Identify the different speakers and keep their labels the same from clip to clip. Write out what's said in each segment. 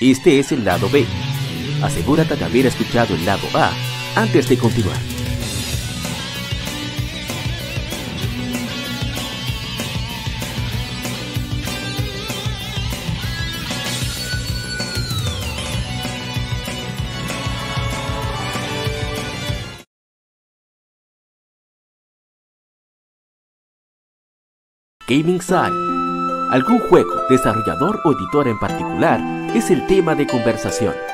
Speaker 1: Este es el lado B. Asegúrate de haber escuchado el lado A antes de continuar. Gaming Side. Algún juego, desarrollador o editor en particular es el tema de conversación.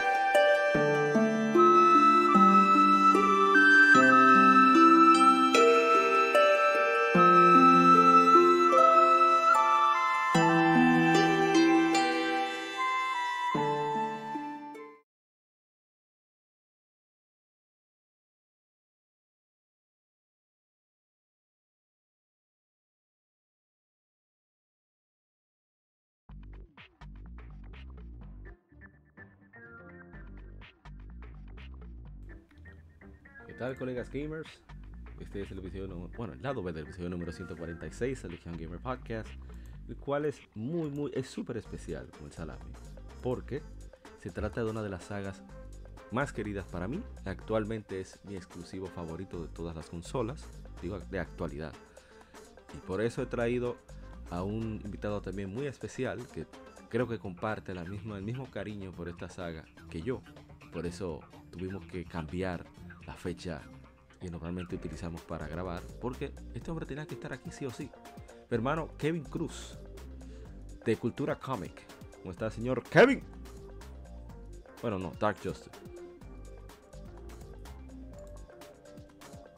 Speaker 1: Colegas gamers? Este es el episodio, bueno, el lado B del episodio número 146 del Legion Gamer Podcast, el cual es muy, muy, es súper especial con el salami, porque se trata de una de las sagas más queridas para mí. Actualmente es mi exclusivo favorito de todas las consolas, digo de actualidad. Y por eso he traído a un invitado también muy especial que creo que comparte la misma, el mismo cariño por esta saga que yo. Por eso tuvimos que cambiar la fecha que normalmente utilizamos para grabar, porque este hombre tenía que estar aquí sí o sí. Mi hermano Kevin Cruz, de Cultura Comic. ¿Cómo está, señor Kevin? Bueno, no, Dark Justice.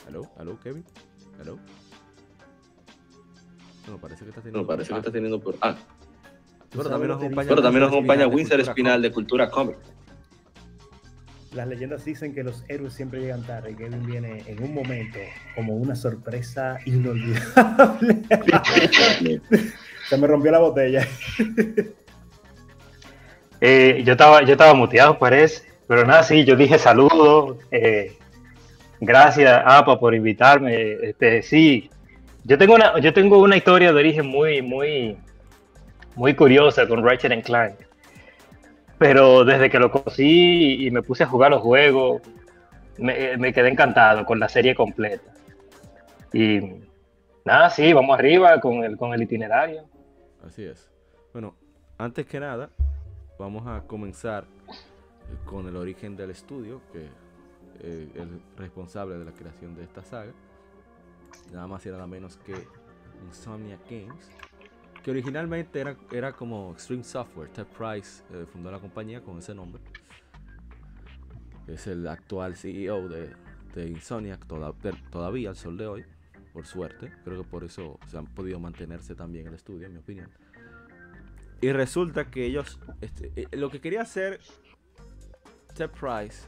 Speaker 1: ¿Aló? ¿Aló, Kevin? ¿Aló? No, parece que está teniendo...
Speaker 2: No, parece que está teniendo por. Ah,
Speaker 1: Pero también nos acompaña,
Speaker 2: pero también nos
Speaker 1: Winsor
Speaker 2: acompaña
Speaker 1: Cultura
Speaker 2: Espinal de Cultura Comic.
Speaker 3: Las leyendas dicen que los héroes siempre llegan tarde y Kevin viene en un momento como una sorpresa inolvidable. Se me rompió la botella.
Speaker 4: Eh, yo estaba, yo estaba muteado, parece. Pero nada, sí, yo dije saludos. eh, gracias, APA, por invitarme. Este, sí, yo tengo una, yo tengo una historia de origen muy, muy, muy curiosa con Ratchet Clank. Pero desde que lo conocí y me puse a jugar los juegos, me, quedé encantado con la serie completa. Y nada, sí, vamos arriba con el, con el itinerario.
Speaker 1: Así es. Bueno, antes que nada, vamos a comenzar con el origen del estudio, que eh, el responsable de la creación de esta saga, nada más y nada menos que Insomniac Games, que originalmente era, era como Extreme Software. Ted Price eh, fundó la compañía con ese nombre. Es el actual CEO de, de Insomniac todavía al sol de hoy, por suerte. Creo que por eso se han podido mantenerse también el estudio, en mi opinión. Y resulta que ellos, este, eh, lo que quería hacer Ted Price,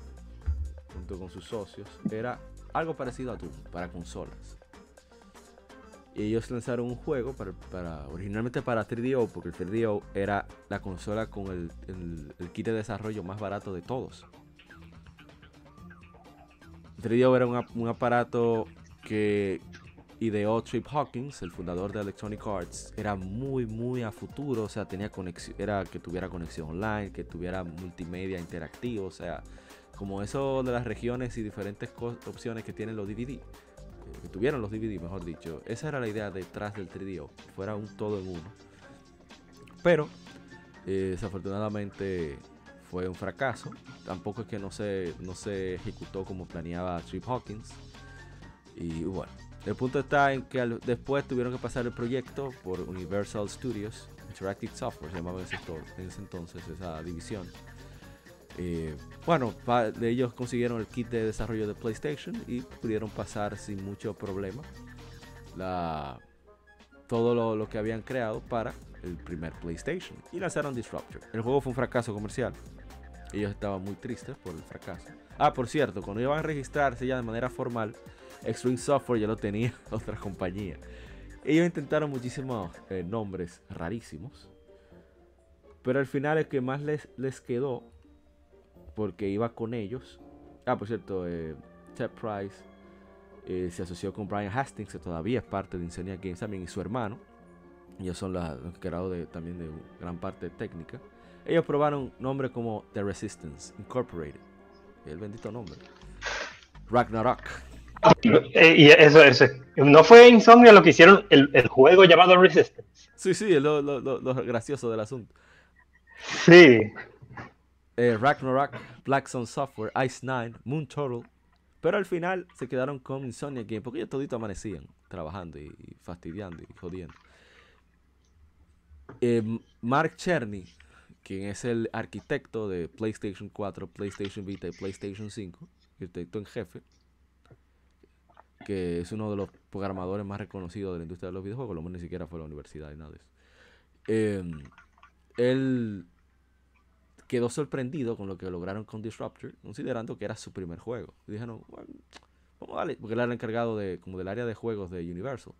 Speaker 1: junto con sus socios, era algo parecido a Doom, para consolas. Y ellos lanzaron un juego para, para- originalmente para 3DO, porque el 3DO era la consola con el, kit de desarrollo más barato de todos. El 3DO era un, un aparato que ideó Trip Hawkins, el fundador de Electronic Arts, era muy, muy a futuro, o sea, tenía conexión, era que tuviera conexión online, que tuviera multimedia interactivo, o sea, como eso de las regiones y diferentes opciones que tienen los DVD, que tuvieron los DVD, mejor dicho. Esa era la idea detrás del 3DO, que fuera un todo en uno. Pero, eh, desafortunadamente, fue un fracaso. Tampoco es que no se, no se ejecutó como planeaba Trip Hawkins. Y bueno, el punto está en que al- después tuvieron que pasar el proyecto por Universal Studios, Interactive Software, se llamaba en ese, en ese entonces esa división. Eh, bueno, ellos consiguieron el kit de desarrollo de PlayStation y pudieron pasar sin mucho problema todo lo, lo que habían creado para el primer PlayStation y lanzaron Disruptor. El juego fue un fracaso comercial. Ellos estaban muy tristes por el fracaso. Ah, por cierto, cuando iban a registrarse ya de manera formal, Extreme Software ya lo tenía otra compañía. Ellos intentaron muchísimos eh, nombres rarísimos. Pero al final el que más les, les quedó, porque iba con ellos. Ah, por cierto, eh, Ted Price eh, se asoció con Brian Hastings, que todavía es parte de Insomniac Games también, y su hermano. Ellos son la- los creadores de, también de gran parte técnica. Ellos probaron nombres como The Resistance Incorporated. El bendito nombre. Ragnarok.
Speaker 4: Eh, y eso, eso, ¿no fue Insomnia lo que hicieron el, el juego llamado Resistance?
Speaker 1: Sí, sí, es lo- lo- lo gracioso del asunto.
Speaker 4: Sí.
Speaker 1: Eh, Ragnarok, Black Sun Software, Ice Nine, Moon Turtle. Pero al final se quedaron con Insomnia Game porque ellos todito amanecían trabajando y, fastidiando y jodiendo. Eh, Mark Cherny, quien es el arquitecto de PlayStation 4, PlayStation Vita y PlayStation 5, arquitecto en jefe, que es uno de los programadores más reconocidos de la industria de los videojuegos, lo menos ni siquiera fue a la universidad y nada de eso. Em, él quedó sorprendido con lo que lograron con Disruptor, considerando que era su primer juego. Dijeron, "Bueno, vamos a darle, porque él era el encargado de, como del área de juegos de Universal.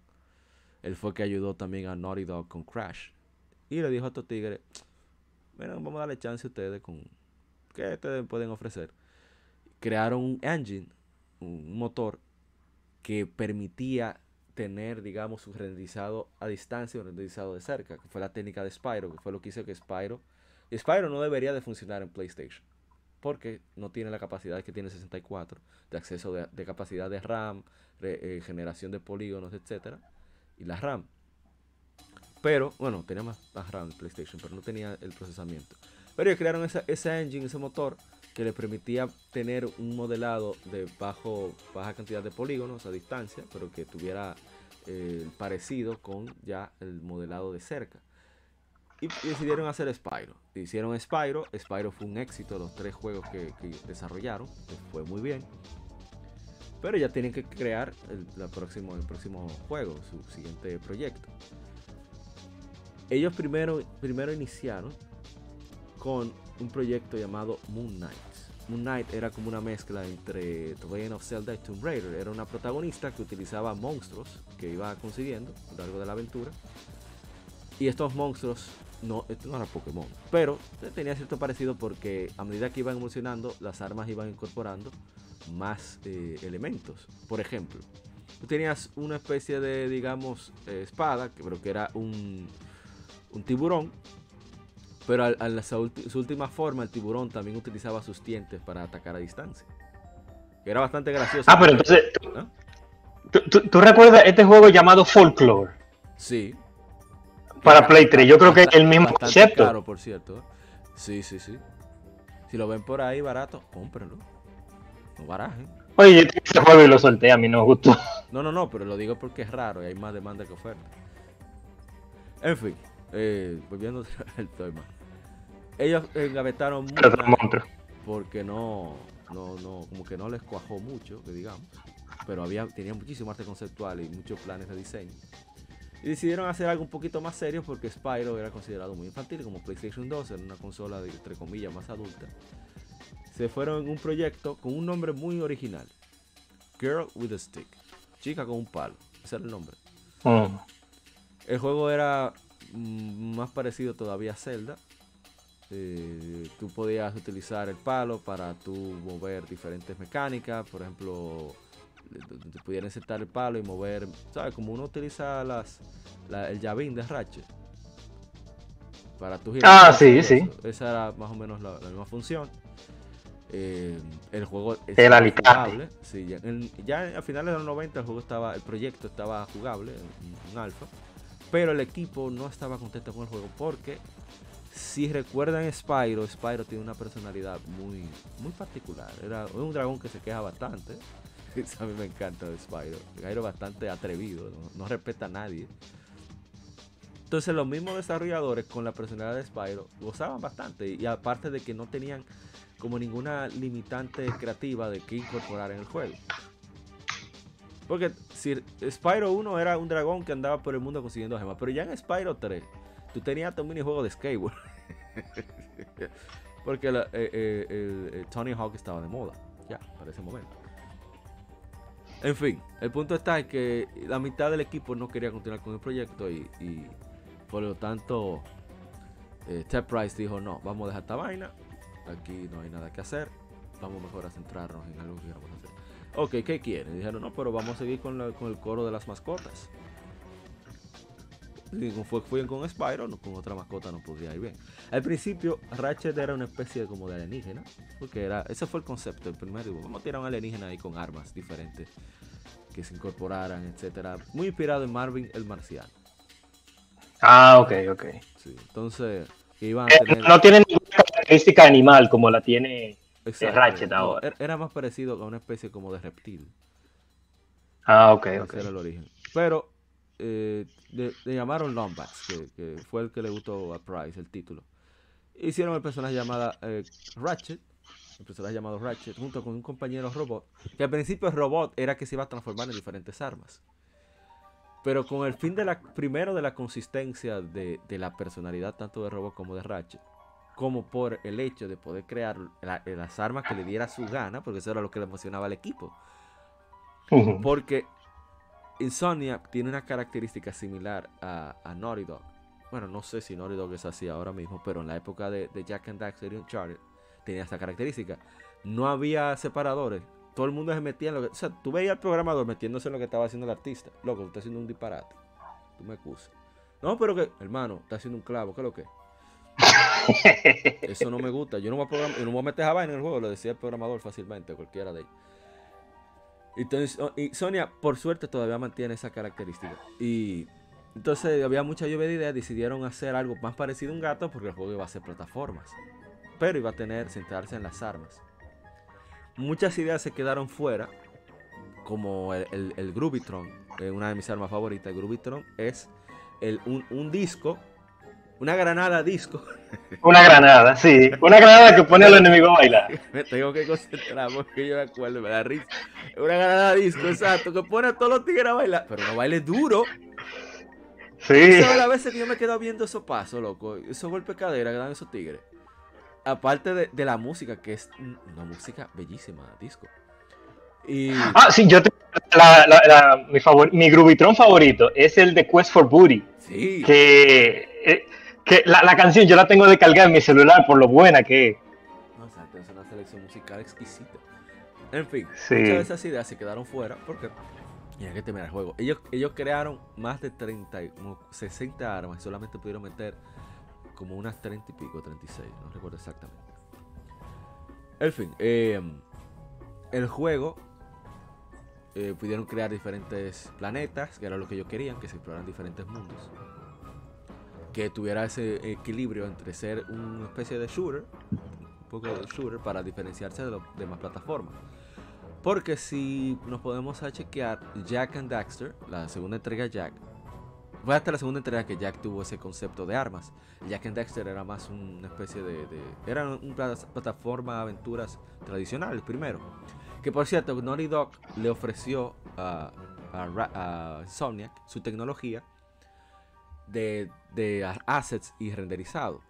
Speaker 1: Él fue que ayudó también a Naughty Dog con Crash. Y le dijo a estos tigres, bueno, vamos a darle chance a ustedes con qué ustedes pueden ofrecer. Crearon un engine, un motor que permitía tener, digamos, un renderizado a distancia y un renderizado de cerca, que fue la técnica de Spyro, que fue lo que hizo que Spyro Spyro no debería de funcionar en PlayStation. Porque no tiene la capacidad que tiene 64 de acceso de, capacidad de RAM, eh, generación de polígonos, etcétera, y la RAM. Pero, bueno, tenía más, más RAM PlayStation, pero no tenía el procesamiento. Pero ellos crearon ese engine, ese motor, que le permitía tener un modelado de bajo, baja cantidad de polígonos a distancia, pero que tuviera eh, parecido con ya el modelado de cerca. Y decidieron hacer Spyro. Hicieron Spyro. Spyro fue un éxito, los tres juegos que, que desarrollaron. Les fue muy bien. Pero ya tienen que crear el, próximo, el próximo juego, su siguiente proyecto. Ellos primero, primero iniciaron con un proyecto llamado Moon Knight. Moon Knight era como una mezcla entre The Legend of Zelda y Tomb Raider. Era una protagonista que utilizaba monstruos que iba consiguiendo a lo largo de la aventura. Y estos monstruos, no, esto no era Pokémon, pero tenía cierto parecido porque a medida que iban evolucionando, las armas iban incorporando más eh, elementos. Por ejemplo, tú tenías una especie de, digamos, eh, espada, que, pero que era un, un tiburón. Pero al- al- su, última forma, el tiburón también utilizaba sus dientes para atacar a distancia. Que era bastante gracioso.
Speaker 4: Ah, pero entonces,
Speaker 1: ¿Ah?
Speaker 4: ¿tú, tú, tú recuerdas este juego llamado Folklore?
Speaker 1: Sí.
Speaker 4: Para Play 3, yo creo que es el mismo concepto.
Speaker 1: caro, por cierto. Sí, sí, sí. Si lo ven por ahí barato, cómprenlo. No barajen.
Speaker 4: Oye, yo ese juego y lo solté, a mí no me gustó.
Speaker 1: No, no, no, pero lo digo porque es raro y hay más demanda que oferta. En fin, eh, volviendo al tema. Ellos engavetaron mucho porque no, no, no, como que no les cuajó mucho, que digamos. Pero había, tenían muchísimo arte conceptual y muchos planes de diseño. Y decidieron hacer algo un poquito más serio porque Spyro era considerado muy infantil, como PlayStation 2 era una consola de, entre comillas más adulta. Se fueron en un proyecto con un nombre muy original. Girl with a Stick. Chica con un palo. Ese era el nombre.
Speaker 4: Mm.
Speaker 1: El juego era mm, más parecido todavía a Zelda. Eh, tú podías utilizar el palo para tú mover diferentes mecánicas. Por ejemplo, te pudieran insertar el palo y mover, ¿sabes? Como uno utiliza las, la- el llavín de Ratchet. Para tu
Speaker 4: Ah, sí, sí.
Speaker 1: Esa era más o menos la, la misma función. Eh, el juego
Speaker 4: El
Speaker 1: estaba
Speaker 4: alicate.
Speaker 1: jugable. Sí, ya, en- ya a finales de los 90 el juego estaba, el proyecto estaba jugable en alfa. Pero el equipo no estaba contento con el juego porque si recuerdan Spyro, Spyro tiene una personalidad muy, muy particular. Era un dragón que se queja bastante. A mí me encanta de Spyro. Spyro bastante atrevido, no, respeta a nadie. Entonces los mismos desarrolladores con la personalidad de Spyro gozaban bastante. Y aparte de que no tenían como ninguna limitante creativa de qué incorporar en el juego. Porque si Spyro 1 era un dragón que andaba por el mundo consiguiendo gemas, pero ya en Spyro 3 tú tenías un minijuego de skateboard. Porque la- eh, eh, Tony Hawk estaba de moda, ya, para ese momento. En fin, el punto está en que la mitad del equipo no quería continuar con el proyecto y, por lo tanto eh, Ted Price dijo, no, vamos a dejar esta vaina, aquí no hay nada que hacer, vamos mejor a centrarnos en algo que queramos hacer. Ok, ¿qué quieren? Dijeron, no, pero vamos a seguir con el coro de las mascotas. Y como fue, fue con Spyro, no, con otra mascota no podría ir bien. Al principio, Ratchet era una especie de, como de alienígena, porque era, ese fue el concepto, el primer dibujo. Vamos a tirar un alienígena ahí con armas diferentes que se incorporaran, etcétera. Muy inspirado en Marvin el Marciano.
Speaker 4: Ah, ok, ok.
Speaker 1: Sí, entonces iban a
Speaker 4: Eh,
Speaker 1: tener...
Speaker 4: no tiene ninguna característica animal como la tiene.
Speaker 1: Exacto,
Speaker 4: Ratchet ahora.
Speaker 1: er- Era más parecido a una especie como de reptil.
Speaker 4: Ah, ok,
Speaker 1: Ese
Speaker 4: ok.
Speaker 1: era el origen. Pero eh, le, le llamaron Lombax, que, que fue el que le gustó a Price, el título. Hicieron el personaje llamado eh, Ratchet, el personaje llamado Ratchet, junto con un compañero robot, que al principio el robot era que se iba a transformar en diferentes armas. Pero con el fin de la, primero de la consistencia de, de la personalidad tanto de robot como de Ratchet, como por el hecho de poder crear la- las armas que le diera su gana, porque eso era lo que le emocionaba al equipo.
Speaker 4: Ujú.
Speaker 1: Porque Insomnia tiene una característica similar a, a Naughty Dog. Bueno, no sé si Naughty Dog es así ahora mismo, pero en la época de, de Jack and Daxter y Uncharted tenía esta característica. No había separadores. Todo el mundo se metía en lo que... O sea, tú veías al programador metiéndose en lo que estaba haciendo el artista. Loco, tú estás haciendo un disparate. Tú me acusas. No, pero que... Hermano, está haciendo un clavo. ¿Qué es lo que? Eso no me gusta. Yo no voy a, programar, yo no voy a meter vaina en el juego, lo decía el programador fácilmente, cualquiera de ellos. Entonces, oh, y Sonia, por suerte, todavía mantiene esa característica. Y entonces había mucha lluvia de ideas, decidieron hacer algo más parecido a un gato porque el juego iba a ser plataformas. Pero iba a tener, centrarse en las armas. Muchas ideas se quedaron fuera, como el, el, el eh, una de mis armas favoritas. El es el, un, un disco, una granada disco.
Speaker 4: Una granada, sí. Una granada que pone al enemigo a bailar.
Speaker 1: Me tengo que concentrar porque yo me acuerdo, me da risa. Una granada disco, exacto, que pone a todos los tigres a bailar, pero no baile duro.
Speaker 4: Sí.
Speaker 1: ¿Sabes las veces que yo me quedo viendo esos pasos, loco? Esos golpes de cadera que dan esos tigres. Aparte de, de la música, que es una música bellísima, disco. Y.
Speaker 4: Ah, sí, yo te- la, la- la- mi, favor, mi Grubitron favorito es el de Quest for Booty.
Speaker 1: Sí.
Speaker 4: Que, eh, que la, la canción yo la tengo descargada en mi celular por lo buena que es.
Speaker 1: No, exacto, es una selección musical exquisita. En fin,
Speaker 4: Sí.
Speaker 1: muchas de esas ideas se quedaron fuera porque ya que terminar el juego. Ellos, ellos crearon más de 30, y como 60 armas y solamente pudieron meter como unas 30 y pico, 36, no recuerdo exactamente. En fin, eh, el juego eh, pudieron crear diferentes planetas, que era lo que ellos querían, que se exploraran diferentes mundos. Que tuviera ese equilibrio entre ser una especie de shooter, un poco de shooter, para diferenciarse de las demás plataformas. Porque si nos podemos chequear, Jack and Daxter, la segunda entrega Jack, fue hasta la segunda entrega que Jack tuvo ese concepto de armas. Jack and Daxter era más una especie de. era una plat- plataforma de aventuras tradicionales primero. Que por cierto, Naughty Dog le ofreció a, a, su tecnología de, de assets y renderizado.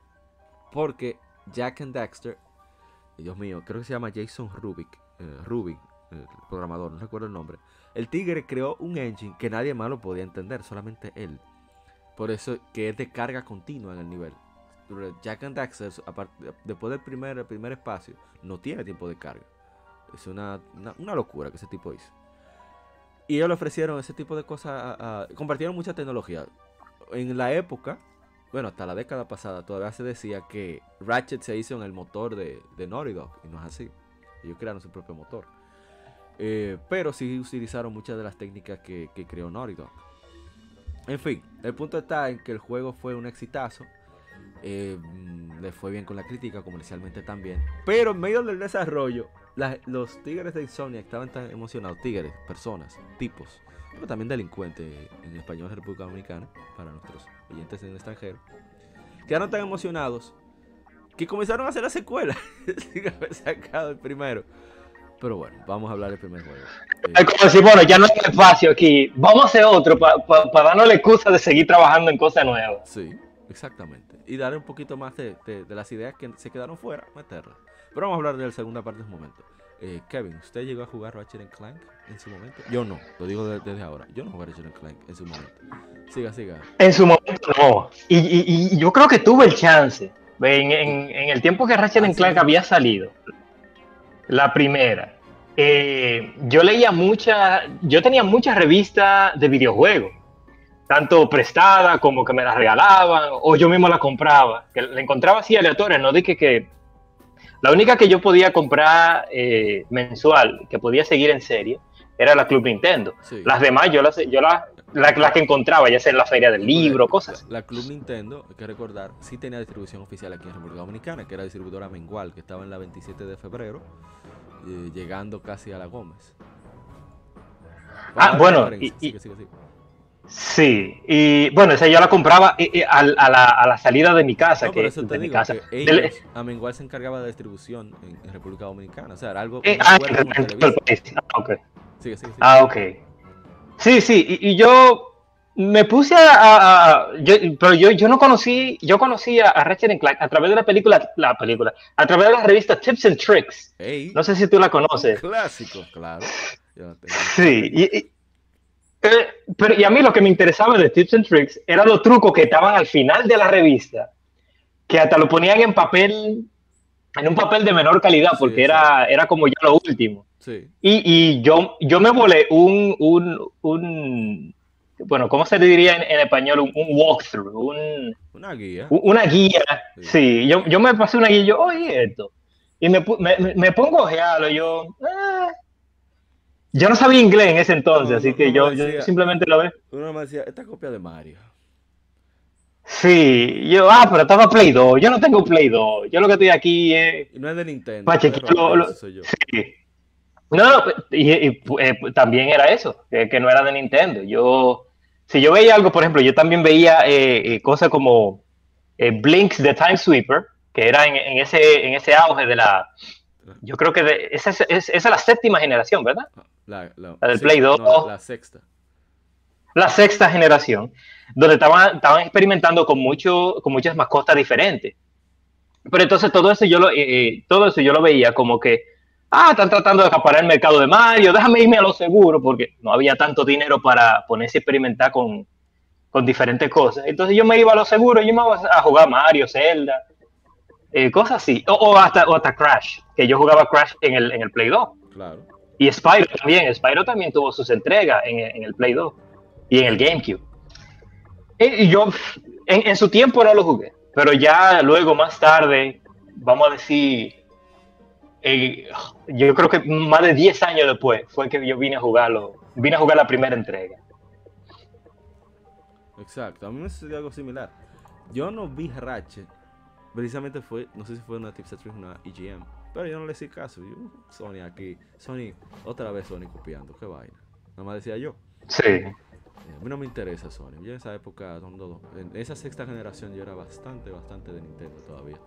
Speaker 1: Porque Jack and Daxter, Dios mío, creo que se llama Jason Rubik, eh, Rubik, el programador, no recuerdo el nombre. El tigre creó un engine que nadie más lo podía entender, solamente él. Por eso que es de carga continua en el nivel. Jack and Daxter, después del primer, el primer espacio, no tiene tiempo de carga. Es una, una, locura que ese tipo hizo. Y ellos le ofrecieron ese tipo de cosas. compartieron mucha tecnología. En la época, bueno, hasta la década pasada, todavía se decía que Ratchet se hizo en el motor de, de Naughty Dog. Y no es así. Ellos crearon su propio motor. Eh, pero sí utilizaron muchas de las técnicas que, creó Naughty Dog. En fin, el punto está en que el juego fue un exitazo. eh, mm, le fue bien con la crítica, comercialmente también. Pero en medio del desarrollo, los tigres de Insomnia estaban tan emocionados. Tigres, personas, tipos, pero también delincuentes en español de República Dominicana, para nuestros oyentes en el extranjero. Quedaron tan emocionados que comenzaron a hacer la secuela sin haber sacado el primero. Pero bueno, vamos a hablar del primer juego. Eh,
Speaker 4: como decir, bueno, ya no hay espacio aquí, vamos a hacer otro para darnos la excusa de seguir trabajando en cosas nuevas.
Speaker 1: Sí, exactamente. Y darle un poquito más de, de- de las ideas que se quedaron fuera, meterlas. Pero vamos a hablar de la segunda parte en un momento. Eh, Kevin, ¿usted llegó a jugar Ratchet and Clank en su momento? Yo no, lo digo de- desde ahora. Yo no jugué Ratchet and Clank en su momento. Siga, siga.
Speaker 4: En su momento no. Y, y- y yo creo que tuve el chance. En, en- en el tiempo que Ratchet and Clank había salido, la primera, eh, yo leía muchas, yo tenía muchas revistas de videojuegos. tanto prestada como que me la regalaban, o yo mismo la compraba, que la encontraba así aleatoria, no dije que... La única que yo podía comprar eh, mensual, que podía seguir en serie, era la Club Nintendo.
Speaker 1: Sí.
Speaker 4: Las demás yo las, yo las, la, la que encontraba, ya sea en la feria del libro, cosas.
Speaker 1: La Club Nintendo, hay que recordar, sí tenía distribución oficial aquí en República Dominicana, que era distribuidora mengual, que estaba en la 27 de febrero, eh, llegando casi a la Gómez.
Speaker 4: Ah, bueno,
Speaker 1: ver,
Speaker 4: y-
Speaker 1: sigue,
Speaker 4: y-
Speaker 1: sigue, sigue.
Speaker 4: Sí, y bueno, esa yo la compraba eh, eh, al- a, la, a la salida de mi casa,
Speaker 1: No,
Speaker 4: que
Speaker 1: eso
Speaker 4: de
Speaker 1: te
Speaker 4: mi
Speaker 1: digo
Speaker 4: casa.
Speaker 1: que ellos, a mengual se encargaba de distribución en, en República Dominicana, o sea, era algo...
Speaker 4: eh,
Speaker 1: un
Speaker 4: ah, el país. Ah, ok.
Speaker 1: Sigue, sigue, sigue.
Speaker 4: Ah, ok. Sí, sí, y, y yo me puse a... a- a- yo- pero yo, yo no conocí, yo conocí a, a Ratchet Clank a través de la película, la película, a través de la revista Tips and Tricks. No sé si tú la conoces.
Speaker 1: clásico, claro. Yo la tengo.
Speaker 4: Sí, y- eh, pero, y a mí lo que me interesaba de Tips and Tricks eran los trucos que estaban al final de la revista, que hasta lo ponían en papel, en un papel de menor calidad,
Speaker 1: Sí,
Speaker 4: porque era, era como ya lo último.
Speaker 1: Sí,
Speaker 4: Y, y yo, yo me volé un, un, un, bueno, ¿cómo se diría en, en español? Un, un walkthrough, un,
Speaker 1: una guía.
Speaker 4: una guía.
Speaker 1: Sí.
Speaker 4: Sí, yo, yo me pasé una guía y yo, oye, esto. Y me, me- me pongo a ojearlo, yo, ah. Yo no sabía inglés en ese entonces,
Speaker 1: No,
Speaker 4: así
Speaker 1: no,
Speaker 4: que
Speaker 1: no
Speaker 4: yo, simplemente lo veo.
Speaker 1: Uno me decía, esta copia de Mario.
Speaker 4: Sí, yo, ah, pero estaba Play 2, yo no tengo Play 2, yo lo que estoy aquí es...
Speaker 1: No es de Nintendo.
Speaker 4: Pache, lo- lo-
Speaker 1: soy yo.
Speaker 4: Sí. No, no, y, y, eh, también era eso, que, que no era de Nintendo. Yo, si yo veía algo, por ejemplo, yo también veía eh, eh, cosas como eh, Blinks de Time Sweeper, que era en, en ese, en ese auge de la... Yo creo que de, esa, es, es- esa es la séptima generación, ¿verdad?
Speaker 1: Ah, La, la-
Speaker 4: La del
Speaker 1: sí,
Speaker 4: Play 2.
Speaker 1: no, la sexta.
Speaker 4: la sexta generación, donde estaban, estaban experimentando con, mucho, con muchas mascotas diferentes. Pero entonces todo eso, yo lo, eh, eh, todo eso yo lo veía como que, ah, están tratando de acaparar el mercado de Mario, déjame irme a lo seguro, porque no había tanto dinero para ponerse a experimentar con, con diferentes cosas. Entonces yo me iba a lo seguro, yo me iba a jugar Mario, Zelda, eh, cosas así, o, o hasta, o hasta Crash, que yo jugaba Crash en el, en el Play 2.
Speaker 1: Claro.
Speaker 4: Y Spyro también, Spyro también tuvo sus entregas en, en el Play 2 y en el GameCube. Y, y yo en, en su tiempo no lo jugué, pero ya luego más tarde, vamos a decir, eh, yo creo que más de 10 años después fue que yo vine a jugarlo, vine a jugar la primera entrega.
Speaker 1: Exacto. A mí me sucedió algo similar. Yo no vi Ratchet. Precisamente fue, no sé si fue una Tips and Tricks o una EGM. Pero yo no le hice caso. Yo, Sony aquí. Sony, otra vez Sony copiando. Qué vaina. Nada más decía yo.
Speaker 4: Sí,
Speaker 1: Eh, A mí no me interesa Sony. Yo en esa época, en esa sexta generación, yo era bastante, bastante de Nintendo todavía.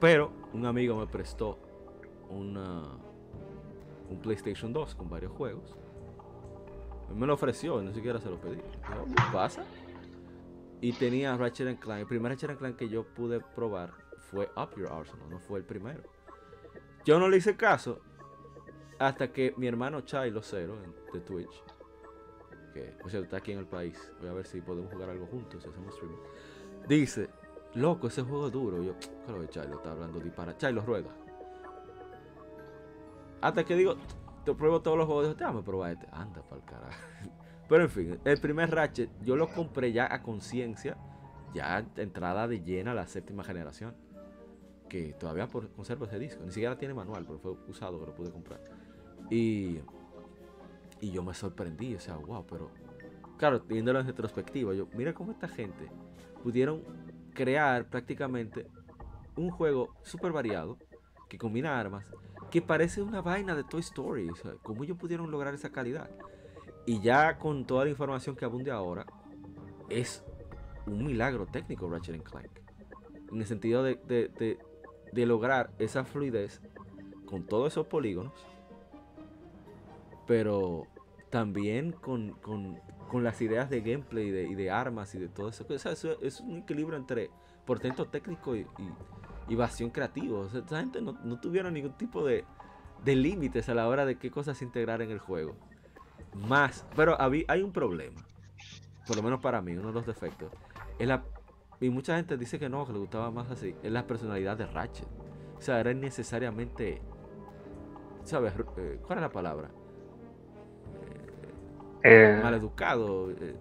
Speaker 1: Pero un amigo me prestó una, un PlayStation 2 con varios juegos. Me lo ofreció, ni siquiera se lo pedí. ¿qué pasa? Y tenía Ratchet and Clank. El primer Ratchet Clank que yo pude probar fue Up Your Arsenal, no fue el primero. Yo no le hice caso hasta que mi hermano Chilo Cero en- de Twitch, que por cierto está aquí en el país, voy a ver si podemos jugar algo juntos, si hacemos streaming. Dice, loco, ese juego es duro. Yo, claro que Chilo está hablando dispara. Chilo rueda. Hasta que digo, te pruebo todos los juegos, digo, déjame probar este. Anda para el carajo. Pero en fin, el primer Ratchet yo lo compré ya a conciencia, ya entrada de llena a la séptima generación. Que todavía por- conservo ese disco. Ni siquiera tiene manual, pero fue usado que lo pude comprar. Y, y yo me sorprendí, o sea, wow, pero claro, viéndolo en retrospectiva, yo, mira cómo esta gente pudieron crear prácticamente un juego súper variado que combina armas, que parece una vaina de Toy Story. O sea, ¿cómo ellos pudieron lograr esa calidad? Y ya con toda la información que abunde ahora, es un milagro técnico Ratchet Clank. En el sentido de, de- de- lograr esa fluidez con todos esos polígonos, pero también con, con- con las ideas de gameplay y de, y de armas y de todo eso. Es un equilibrio entre portento técnico y, y, y creativo. Esa gente no, no tuvieron ningún tipo de, de límites a la hora de qué cosas integrar en el juego. Más, pero habí- hay un problema, por lo menos para mí, uno de los defectos. Es la, y mucha gente dice que no, que le gustaba más así, es la personalidad de Ratchet. O sea, era innecesariamente, ¿sabes? Eh, ¿Cuál es la palabra?
Speaker 4: Eh,
Speaker 1: Maleducado. eh,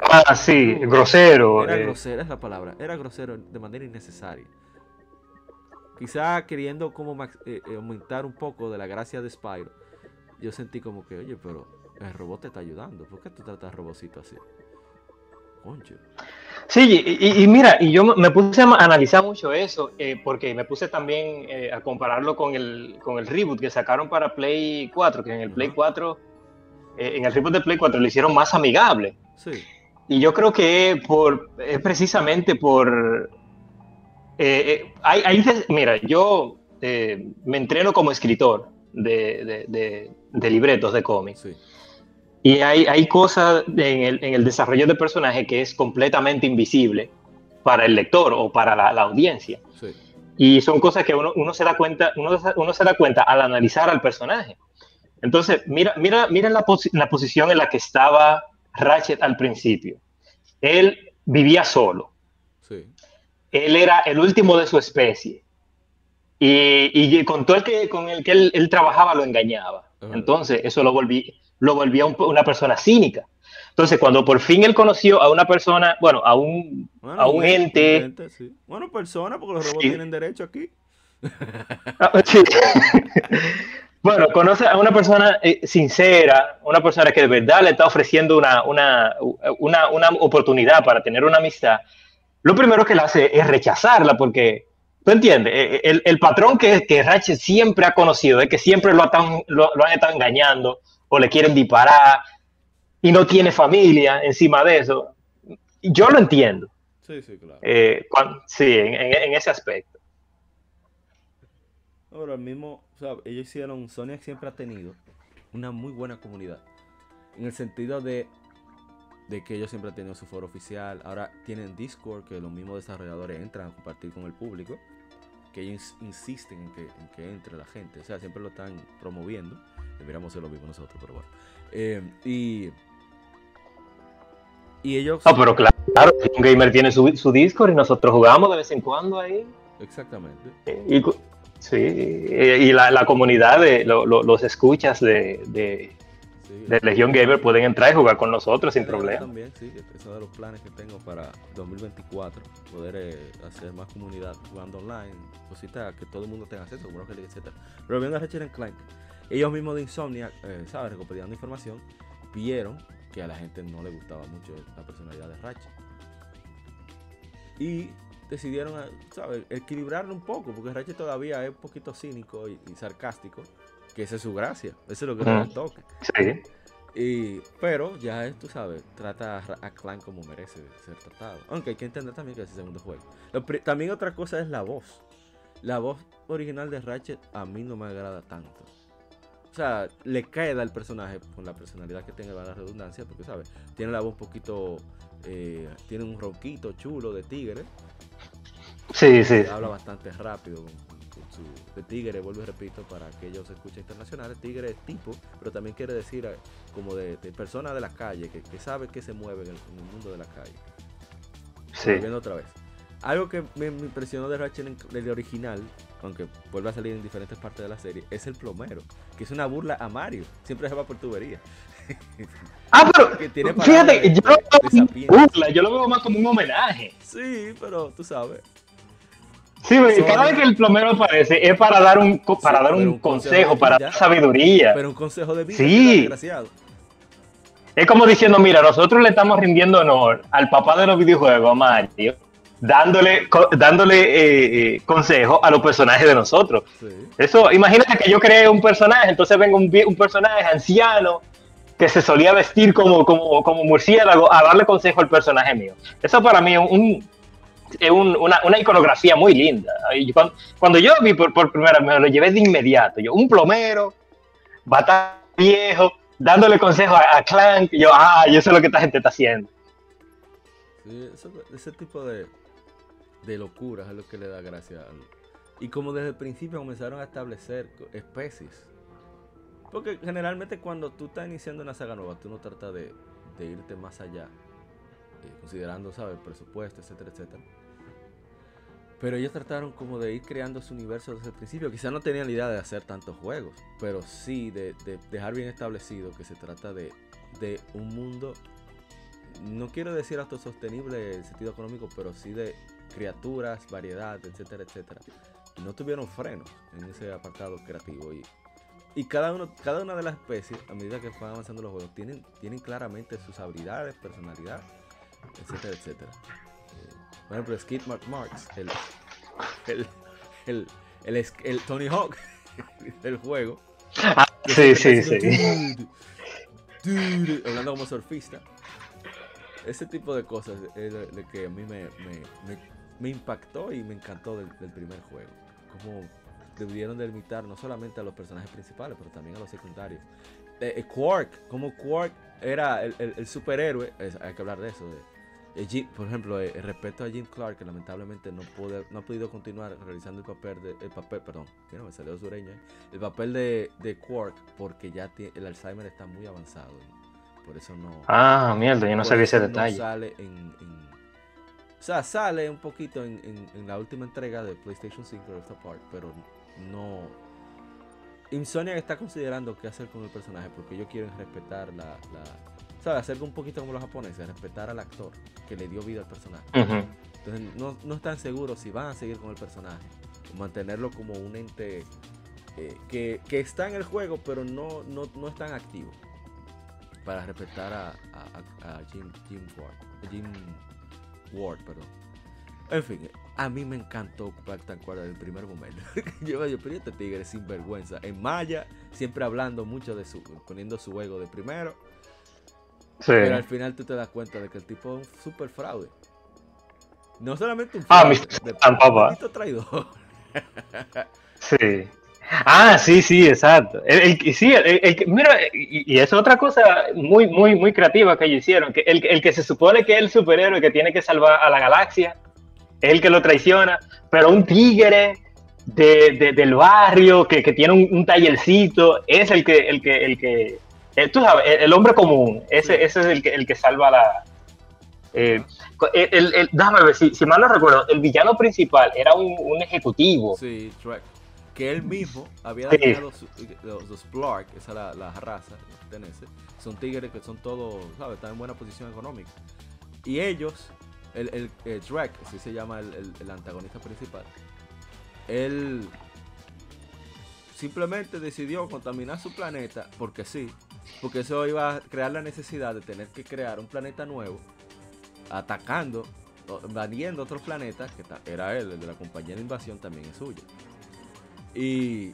Speaker 4: Ah, sí, grosero.
Speaker 1: Era
Speaker 4: eh.
Speaker 1: grosero, es la palabra. Era grosero de manera innecesaria. Quizá queriendo como eh, eh, aumentar un poco de la gracia de Spyro. Yo sentí como que, oye, pero el robot te está ayudando. ¿Por qué tú tratas al robocito así? Concho.
Speaker 4: Sí, y, mira, y yo me puse a analizar mucho eso, eh, porque me puse también eh, a compararlo con el, con el reboot que sacaron para Play 4, que en el Play
Speaker 1: Ajá.
Speaker 4: 4, eh, en el reboot de Play 4 lo hicieron más amigable.
Speaker 1: Sí,
Speaker 4: Y yo creo que por, es precisamente por... hay, hay mira, yo me entreno como escritor de, de- de- de libretos de cómics.
Speaker 1: sí.
Speaker 4: Y hay, hay cosas en el, en el desarrollo de personaje que es completamente invisible para el lector o para la, la audiencia.
Speaker 1: Sí,
Speaker 4: Y son cosas que uno, uno se da cuenta, uno, uno se da cuenta al analizar al personaje. Entonces, mira, mira, mira la, posi- la posición en la que estaba Ratchet al principio. Él vivía solo.
Speaker 1: sí.
Speaker 4: Él era el último de su especie. Y, y con todo el que, con el que él, él trabajaba lo engañaba. Entonces, eso lo, volví, lo volvía un- una persona cínica. Entonces, cuando por fin él conoció a una persona, bueno, a un,
Speaker 1: Bueno,
Speaker 4: a un ente,
Speaker 1: ente, sí. Bueno, persona, porque los robots
Speaker 4: Sí.
Speaker 1: tienen derecho aquí.
Speaker 4: Ah, sí. bueno, conoce a una persona eh, sincera, una persona que de verdad le está ofreciendo una, una, una, una oportunidad para tener una amistad, lo primero que le hace es rechazarla porque, ¿tú entiendes? Eh, El, el patrón que, que Ratchet siempre ha conocido es que siempre lo, atan- lo, lo han estado engañando o le quieren disparar y no tiene familia encima de eso. Yo lo entiendo,
Speaker 1: Sí, sí, claro.
Speaker 4: eh, sí, en- ese aspecto.
Speaker 1: Ahora mismo, o sea, ellos hicieron, Sony siempre ha tenido una muy buena comunidad. En el sentido de, de que ellos siempre han tenido su foro oficial. Ahora tienen Discord, que los mismos desarrolladores entran a compartir con el público. Que ellos ins- insisten en que, en que entre la gente. O sea, siempre lo están promoviendo. Deberíamos hacer lo mismo nosotros, pero bueno. Eh, y, y ellos...
Speaker 4: No, pero claro, claro, un gamer tiene su, su Discord y nosotros jugamos de vez en cuando ahí.
Speaker 1: Exactamente.
Speaker 4: Y, sí, y la, la comunidad de lo- lo- los escuchas de, de,
Speaker 1: sí.
Speaker 4: de Legion Gamer pueden entrar y jugar con nosotros sin problema.
Speaker 1: También, sí, que es uno de los planes que tengo para 2024, poder eh, hacer más comunidad jugando online, cositas que todo el mundo tenga acceso, como Rocket League, etc. Pero viendo a Ratchet Clank, ellos mismos de Insomnia, eh, ¿sabes? Recopilando información, vieron que a la gente no le gustaba mucho la personalidad de Ratchet. Y decidieron, eh, ¿sabes? Equilibrarlo un poco, porque Ratchet todavía es un poquito cínico y, y sarcástico, que esa es su gracia, eso es lo que el
Speaker 4: Ujú.
Speaker 1: toque.
Speaker 4: Sí,
Speaker 1: Y, pero ya es, tú sabes, trata a, a Clank como merece ser tratado. Aunque hay que entender también que es el segundo juego. Lo también otra cosa es la voz. La voz original de Ratchet a mí no me agrada tanto. Sea, le queda al personaje con la personalidad que tenga la redundancia, porque, ¿sabes? Tiene la voz un poquito... eh, tiene un ronquito chulo de tigre.
Speaker 4: sí, sí.
Speaker 1: Habla bastante rápido su de tigre, vuelvo y repito, para aquellos escuchas internacionales, tigre es tipo, pero también quiere decir eh, como de, de persona de la calle, que, que sabe que se mueve en el, en el mundo de la calle.
Speaker 4: sí.
Speaker 1: Volviendo otra vez. Algo que me, me impresionó de Ratchet en- del original, aunque vuelve a salir en diferentes partes de la serie, es el plomero, que es una burla a Mario. Siempre se va por tubería.
Speaker 4: Ah, pero
Speaker 1: Que tiene
Speaker 4: fíjate,
Speaker 1: de-
Speaker 4: yo lo veo burla, yo lo veo más como un homenaje.
Speaker 1: Sí, pero tú sabes.
Speaker 4: Sí, cada vez que el plomero aparece es para dar un, para
Speaker 1: Sí,
Speaker 4: dar un
Speaker 1: un consejo
Speaker 4: para dar sabiduría.
Speaker 1: Pero un consejo de vida,
Speaker 4: Sí.
Speaker 1: desgraciado.
Speaker 4: Es como diciendo, mira, nosotros le estamos rindiendo honor al papá de los videojuegos, a Mario, dándole, dándole eh, eh, consejo a los personajes de nosotros.
Speaker 1: Sí.
Speaker 4: Eso, imagínate que yo creé un personaje, entonces venga un, personaje anciano que se solía vestir como, como, como murciélago a darle consejo al personaje mío. Eso para mí es un, una, una iconografía muy linda. Cuando, cuando yo vi por, por primera vez, me lo llevé de inmediato. Yo, un plomero, bata viejo, dándole consejo a, a Clank. Yo, ah, yo sé lo que esta gente está haciendo.
Speaker 1: Sí, ese tipo de, de locuras es lo que le da gracia. al- Y como desde el principio comenzaron a establecer especies. Porque generalmente cuando tú estás iniciando una saga nueva, tú no tratas de, de irte más allá. eh, considerando, ¿sabes? El presupuesto, etcétera, etcétera. Pero ellos trataron como de ir creando su universo desde el principio. Quizás no tenían la idea de hacer tantos juegos, pero sí de, de dejar bien establecido que se trata de, de un mundo no quiero decir autosostenible en sentido económico, pero sí de criaturas, variedad, etcétera, etcétera. No tuvieron frenos en ese apartado creativo. Y, y cada, uno, cada una de las especies, a medida que van avanzando los juegos, tienen, tienen claramente sus habilidades, personalidad, etcétera, etcétera. Eh, por ejemplo, Skid Mark Marks, el, el, el, el, el Tony Hawk del juego.
Speaker 4: Ah, sí, sí, sí.
Speaker 1: Dude, dude, hablando como surfista. Ese tipo de cosas es de, de que a mí me, me, me, me, impactó y me encantó del, del primer juego. Como debieron delimitar no solamente a los personajes principales, pero también a los secundarios. Eh, eh, Quark, como Quark era el, el, el superhéroe, es, hay que hablar de eso. De, Jim, por ejemplo, eh, respecto a Jim Clark, que lamentablemente no, pude, no ha podido continuar realizando el papel de, el papel, perdón, mira, me salió sureño, el papel de, de Quark, porque ya tiene, el Alzheimer está muy avanzado. Por eso no.
Speaker 4: Ah, mierda, yo no sabía ese detalle.
Speaker 1: No sale en, en, o sea, sale un poquito en, en, en, la última entrega de PlayStation 5 Rift Apart, pero no. Insomniac está considerando qué hacer con el personaje porque ellos quieren respetar la. la ¿Sabes? Hacer un poquito como los japoneses, respetar al actor que le dio vida al personaje.
Speaker 4: Uh -huh.
Speaker 1: Entonces, no, no, están seguros si van a seguir con el personaje mantenerlo como un ente eh, que, que, está en el juego, pero no, no, no es tan activo para respetar a, a, a Jim, Jim Ward. Jim Ward, perdón. En fin, a mí me encantó Black Tanquara desde el primer momento. yo, yo, pero este tigre sin vergüenza. En Maya, siempre hablando mucho de su, poniendo su ego de primero. Sí. Pero al final tú te das cuenta de que el tipo es un super fraude. No solamente un
Speaker 4: fraude, ah,
Speaker 1: de traidor.
Speaker 4: sí. Ah, sí, sí, exacto. El, el, sí, el, mira, y, y, es otra cosa muy, muy, muy creativa que ellos hicieron, que el, que se supone que es el superhéroe que tiene que salvar a la galaxia, es el que lo traiciona, pero un tigre de, de, del barrio que, que tiene un, un, tallercito es el que, el que, el que, eh, tú sabes, el, hombre común, ese, sí. ese es el que, el que salva la... Eh, el, el, déjame ver, si, si mal no recuerdo, el villano principal era un, un ejecutivo.
Speaker 1: Sí, que él mismo había dañado sí. los, los Splark, esa es la, la raza que pertenece. Son tigres que son todos, ¿sabes? Están en buena posición económica. Y ellos, el, el, el Shrek, así se llama el, el, el, antagonista principal, él simplemente decidió contaminar su planeta porque sí, porque eso iba a crear la necesidad de tener que crear un planeta nuevo, atacando, invadiendo otros planetas, que era él, el de la compañía de invasión también es suyo. Y,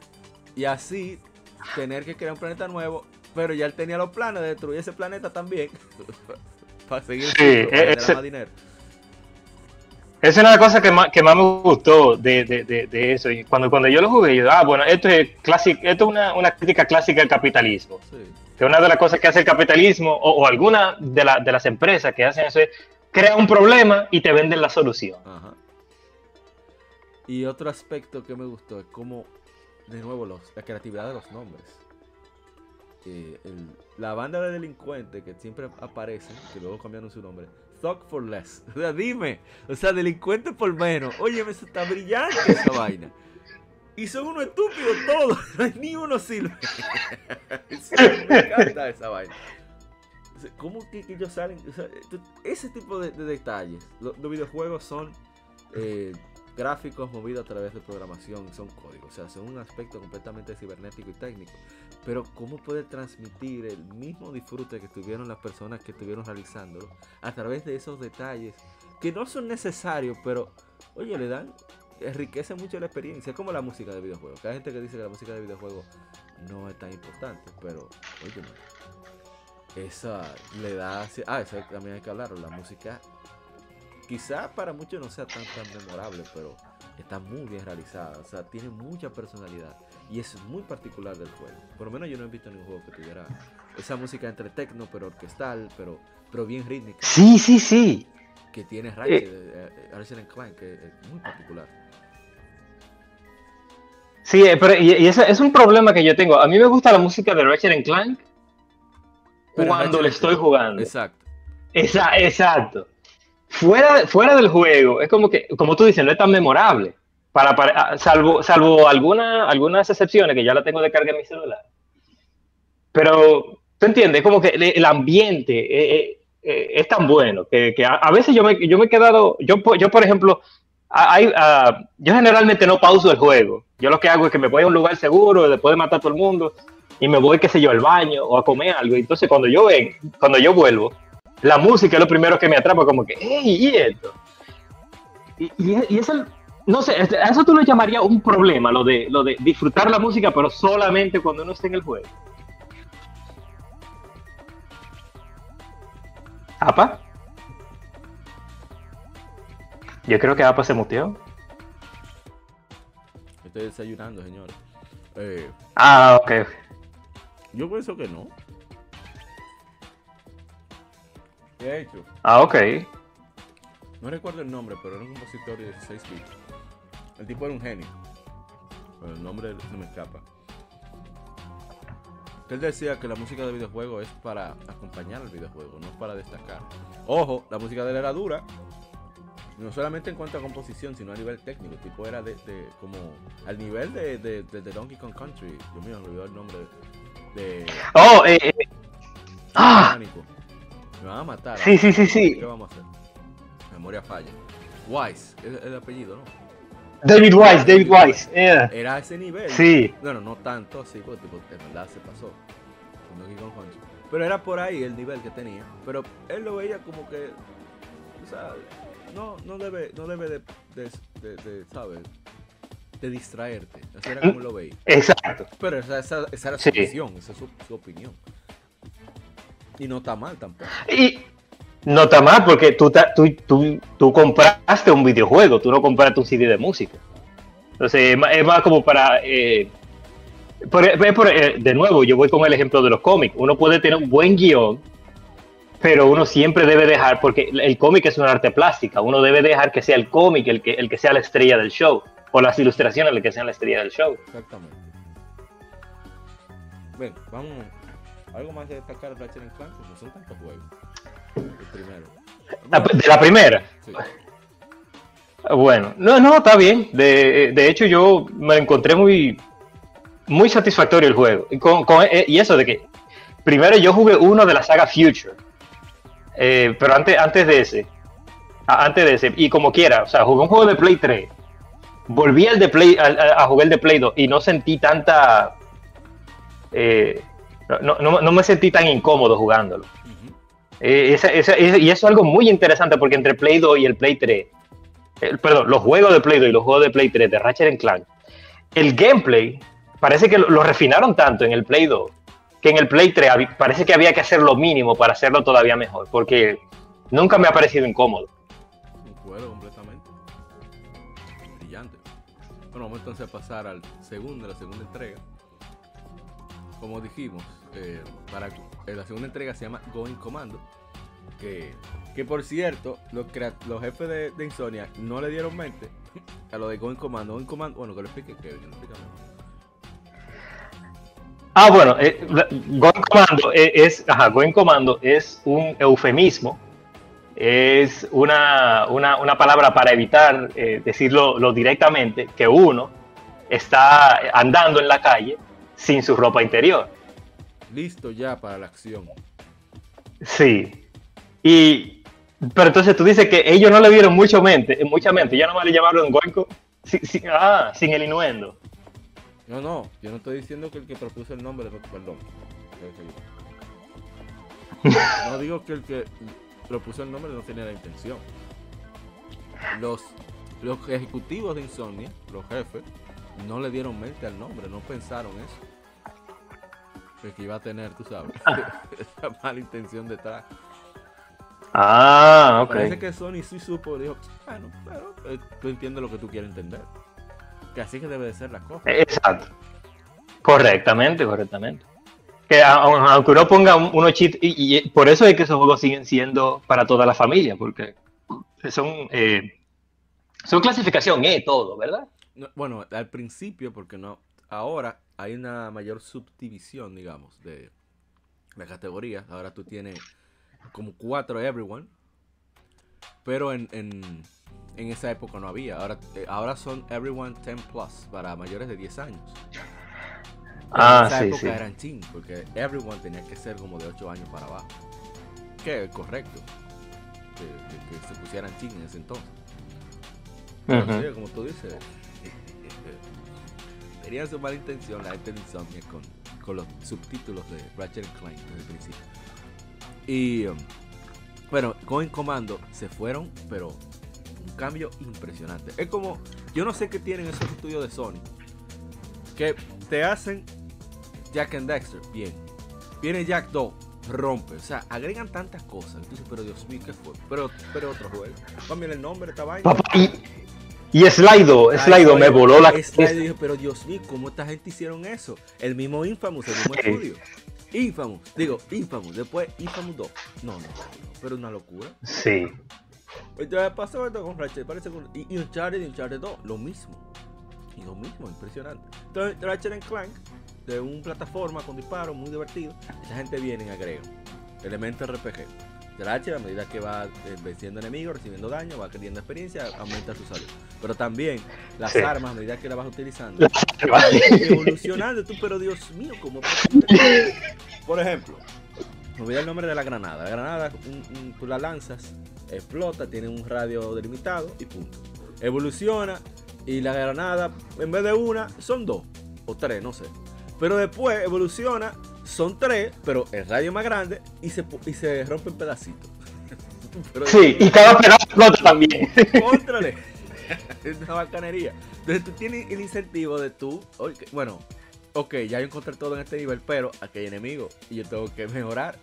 Speaker 1: y, así tener que crear un planeta nuevo, pero ya él tenía los planes de destruir ese planeta también para seguir
Speaker 4: sí, ese, más dinero. Esa es una de las cosas que más, que más me gustó de, de, de, de, eso. Y cuando, cuando yo lo jugué, yo, ah, bueno, esto es, clásico, esto es una, una crítica clásica al capitalismo. Sí. Que una de las cosas que hace el capitalismo, o, o alguna de, la, de las empresas que hacen eso es, crea un problema y te venden la solución.
Speaker 1: Ajá. Y otro aspecto que me gustó es como, de nuevo, los, la creatividad de los nombres. La banda de delincuentes que siempre aparecen, que luego cambiaron su nombre, Thug for Less. O sea, dime, o sea, delincuente por menos. Oye, eso está brillante esa vaina. Y son unos estúpidos todos, ni uno sirve. me encanta esa vaina. ¿Cómo que, que ellos salen? Ese tipo de, de detalles. Los, los, videojuegos son eh, gráficos movidos a través de programación, son códigos, o sea, son un aspecto completamente cibernético y técnico. Pero ¿cómo puede transmitir el mismo disfrute que tuvieron las personas que estuvieron realizándolo a través de esos detalles que no son necesarios, pero, oye, le dan, enriquece mucho la experiencia, es como la música de videojuegos. Que hay gente que dice que la música de videojuegos no es tan importante, pero, oye, esa le da, ah, eso también hay que hablarlo, la música quizá para muchos no sea tan tan memorable, pero está muy bien realizada, o sea, tiene mucha personalidad y es muy particular del juego. Por lo menos yo no he visto ningún juego que tuviera esa música entre techno, pero orquestal, pero, pero bien rítmica.
Speaker 4: Sí, sí, sí.
Speaker 1: Que tiene Ratchet, eh, eh, Clank, que es muy particular.
Speaker 4: Sí, eh, pero y, y ese es un problema que yo tengo. A mí me gusta la música de Ratchet Clank pero cuando le estoy jugando.
Speaker 1: Exacto.
Speaker 4: Esa, exacto fuera, fuera del juego, es como que, como tú dices, no es tan memorable. Para, para, ah, salvo salvo alguna, algunas excepciones que ya la tengo de carga en mi celular. Pero, ¿tú entiendes? Como que el ambiente, eh, eh, es tan bueno que, que a, a veces yo me, yo me he quedado, yo, yo por ejemplo, hay, ah, yo generalmente no pauso el juego. Yo lo que hago es que me voy a un lugar seguro después de matar a todo el mundo y me voy, qué sé yo, al baño o a comer algo. Entonces cuando yo ven, cuando yo vuelvo, la música es lo primero que me atrapa, como que, hey, ¿y esto? Y, y, y es el, no sé, a eso tú lo llamarías un problema, lo de, lo de disfrutar la música, pero solamente cuando uno esté en el juego. ¿Apa? Yo creo que Apa se muteó.
Speaker 1: Estoy desayunando, señores. Eh,
Speaker 4: Ah, ok.
Speaker 1: yo pienso que no. ¿Qué ha hecho?
Speaker 4: Ah, ok.
Speaker 1: No recuerdo el nombre, pero era un compositor de 16 bits. El tipo era un genio. Pero el nombre se me escapa. Él decía que la música de videojuego es para acompañar al videojuego, no para destacar. Ojo, la música de él era dura. No solamente en cuanto a composición, sino a nivel técnico. El tipo era de, de- como al nivel de, de, de- de Donkey Kong Country. Dios mío, me olvidó el nombre de.
Speaker 4: Oh, eh, eh, Ah.
Speaker 1: Mecánico. Me van a matar.
Speaker 4: sí, sí, sí, sí.
Speaker 1: ¿Qué vamos a hacer? Memoria falla. Wise, es el apellido, ¿no?
Speaker 4: David Wise, David Wise. yeah.
Speaker 1: Era a ese nivel.
Speaker 4: Sí.
Speaker 1: Bueno, no tanto así, porque tipo, en verdad se pasó. Pero era por ahí el nivel que tenía. Pero él lo veía como que. O sea, no, no debe, no debe de, de, de- de, ¿sabes? De distraerte. Así era como lo veía.
Speaker 4: Exacto.
Speaker 1: Pero esa, esa, esa era su
Speaker 4: Sí.
Speaker 1: visión, esa es su, su opinión. Y no está mal tampoco.
Speaker 4: Y no está mal porque tú, tú, tú, tú compraste un videojuego, tú no compraste un CD de música. Entonces, es más, es más como para... eh, por- por- eh, de nuevo, yo voy con el ejemplo de los cómics. Uno puede tener un buen guion, pero uno siempre debe dejar, porque el cómic es un arte plástica, uno debe dejar que sea el cómic el que, el que sea la estrella del show, o las ilustraciones el que sean la estrella del show.
Speaker 1: Exactamente. Ven, vamos. Algo más de destacar de Ratchet Clank, porque son tantos juegos. El primero.
Speaker 4: La- De la primera.
Speaker 1: Sí.
Speaker 4: Bueno, no, no, está bien. De, de hecho, yo me encontré muy, muy satisfactorio el juego. Y, con- con- eh, y eso de que, primero yo jugué uno de la saga Future, Eh, pero antes, antes de ese, antes de ese, y como quiera, o sea, jugué un juego de Play 3, volví al de Play, a, a jugar el de Play 2 y no sentí tanta, eh, no, no- no- me sentí tan incómodo jugándolo. Eh, y eso es algo muy interesante porque entre Play 2 y el Play 3, eh, perdón, los juegos de Play 2 y los juegos de Play 3 de Ratchet Clank, el gameplay parece que lo, refinaron tanto en el Play 2 que en el Play 3 habi- parece que había que hacer lo mínimo para hacerlo todavía mejor porque nunca me ha parecido incómodo.
Speaker 1: Concuerdo completamente. Brillante. Bueno, vamos entonces a pasar al segundo, la segunda entrega. Como dijimos, eh, para eh, la segunda entrega se llama Going Commando. Que, que por cierto, los, los jefes de, de Insomnia no le dieron mente a lo de Going Commando. Going Commando, bueno, que lo explique Kevin.
Speaker 4: Ah, bueno, eh, Going Commando eh, es, ajá, Going Commando es un eufemismo, es una, una, una palabra para evitar decirlo lo directamente, que uno está andando en la calle sin su ropa interior.
Speaker 1: Listo ya para la acción.
Speaker 4: Sí. Y, pero entonces tú dices que ellos no le dieron mucho mente, mucha mente, ya nomás le llamaron Going Co- sí, sí, ah, sin el inuendo.
Speaker 1: No, no, yo no estoy diciendo que el que propuso el nombre, no- perdón. No digo que el que propuso el nombre no tenía la intención. Los, los ejecutivos de Insomnia, los jefes, no le dieron mente al nombre, no pensaron eso. Pues que iba a tener, tú sabes, esa mala intención detrás.
Speaker 4: Ah, ok.
Speaker 1: Parece que Sony sí supo, dijo, bueno, pero eh, tú entiendes lo que tú quieres entender. Que así que debe de ser la cosa.
Speaker 4: Exacto. Correctamente, correctamente. Que aunque uno ponga un- unos cheats, y, y por eso es que esos juegos siguen siendo para toda la familia, porque son, eh, son clasificación E todo, ¿verdad?
Speaker 1: No, bueno, al principio, porque no. Ahora hay una mayor subdivisión, digamos, de la categoría. Ahora tú tienes como cuatro Everyone. Pero en, en, en esa época no había. Ahora, eh, ahora son Everyone 10 Plus para mayores de 10 años.
Speaker 4: Ah,
Speaker 1: en esa
Speaker 4: sí,
Speaker 1: época
Speaker 4: sí.
Speaker 1: eran teen, porque Everyone tenía que ser como de 8 años para abajo. que correcto. Que, que- que se pusieran ching en ese entonces. Sí, como tú dices, tenían su mala intención la gente de Insomniac con, con los subtítulos de Ratchet Clank desde el principio. Y um, bueno, Going Commando se fueron, pero un cambio impresionante. Es como, yo no sé qué tienen esos estudios de Sony, que te hacen Jack and Dexter, bien. Viene Jack 2, rompe. O sea, agregan tantas cosas. Dices, pero Dios mío, ¿qué fue? Pero, pero otro juego. Cambia el nombre esta vaina.
Speaker 4: Papá, y, y Slido, Slido me voló la
Speaker 1: Slido, dije, pero Dios mío, ¿cómo esta gente hicieron eso? El mismo Infamous, el mismo estudio. Infamous, digo, Infamous, después Infamous 2. No, no, no, pero una locura.
Speaker 4: Sí.
Speaker 1: Entonces pasó esto con Ratchet, parece con, y, y Uncharted y Uncharted 2, lo mismo. Y lo mismo, impresionante. Entonces Ratchet Clank, de una plataforma con disparos, muy divertido, esta gente viene y agrega elementos RPG. Ratchet a medida que va eh, venciendo enemigos, recibiendo daño, va adquiriendo experiencia, aumenta su salud. Pero también las
Speaker 4: Sí.
Speaker 1: armas, a medida que las vas utilizando, evolucionando. Tú, pero Dios mío, ¿cómo? Por ejemplo, me olvidé el nombre de la granada. La granada, un- un- tú la lanzas, explota, tiene un radio delimitado y punto. Evoluciona y la granada, en vez de una, son dos o tres, no sé. Pero después evoluciona, son tres, pero el radio es más grande y se, y se rompe en pedacitos. Pero-
Speaker 4: Sí, y cada pedazo explota también.
Speaker 1: Contrale. es una bacanería. Entonces tú tienes el incentivo de tú, ok, bueno, ok, ya yo encontré todo en este nivel, pero aquí hay enemigos y yo tengo que mejorar.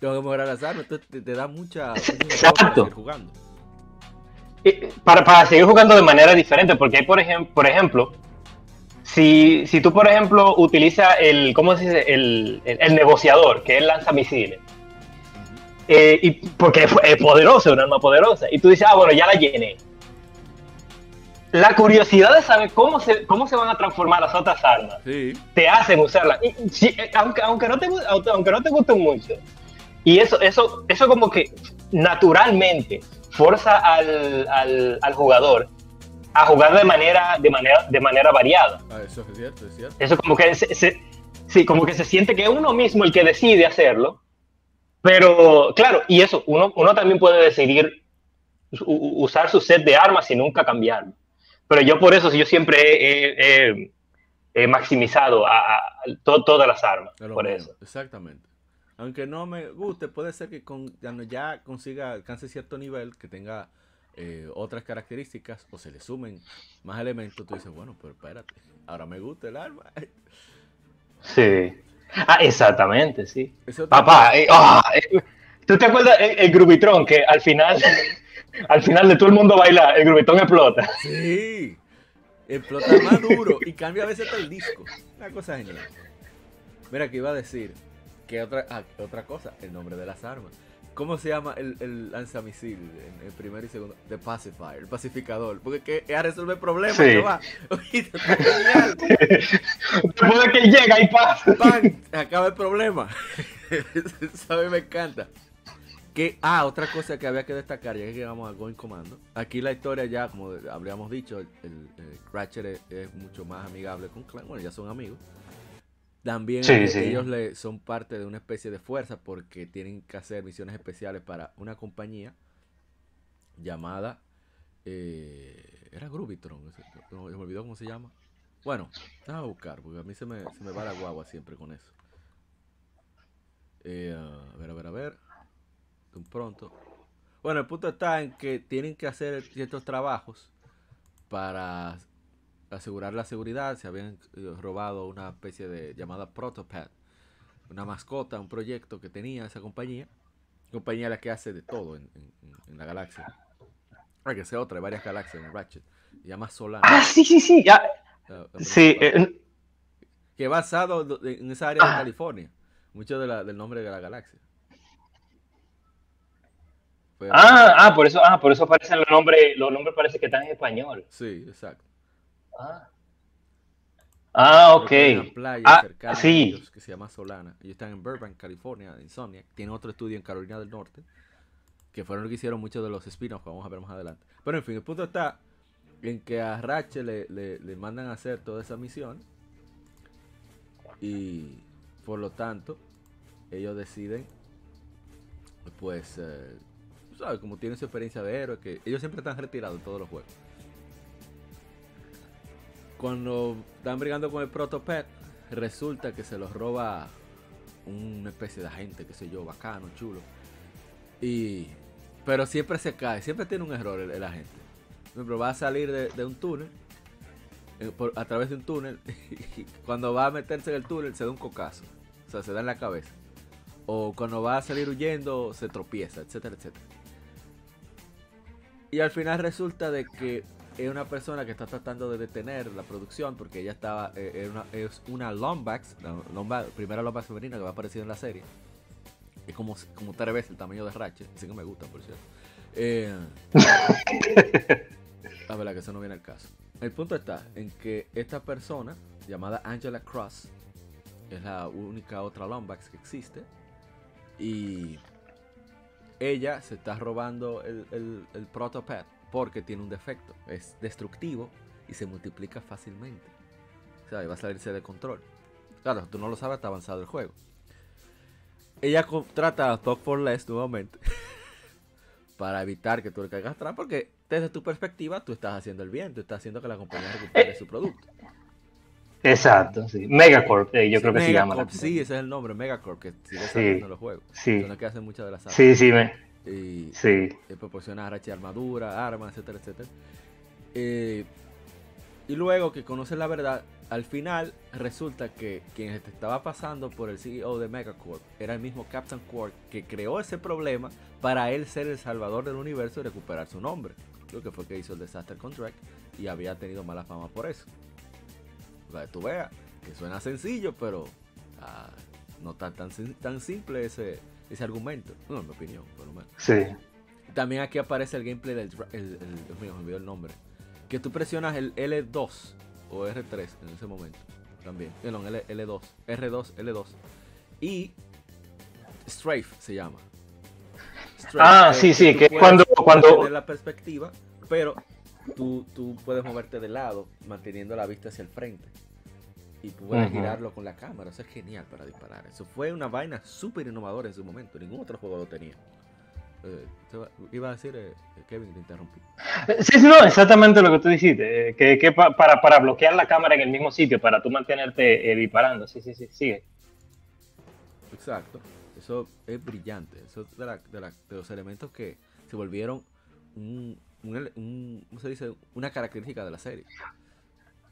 Speaker 1: Tengo que mejorar las armas, entonces te, te da mucha,
Speaker 4: Exacto.
Speaker 1: para seguir jugando.
Speaker 4: Para, para seguir jugando de manera diferente, porque hay, por, ejem- por ejemplo, si, si tú, por ejemplo, utilizas el, ¿cómo se dice? El, el, el negociador, que es lanza misiles, eh, y porque es, es poderoso, es un arma poderosa, y tú dices, ah, bueno, ya la llené. La curiosidad de saber cómo se, cómo se van a transformar las otras armas
Speaker 1: Sí,
Speaker 4: te hacen usarla. Y, si- eh, aunque, aunque, no te, aunque aunque no te gusten mucho. Y eso, eso, eso como que naturalmente forza al, al, al jugador a jugar de manera, de manera, de manera variada.
Speaker 1: ah, eso es cierto, es cierto.
Speaker 4: Eso como que se, se- sí, como que se siente que es uno mismo el que decide hacerlo. Pero claro, y eso, uno, uno también puede decidir usar su set de armas y nunca cambiarlo. Pero yo por eso, yo siempre he, he- he- maximizado a, a- to- todas las armas.
Speaker 1: De lo
Speaker 4: Por
Speaker 1: mismo,
Speaker 4: eso.
Speaker 1: Exactamente. Aunque no me guste, puede ser que con, cuando ya consiga, alcance cierto nivel, que tenga eh, otras características o se le sumen más elementos, tú dices, bueno, pero espérate, ahora me gusta el arma.
Speaker 4: Sí. Ah, exactamente, sí. Papá, eh, ah, eh, ¿tú te acuerdas el, el Grubitron que al final, al final de todo el mundo bailar, el Grubitron explota?
Speaker 1: Sí, explota más duro y cambia a veces hasta el disco. Una cosa genial. Mira, que iba a decir que otra, ah, otra cosa, el nombre de las armas. ¿Cómo se llama el, el lanzamisil en el primero y segundo? The Pacifier, el pacificador. Porque es a resolver problemas.
Speaker 4: Sí.
Speaker 1: ¿no va?
Speaker 4: Después de que llega y pasa.
Speaker 1: ¡Pam! Acaba el problema. Eso a mí me encanta. Que, ah, otra cosa que había que destacar, ya que llegamos a Going Commando. Aquí la historia ya, como habríamos dicho, el, el- el Ratchet es, es mucho más amigable con Clank. Bueno, ya son amigos. También
Speaker 4: Sí, sí.
Speaker 1: ellos le, son parte de una especie de fuerza porque tienen que hacer misiones especiales para una compañía llamada... eh, era Grubitron, no, me olvidó cómo se llama. Bueno, déjame buscar, porque a mí se me, se me va la guagua siempre con eso. Eh, a ver, a ver, a ver. Pronto. Bueno, el punto está en que tienen que hacer ciertos trabajos para asegurar la seguridad. Se habían eh, robado una especie de llamada Protopad. Una mascota, un proyecto que tenía esa compañía. Compañía la que hace de todo en, en- en la galaxia. Hay que sea otra, hay varias galaxias en Ratchet. Se llama Solana.
Speaker 4: Ah, sí, sí, sí. ya.
Speaker 1: la- la
Speaker 4: Sí, eh,
Speaker 1: que basado do- en esa área de
Speaker 4: Ah.
Speaker 1: California. Mucho de la- del nombre de la galaxia.
Speaker 4: Ah, ah, por eso, ah, por eso aparecen los nombres, los nombres parece que están en español.
Speaker 1: Sí, exacto.
Speaker 4: Ah, ah
Speaker 1: hay
Speaker 4: ok.
Speaker 1: una playa
Speaker 4: Ah,
Speaker 1: cercana
Speaker 4: sí.
Speaker 1: ellos que se llama Solana. Ellos están en Burbank, California, en Insomniac. Tienen otro estudio en Carolina del Norte. Que fueron los que hicieron muchos de los spin-offs que vamos a ver más adelante. Pero en fin, el punto está en que a Ratchet le, le- le mandan a hacer toda esa misión. Y por lo tanto, ellos deciden pues, eh, ¿sabes? Como tienen su experiencia de héroe, que ellos siempre están retirados en todos los juegos. Cuando están brigando con el Protopet, resulta que se los roba una especie de agente, qué sé yo, bacano, chulo. Y, pero siempre se cae, siempre tiene un error el, agente. Por ejemplo, va a salir de, un túnel, eh, a través de un túnel, y cuando va a meterse en el túnel se da un cocazo, o sea, se da en la cabeza. O cuando va a salir huyendo se tropieza, etcétera, etcétera. Y al final resulta de que es una persona que está tratando de detener la producción porque ella estaba eh, una, es una Lombax, la primera Lombax femenina que va a aparecer en la serie. Es como, como tres veces el tamaño de Ratchet, así que me gusta, por cierto. Eh, la verdad que eso no viene al caso. El punto está en que esta persona, llamada Angela Cross, es la única otra Lombax que existe. Y ella se está robando el, el, el Protopad porque tiene un defecto. Es destructivo y se multiplica fácilmente. O sea, va a salirse de control. Claro, tú no lo sabes, está avanzado el juego. Ella contrata a Talk for Less nuevamente para evitar que tú le caigas atrás, porque desde tu perspectiva tú estás haciendo el bien, tú estás haciendo que la compañía recupere su producto.
Speaker 4: Exacto, sí. Megacorp, eh, yo creo que se llama.
Speaker 1: Sí, ese es el nombre, Megacorp, que sigue saliendo en los juegos.
Speaker 4: Sí.
Speaker 1: que hacen muchas de las
Speaker 4: Sí, sí, me,
Speaker 1: y
Speaker 4: sí.
Speaker 1: proporciona racha armadura, armas, etcétera, etcétera. Eh, y luego que conoces la verdad, al final resulta que quien estaba pasando por el CEO de Megacorp era el mismo Captain Quark que creó ese problema para él ser el salvador del universo y recuperar su nombre. Lo que fue que hizo el desastre con Drake y había tenido mala fama por eso. Tú veas que suena sencillo, pero ah, no tan, tan, tan simple ese, ese argumento. No, en mi opinión, por lo menos.
Speaker 4: Sí.
Speaker 1: También aquí aparece el gameplay del. El, Dios mío, me olvidó el nombre. Que tú presionas el L2 o R3 en ese momento. También. Perdón, L, L2. R2, L2. Y. Strafe se llama.
Speaker 4: ah, sí, sí, que cuando. cuando...
Speaker 1: la perspectiva, pero tú, tú puedes moverte de lado manteniendo la vista hacia el frente y puedes girarlo con la cámara. Eso es genial para disparar. Eso fue una vaina súper innovadora en su momento. Ningún otro juego lo tenía. Eh, iba a decir, eh, Kevin, te interrumpí.
Speaker 4: Sí, sí, no, exactamente lo que tú dijiste. Eh, que, que para, para, bloquear la cámara en el mismo sitio, para tú mantenerte disparando. Sí, sí, sí, sigue.
Speaker 1: Exacto. Eso es brillante. Eso es de, la, de, la, de los elementos que se volvieron un, un, ¿cómo se dice? una característica de la serie.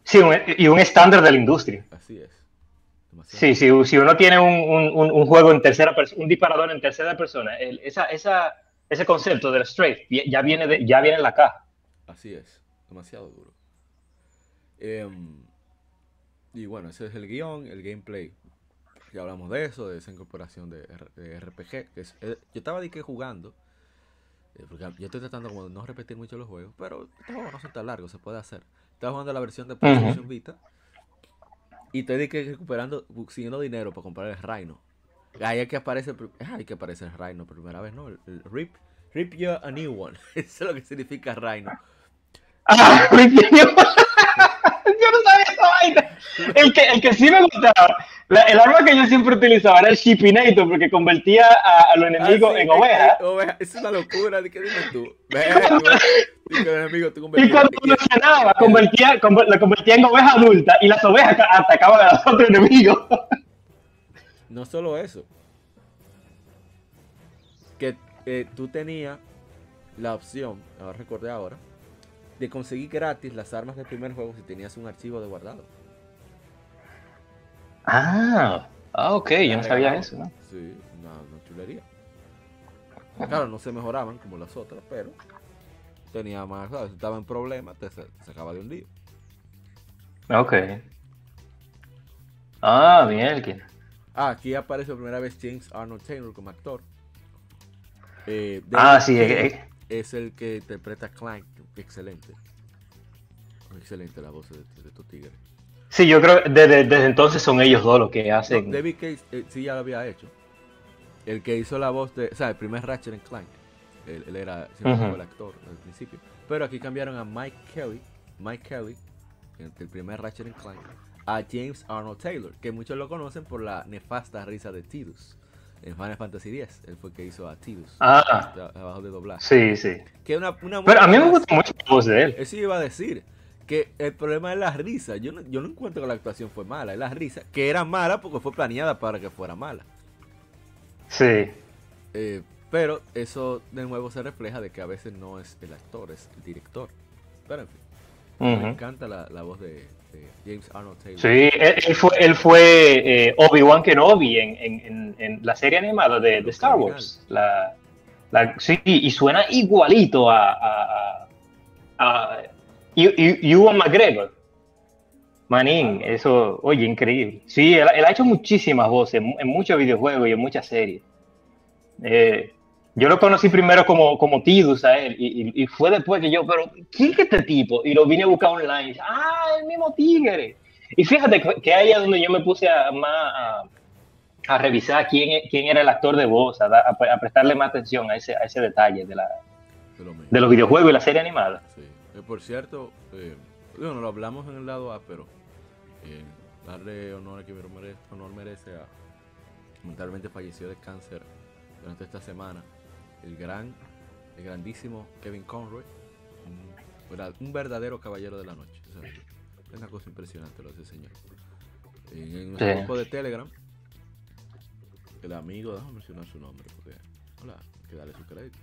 Speaker 4: Sí, y un estándar de la industria.
Speaker 1: Así es.
Speaker 4: Sí, sí, si uno tiene un, un, un, juego en tercera persona, un disparador en tercera persona, esa, esa, ese concepto del strafe ya viene, de, ya viene en la caja.
Speaker 1: Así es, demasiado duro. Em, y bueno, ese es el guion, el gameplay. Ya hablamos de eso, de esa incorporación de, RPG. Que es, eh, yo estaba de que jugando, eh, porque yo estoy tratando como de no repetir mucho los juegos, pero estos juegos no son tan largos, se puede hacer. Estaba jugando la versión de PlayStation Vita. Y estoy recuperando, siguiendo dinero para comprar el Rhino. Ahí es que aparece, ahí que aparece el Rhino por primera vez, ¿no? El, rip, rip you a new one. Eso es lo que significa Rhino.
Speaker 4: Ah, Yo no sabía esa vaina. El que, el que sí me gustaba, el arma que yo siempre utilizaba era el Shipinator porque convertía a, los enemigos ah, en ovejas.
Speaker 1: Oveja. Es una locura, ¿qué dices tú?
Speaker 4: Y cuando evolucionaba, convertía, la convertía en oveja adulta y las ovejas atacaban a los otros enemigos.
Speaker 1: No solo eso. Que eh, tú tenías la opción, ahora recordé ahora, de conseguir gratis las armas del primer juego si tenías un archivo de guardado.
Speaker 4: Ah, ah ok, yo no sabía eso, ¿no?
Speaker 1: Sí, una, una chulería. Claro, no se mejoraban como las otras, pero tenía más, ¿sabes? Si estaba en problemas, te, se, acaba de hundir.
Speaker 4: Ok. Ah, bien.
Speaker 1: Ah, aquí aparece por primera vez James Arnold Taylor como actor.
Speaker 4: Eh, ah, sí. Eh,
Speaker 1: es el que interpreta a Clank. Excelente. Excelente la voz de, de tu tigre.
Speaker 4: Sí, yo creo que desde, desde, entonces son ellos dos los que hacen.
Speaker 1: David Case eh, sí ya lo había hecho. El que hizo la voz de. O sea, el primer Ratchet en Clank. Él, era el actor al principio. Pero aquí cambiaron a Mike Kelly, Mike Kelly, el, primer Ratchet Clank, a James Arnold Taylor, que muchos lo conocen por la nefasta risa de Tidus. En Final Fantasy X, él fue el que hizo a Tidus.
Speaker 4: Ah,
Speaker 1: Abajo de doblaje.
Speaker 4: sí, sí.
Speaker 1: Que una, una
Speaker 4: Pero a mí me gusta mucho la voz de él.
Speaker 1: Eso iba a decir. Que el problema es la risa. Yo no, yo no encuentro que la actuación fue mala. Es la risa. Que era mala porque fue planeada para que fuera mala.
Speaker 4: Sí.
Speaker 1: Eh, pero eso de nuevo se refleja de que a veces no es el actor, es el director. Pero en fin, me encanta la, la voz de, de James Arnold Taylor.
Speaker 4: Sí, él, él fue, él fue eh, Obi-Wan Kenobi en, en, en, en la serie animada de, de Star Wars. La, la- sí, y suena igualito a, a, a, a Ew- Ew- Ewan McGregor. Manín, eso, oye, increíble. Sí, él, él ha hecho muchísimas voces en, mu- en muchos videojuegos y en muchas series. Eh, yo lo conocí primero como, como Tidus a él, y, y- y fue después que yo, pero ¿quién es este tipo? Y lo vine a buscar online. Ah, el mismo Tigre. Y fíjate que, ahí es donde yo me puse a, más a, a revisar quién, quién era el actor de voz, a, prestarle más atención a ese, a ese detalle de, la,
Speaker 1: de lo mismo.
Speaker 4: de los videojuegos y la serie animada.
Speaker 1: Sí. Eh, por cierto, eh, bueno, lo hablamos en el lado A, pero eh, darle honor a quien merece, honor merece a. Lamentablemente falleció de cáncer durante esta semana. El gran, el grandísimo Kevin Conroy. Un, un verdadero caballero de la noche. o sea, es una cosa impresionante lo de ese señor. En, en nuestro
Speaker 4: Sí.
Speaker 1: grupo de Telegram, el amigo, déjame mencionar su nombre, porque hola, hay que darle su crédito.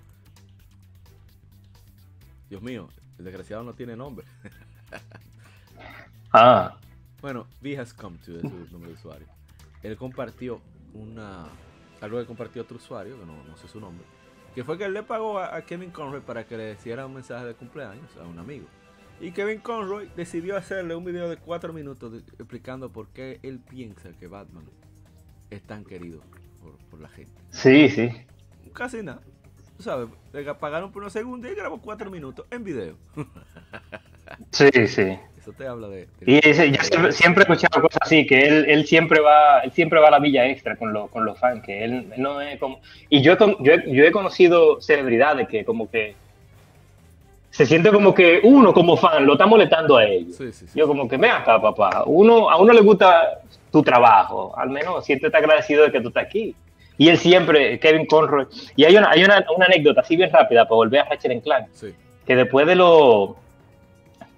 Speaker 1: Dios mío, el desgraciado no tiene nombre.
Speaker 4: Ah,
Speaker 1: Bueno, V has come to es su nombre de usuario. Él compartió una. Algo que compartió otro usuario, que no, no sé su nombre. Que fue que él le pagó a, a Kevin Conroy para que le hiciera un mensaje de cumpleaños a un amigo. Y Kevin Conroy decidió hacerle un video de 4 minutos de- explicando por qué él piensa que Batman es tan querido por, por la gente.
Speaker 4: sí, sí.
Speaker 1: Casi nada. Tú sabes, le pagaron por unos segundos y grabó 4 minutos en video.
Speaker 4: Sí, sí.
Speaker 1: Eso te habla de. de-
Speaker 4: Y ese- yo siempre, siempre he escuchado cosas así, que él, él siempre va, él siempre va a la villa extra con, lo- con los fans, que él no es como... Y yo he, yo, he, yo he conocido celebridades que como que se siente como que uno como fan lo está molestando a ellos.
Speaker 1: Sí, sí, sí.
Speaker 4: Yo como que, ven acá, papá, uno, a uno le gusta tu trabajo, al menos siéntete agradecido de que tú estás aquí. Y él siempre, Kevin Conroy, y hay una, hay una, una anécdota así bien rápida para volver a Ratchet Clank
Speaker 1: Sí.
Speaker 4: que después de, lo-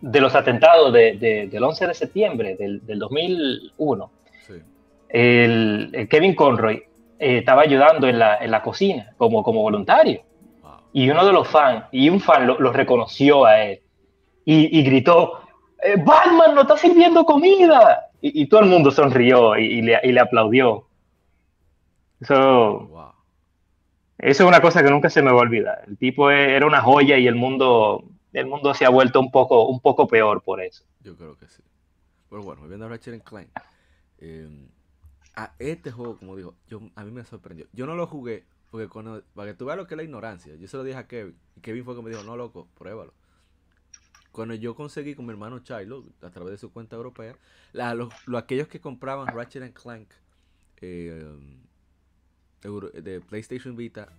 Speaker 4: de los atentados de- de- del 11 de septiembre del, del 2001,
Speaker 1: sí.
Speaker 4: el, el Kevin Conroy eh, estaba ayudando en la, en la cocina como, como voluntario.
Speaker 1: Wow.
Speaker 4: Y uno de los fans, y un fan lo, lo reconoció a él y, y gritó, "Eh, Batman, no está sirviendo comida. Y, y todo el mundo sonrió y, y le, y le aplaudió. Eso,
Speaker 1: Wow.
Speaker 4: eso es una cosa que nunca se me va a olvidar. El tipo e- era una joya y el mundo, el mundo se ha vuelto un poco, un poco peor por eso.
Speaker 1: Yo creo que sí. Pero bueno, volviendo a Ratchet Clank. eh, a este juego, como digo, yo, a mí me sorprendió. Yo no lo jugué porque cuando, para que tú veas lo que es la ignorancia, yo se lo dije a Kevin. Y Kevin fue que me dijo, no, loco, pruébalo. Cuando yo conseguí con mi hermano Chilo, a través de su cuenta europea, la- los, lo- aquellos que compraban Ratchet Clank eh, de PlayStation Vita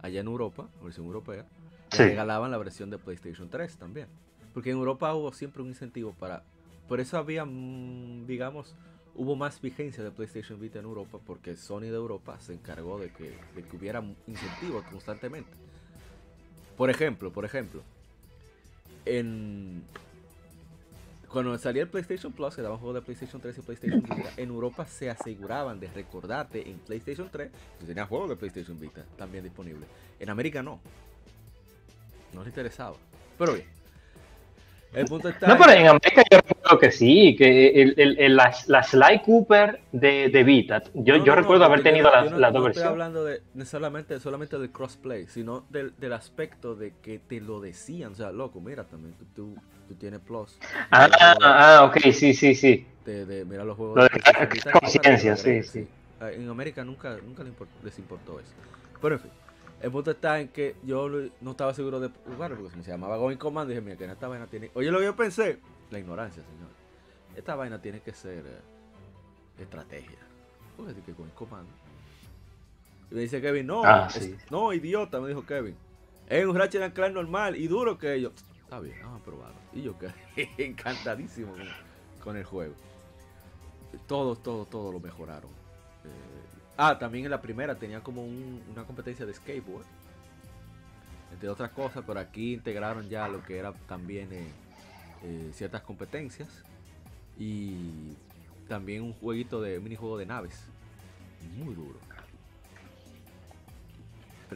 Speaker 1: allá en Europa, versión europea,
Speaker 4: Sí.
Speaker 1: regalaban la versión de PlayStation 3 también. Porque en Europa hubo siempre un incentivo para... Por eso había, mm, digamos, hubo más vigencia de PlayStation Vita en Europa porque Sony de Europa se encargó de que, de que hubiera incentivos constantemente. Por ejemplo, por ejemplo, en... Cuando salía el PlayStation Plus, que daban juegos de PlayStation 3 y PlayStation Vita, en Europa se aseguraban de recordarte en PlayStation 3 que tenía juegos de PlayStation Vita también disponibles. En América no. No les interesaba. Pero bien. El punto está.
Speaker 4: No, pero en América yo recuerdo que sí, que el, el- el- la, la Sly Cooper de, de Vita, yo,
Speaker 1: No,
Speaker 4: yo
Speaker 1: no, no,
Speaker 4: recuerdo haber
Speaker 1: porque yo
Speaker 4: tenido
Speaker 1: no-
Speaker 4: las,
Speaker 1: yo no-
Speaker 4: las
Speaker 1: no
Speaker 4: dos
Speaker 1: estoy
Speaker 4: versiones.
Speaker 1: hablando de necesariamente solamente del crossplay, sino del, del aspecto de que te lo decían. O sea, loco, mira, también tú, tú, tú tienes plus.
Speaker 4: Ah,
Speaker 1: Mira
Speaker 4: ah, ah, ok, sí, sí, sí.
Speaker 1: de, de- mira los juegos
Speaker 4: Lo de conciencia, sí, sí.
Speaker 1: Ah, En América nunca, nunca les importó, les importó eso. Pero en fin, el punto está en que yo no estaba seguro de jugar porque se llamaba Going Command. Dije, mira, que esta vaina tiene. Oye, lo que yo pensé, la ignorancia, señor. Esta vaina tiene que ser eh, estrategia. Porque que Going Command. Y me dice Kevin, no,
Speaker 4: Ah,
Speaker 1: es- no, idiota, me dijo Kevin. Es un Ratchet Clank normal y duro que yo. Está bien, vamos a probarlo. Y yo quedé encantadísimo con, con el juego. Todo, todo, todo lo mejoraron. ah, también en la primera tenía como un- una competencia de skateboard. Entre otras cosas, pero aquí integraron ya lo que era también eh, eh, ciertas competencias. Y también un jueguito de un minijuego de naves. Muy duro.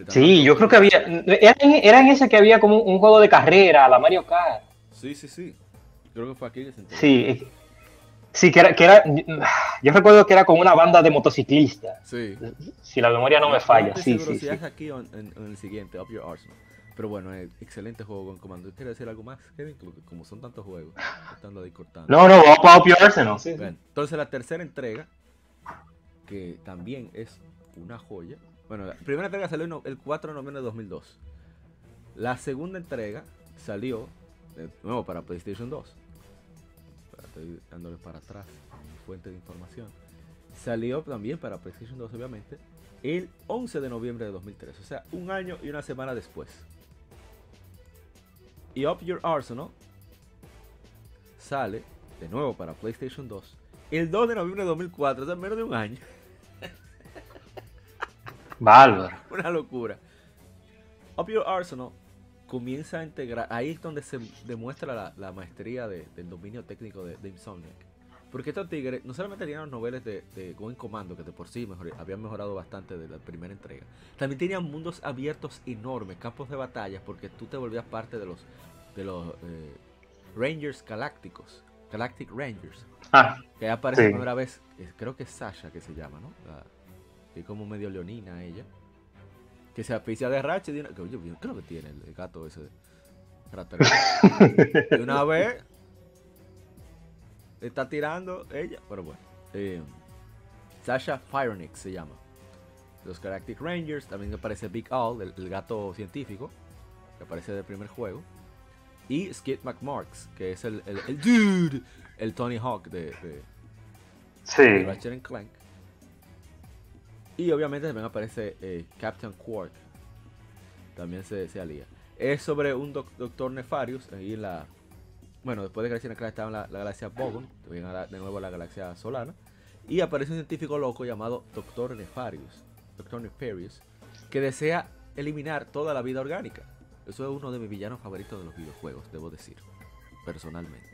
Speaker 4: Sí, yo creo que había. Era en, era en ese que había como un juego de carrera, la Mario Kart.
Speaker 1: Sí, sí, sí. Creo que fue aquí que se.
Speaker 4: Sí, sí, que era, que era. Yo recuerdo que era con una banda de motociclistas.
Speaker 1: Sí.
Speaker 4: Si la memoria no me falla. Sí, sí, sí.
Speaker 1: aquí en, en- en el siguiente, Up Your Arsenal. Pero bueno, eh, excelente juego con comando. ¿Quieres decir algo más, Kevin? Como, como son tantos juegos, estando ahí cortando.
Speaker 4: No, no, vamos para Your Arsenal. Sí, sí.
Speaker 1: Bueno, entonces la tercera entrega, que también es una joya. Bueno, la primera entrega salió el 4 de noviembre de 2002. La segunda entrega salió de nuevo para PlayStation 2. Espera, Estoy dándole para atrás fuente de información. Salió también para PlayStation 2, obviamente, el 11 de noviembre de 2003. O sea, un año y una semana después. Y Up Your Arsenal sale de nuevo para PlayStation 2 el 2 de noviembre de 2004, o sea, menos de un año.
Speaker 4: Bárbaro.
Speaker 1: Una locura. Up Your Arsenal comienza a integrar, ahí es donde se demuestra la, la maestría de- del dominio técnico de, de Insomniac. Porque estos tigres no solamente tenían los noveles de, de Go en Comando, que de por sí mejor- habían mejorado bastante de la primera entrega, también tenían mundos abiertos enormes, campos de batalla, porque tú te volvías parte de los, de los eh, Rangers Galácticos, Galactic Rangers.
Speaker 4: Ah,
Speaker 1: Que aparece
Speaker 4: Sí.
Speaker 1: por primera vez, creo que es Sasha que se llama, ¿no? La- que es como medio leonina ella. Que se aficia de Ratchet. y una- que, oye, ¿qué es lo que tiene el, gato ese? Rata- y una vez está tirando ella, pero bueno. eh, Sasha Firenix se llama. Los Galactic Rangers, también aparece Big Al, el, el gato científico, que aparece del primer juego. Y Skid McMarks, que es el, el, el dude, el Tony Hawk de, de. Ratchet and Clank. Y obviamente también aparece eh, Captain Quark. También se, se alía. Es sobre un doc- doctor Nefarius. Ahí en la. Bueno, después de Galaxia Clank estaba la, la galaxia Bogon. De nuevo la galaxia Solana. Y aparece un científico loco llamado Doctor Nefarius. Doctor Nefarius. Que desea eliminar toda la vida orgánica. Eso es uno de mis villanos favoritos de los videojuegos, debo decir. Personalmente.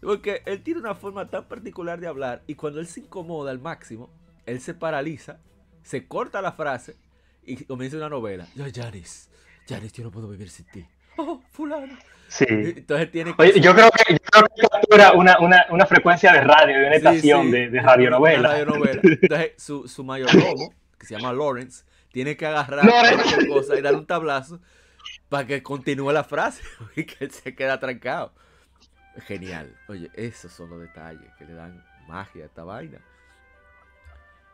Speaker 1: Porque él tiene una forma tan particular de hablar y cuando él se incomoda al máximo, él se paraliza, se corta la frase y comienza una novela. Yo, Janis, Janis, yo no puedo vivir sin ti. Oh, fulano.
Speaker 4: Sí.
Speaker 1: Entonces tiene que...
Speaker 4: Oye, yo creo que, yo creo que captura una, una, una frecuencia de radio, de una estación
Speaker 1: sí,
Speaker 4: de, de radionovela.
Speaker 1: radionovela. Entonces su, su mayordomo, que se llama Lawrence, tiene que agarrar cualquier cosa y darle un tablazo para que continúe la frase y que él se queda trancado. Genial. Oye, esos son los detalles que le dan magia a esta vaina.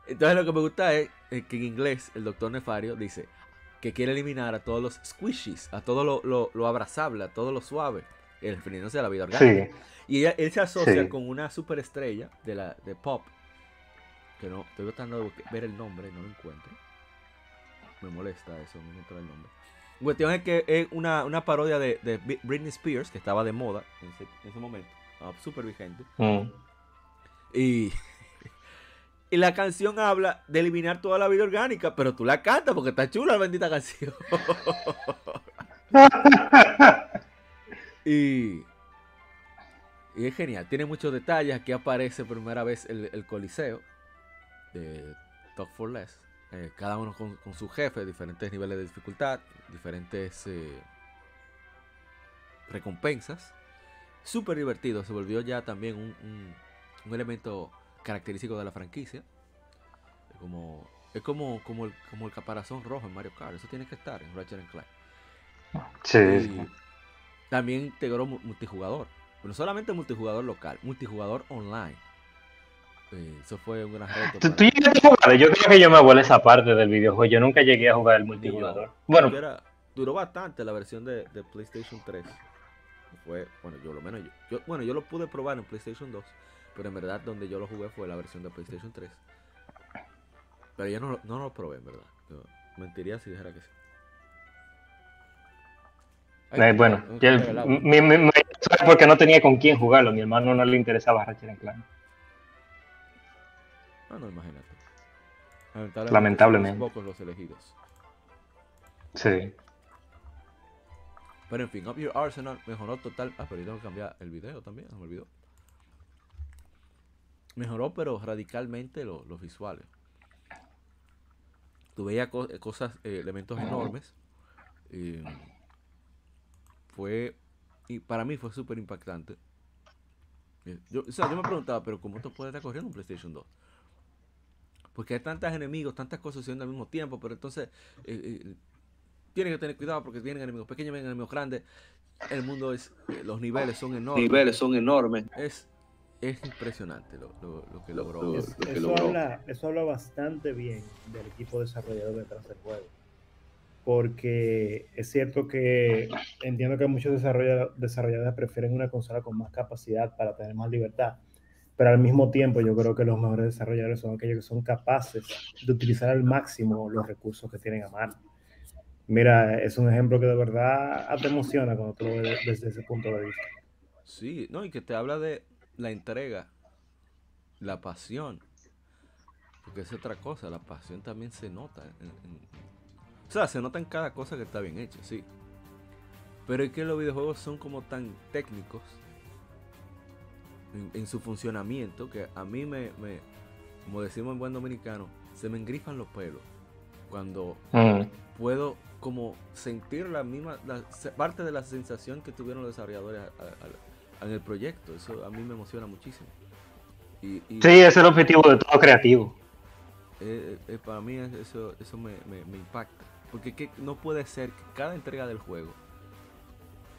Speaker 1: Entonces lo que me gusta es, que en inglés el doctor Nefario dice que quiere eliminar a todos los squishies, a todo lo, lo, lo abrazable, a todo lo suave, el refiriéndose a la vida orgánica.
Speaker 4: Sí.
Speaker 1: Y ella- él se asocia
Speaker 4: Sí.
Speaker 1: con una superestrella de la de pop. Que no, estoy tratando de ver el nombre, no lo encuentro. Me molesta eso, no encuentro el nombre. La cuestión es que es una, una parodia de, Britney Spears, que estaba de moda en ese, en ese momento. Súper vigente.
Speaker 4: Mm.
Speaker 1: Y, y la canción habla de eliminar toda la vida orgánica, pero tú la cantas porque está chula la bendita canción. y, y es genial, tiene muchos detalles. Aquí aparece por primera vez el, el Coliseo de Talk for Less. Eh, cada uno con, con su jefe, diferentes niveles de dificultad, diferentes eh, recompensas. Súper divertido, se volvió ya también un, un- un elemento característico de la franquicia. Como, es como, como, el, como el caparazón rojo en Mario Kart, eso tiene que estar en Ratchet Clank.
Speaker 4: Sí.
Speaker 1: Y también integró mu- multijugador. Pero no solamente multijugador local, multijugador online. Eh, eso fue un gran reto.
Speaker 4: Yo creo que yo me volé esa parte del videojuego. Yo nunca llegué a jugar el multijugador. Bueno,
Speaker 1: era- duró bastante la versión de, de PlayStation 3. Fue, bueno, yo lo menos yo, yo- bueno, yo lo pude probar en PlayStation 2, pero en verdad donde yo lo jugué fue la versión de PlayStation 3. Pero yo no, lo- no lo probé, en verdad. Yo mentiría si dijera que sí. Ay,
Speaker 4: eh, bueno,
Speaker 1: no,
Speaker 4: yo-
Speaker 1: no, el agua.
Speaker 4: mi- mi- mi- fue porque no tenía con quién jugarlo. A mi hermano no le interesaba Ratchet Clank.
Speaker 1: Ah, no, imagínate.
Speaker 4: Lamentablemente.
Speaker 1: Pocos los elegidos.
Speaker 4: Sí.
Speaker 1: Pero en fin, Up Your Arsenal mejoró total. Ah, pero yo tengo que cambiar el video también, me olvidó. Mejoró, pero radicalmente los visuales. Tú veías cosas, eh, elementos enormes. fue. Y para mí fue súper impactante. Eh, yo, o sea, yo me preguntaba, pero ¿cómo esto puede estar corriendo un PlayStation 2? Porque hay tantos enemigos, tantas cosas sucediendo al mismo tiempo, pero entonces eh, tienen que tener cuidado porque vienen enemigos pequeños, vienen enemigos grandes. El mundo es, los niveles son enormes.
Speaker 2: Niveles son enormes.
Speaker 1: Es, es impresionante lo, lo, que logró.
Speaker 3: eso, Habla, eso habla bastante bien del equipo desarrollador detrás del juego. Porque es cierto que entiendo que muchos desarrolladores prefieren una consola con más capacidad para tener más libertad. Pero al mismo tiempo yo creo que los mejores desarrolladores son aquellos que son capaces de utilizar al máximo los recursos que tienen a mano. Mira, es un ejemplo que de verdad te emociona cuando tú lo ves desde ese punto de vista.
Speaker 1: Sí, no, y que te habla de la entrega, la pasión. Porque es otra cosa, la pasión también se nota. o sea, se nota en cada cosa que está bien hecha, sí. Pero es que los videojuegos son como tan técnicos en, su funcionamiento que a mí me, como decimos en buen dominicano, se me engrifan los pelos. Cuando puedo como sentir la misma, parte de la sensación que tuvieron los desarrolladores en el proyecto. Eso a mí me emociona muchísimo.
Speaker 4: Y, sí, ese es el objetivo de todo creativo.
Speaker 1: Eh, eh, para mí eso, eso me, impacta. Porque no puede ser que cada entrega del juego,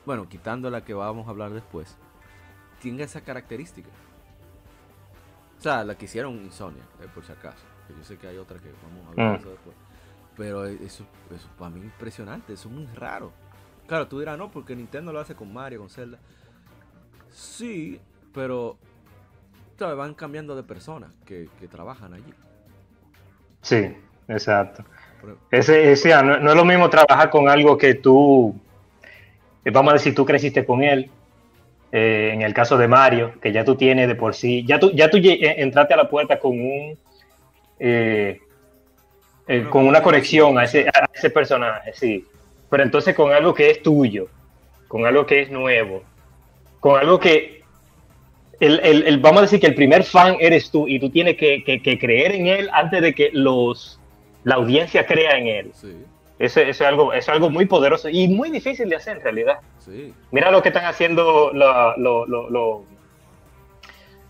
Speaker 1: bueno, quitando la que vamos a hablar después, tenga esa característica. O sea, la que hicieron Insomnia, eh, por si acaso. yo sé que hay otra que vamos a hablar de mm. eso después. Pero eso, eso para mí es impresionante, eso es muy raro. Claro, tú dirás, no, porque Nintendo lo hace con Mario, con Zelda. Sí, pero van cambiando de personas que, trabajan allí.
Speaker 4: Sí, exacto. Ese, ah, no, es lo mismo trabajar con algo que tú, eh, vamos a decir, tú creciste con él. Eh, en el caso de Mario, que ya tú tienes de por sí, ya tú, ya tú eh, entraste a la puerta con un, con una conexión a ese, a ese personaje, sí. Pero entonces con algo que es tuyo, con algo que es nuevo, con algo que el, el, vamos a decir que el primer fan eres tú y tú tienes que, que, creer en él antes de que los, la audiencia crea en él. Eso, es algo, es algo muy poderoso y muy difícil de hacer en realidad. Mira lo que están haciendo lo, lo, lo,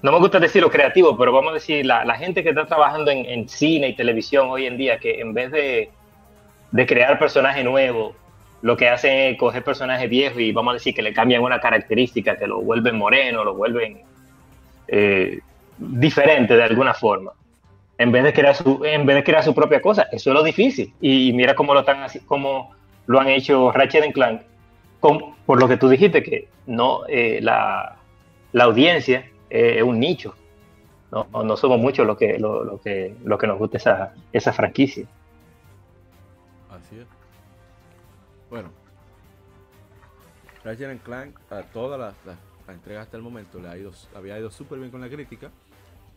Speaker 4: no me gusta decir lo creativo, pero vamos a decir la, la gente que está trabajando en, en, cine y televisión hoy en día, que en vez de, de crear personajes nuevos, lo que hacen es coger personajes viejos y vamos a decir que le cambian una característica, que lo vuelven moreno, lo vuelven eh, diferente de alguna forma. En vez de crear su, en vez de su propia cosa, eso es lo difícil. Y, mira cómo lo están cómo lo han hecho Ratchet Clank, por lo que tú dijiste que no eh, la, la, audiencia es un nicho. No, no somos muchos los que, que, que nos gusta esa, esa franquicia.
Speaker 1: Bueno, Ratchet Clank a todas las, entregas hasta el momento le ha ido, había ido súper bien con la crítica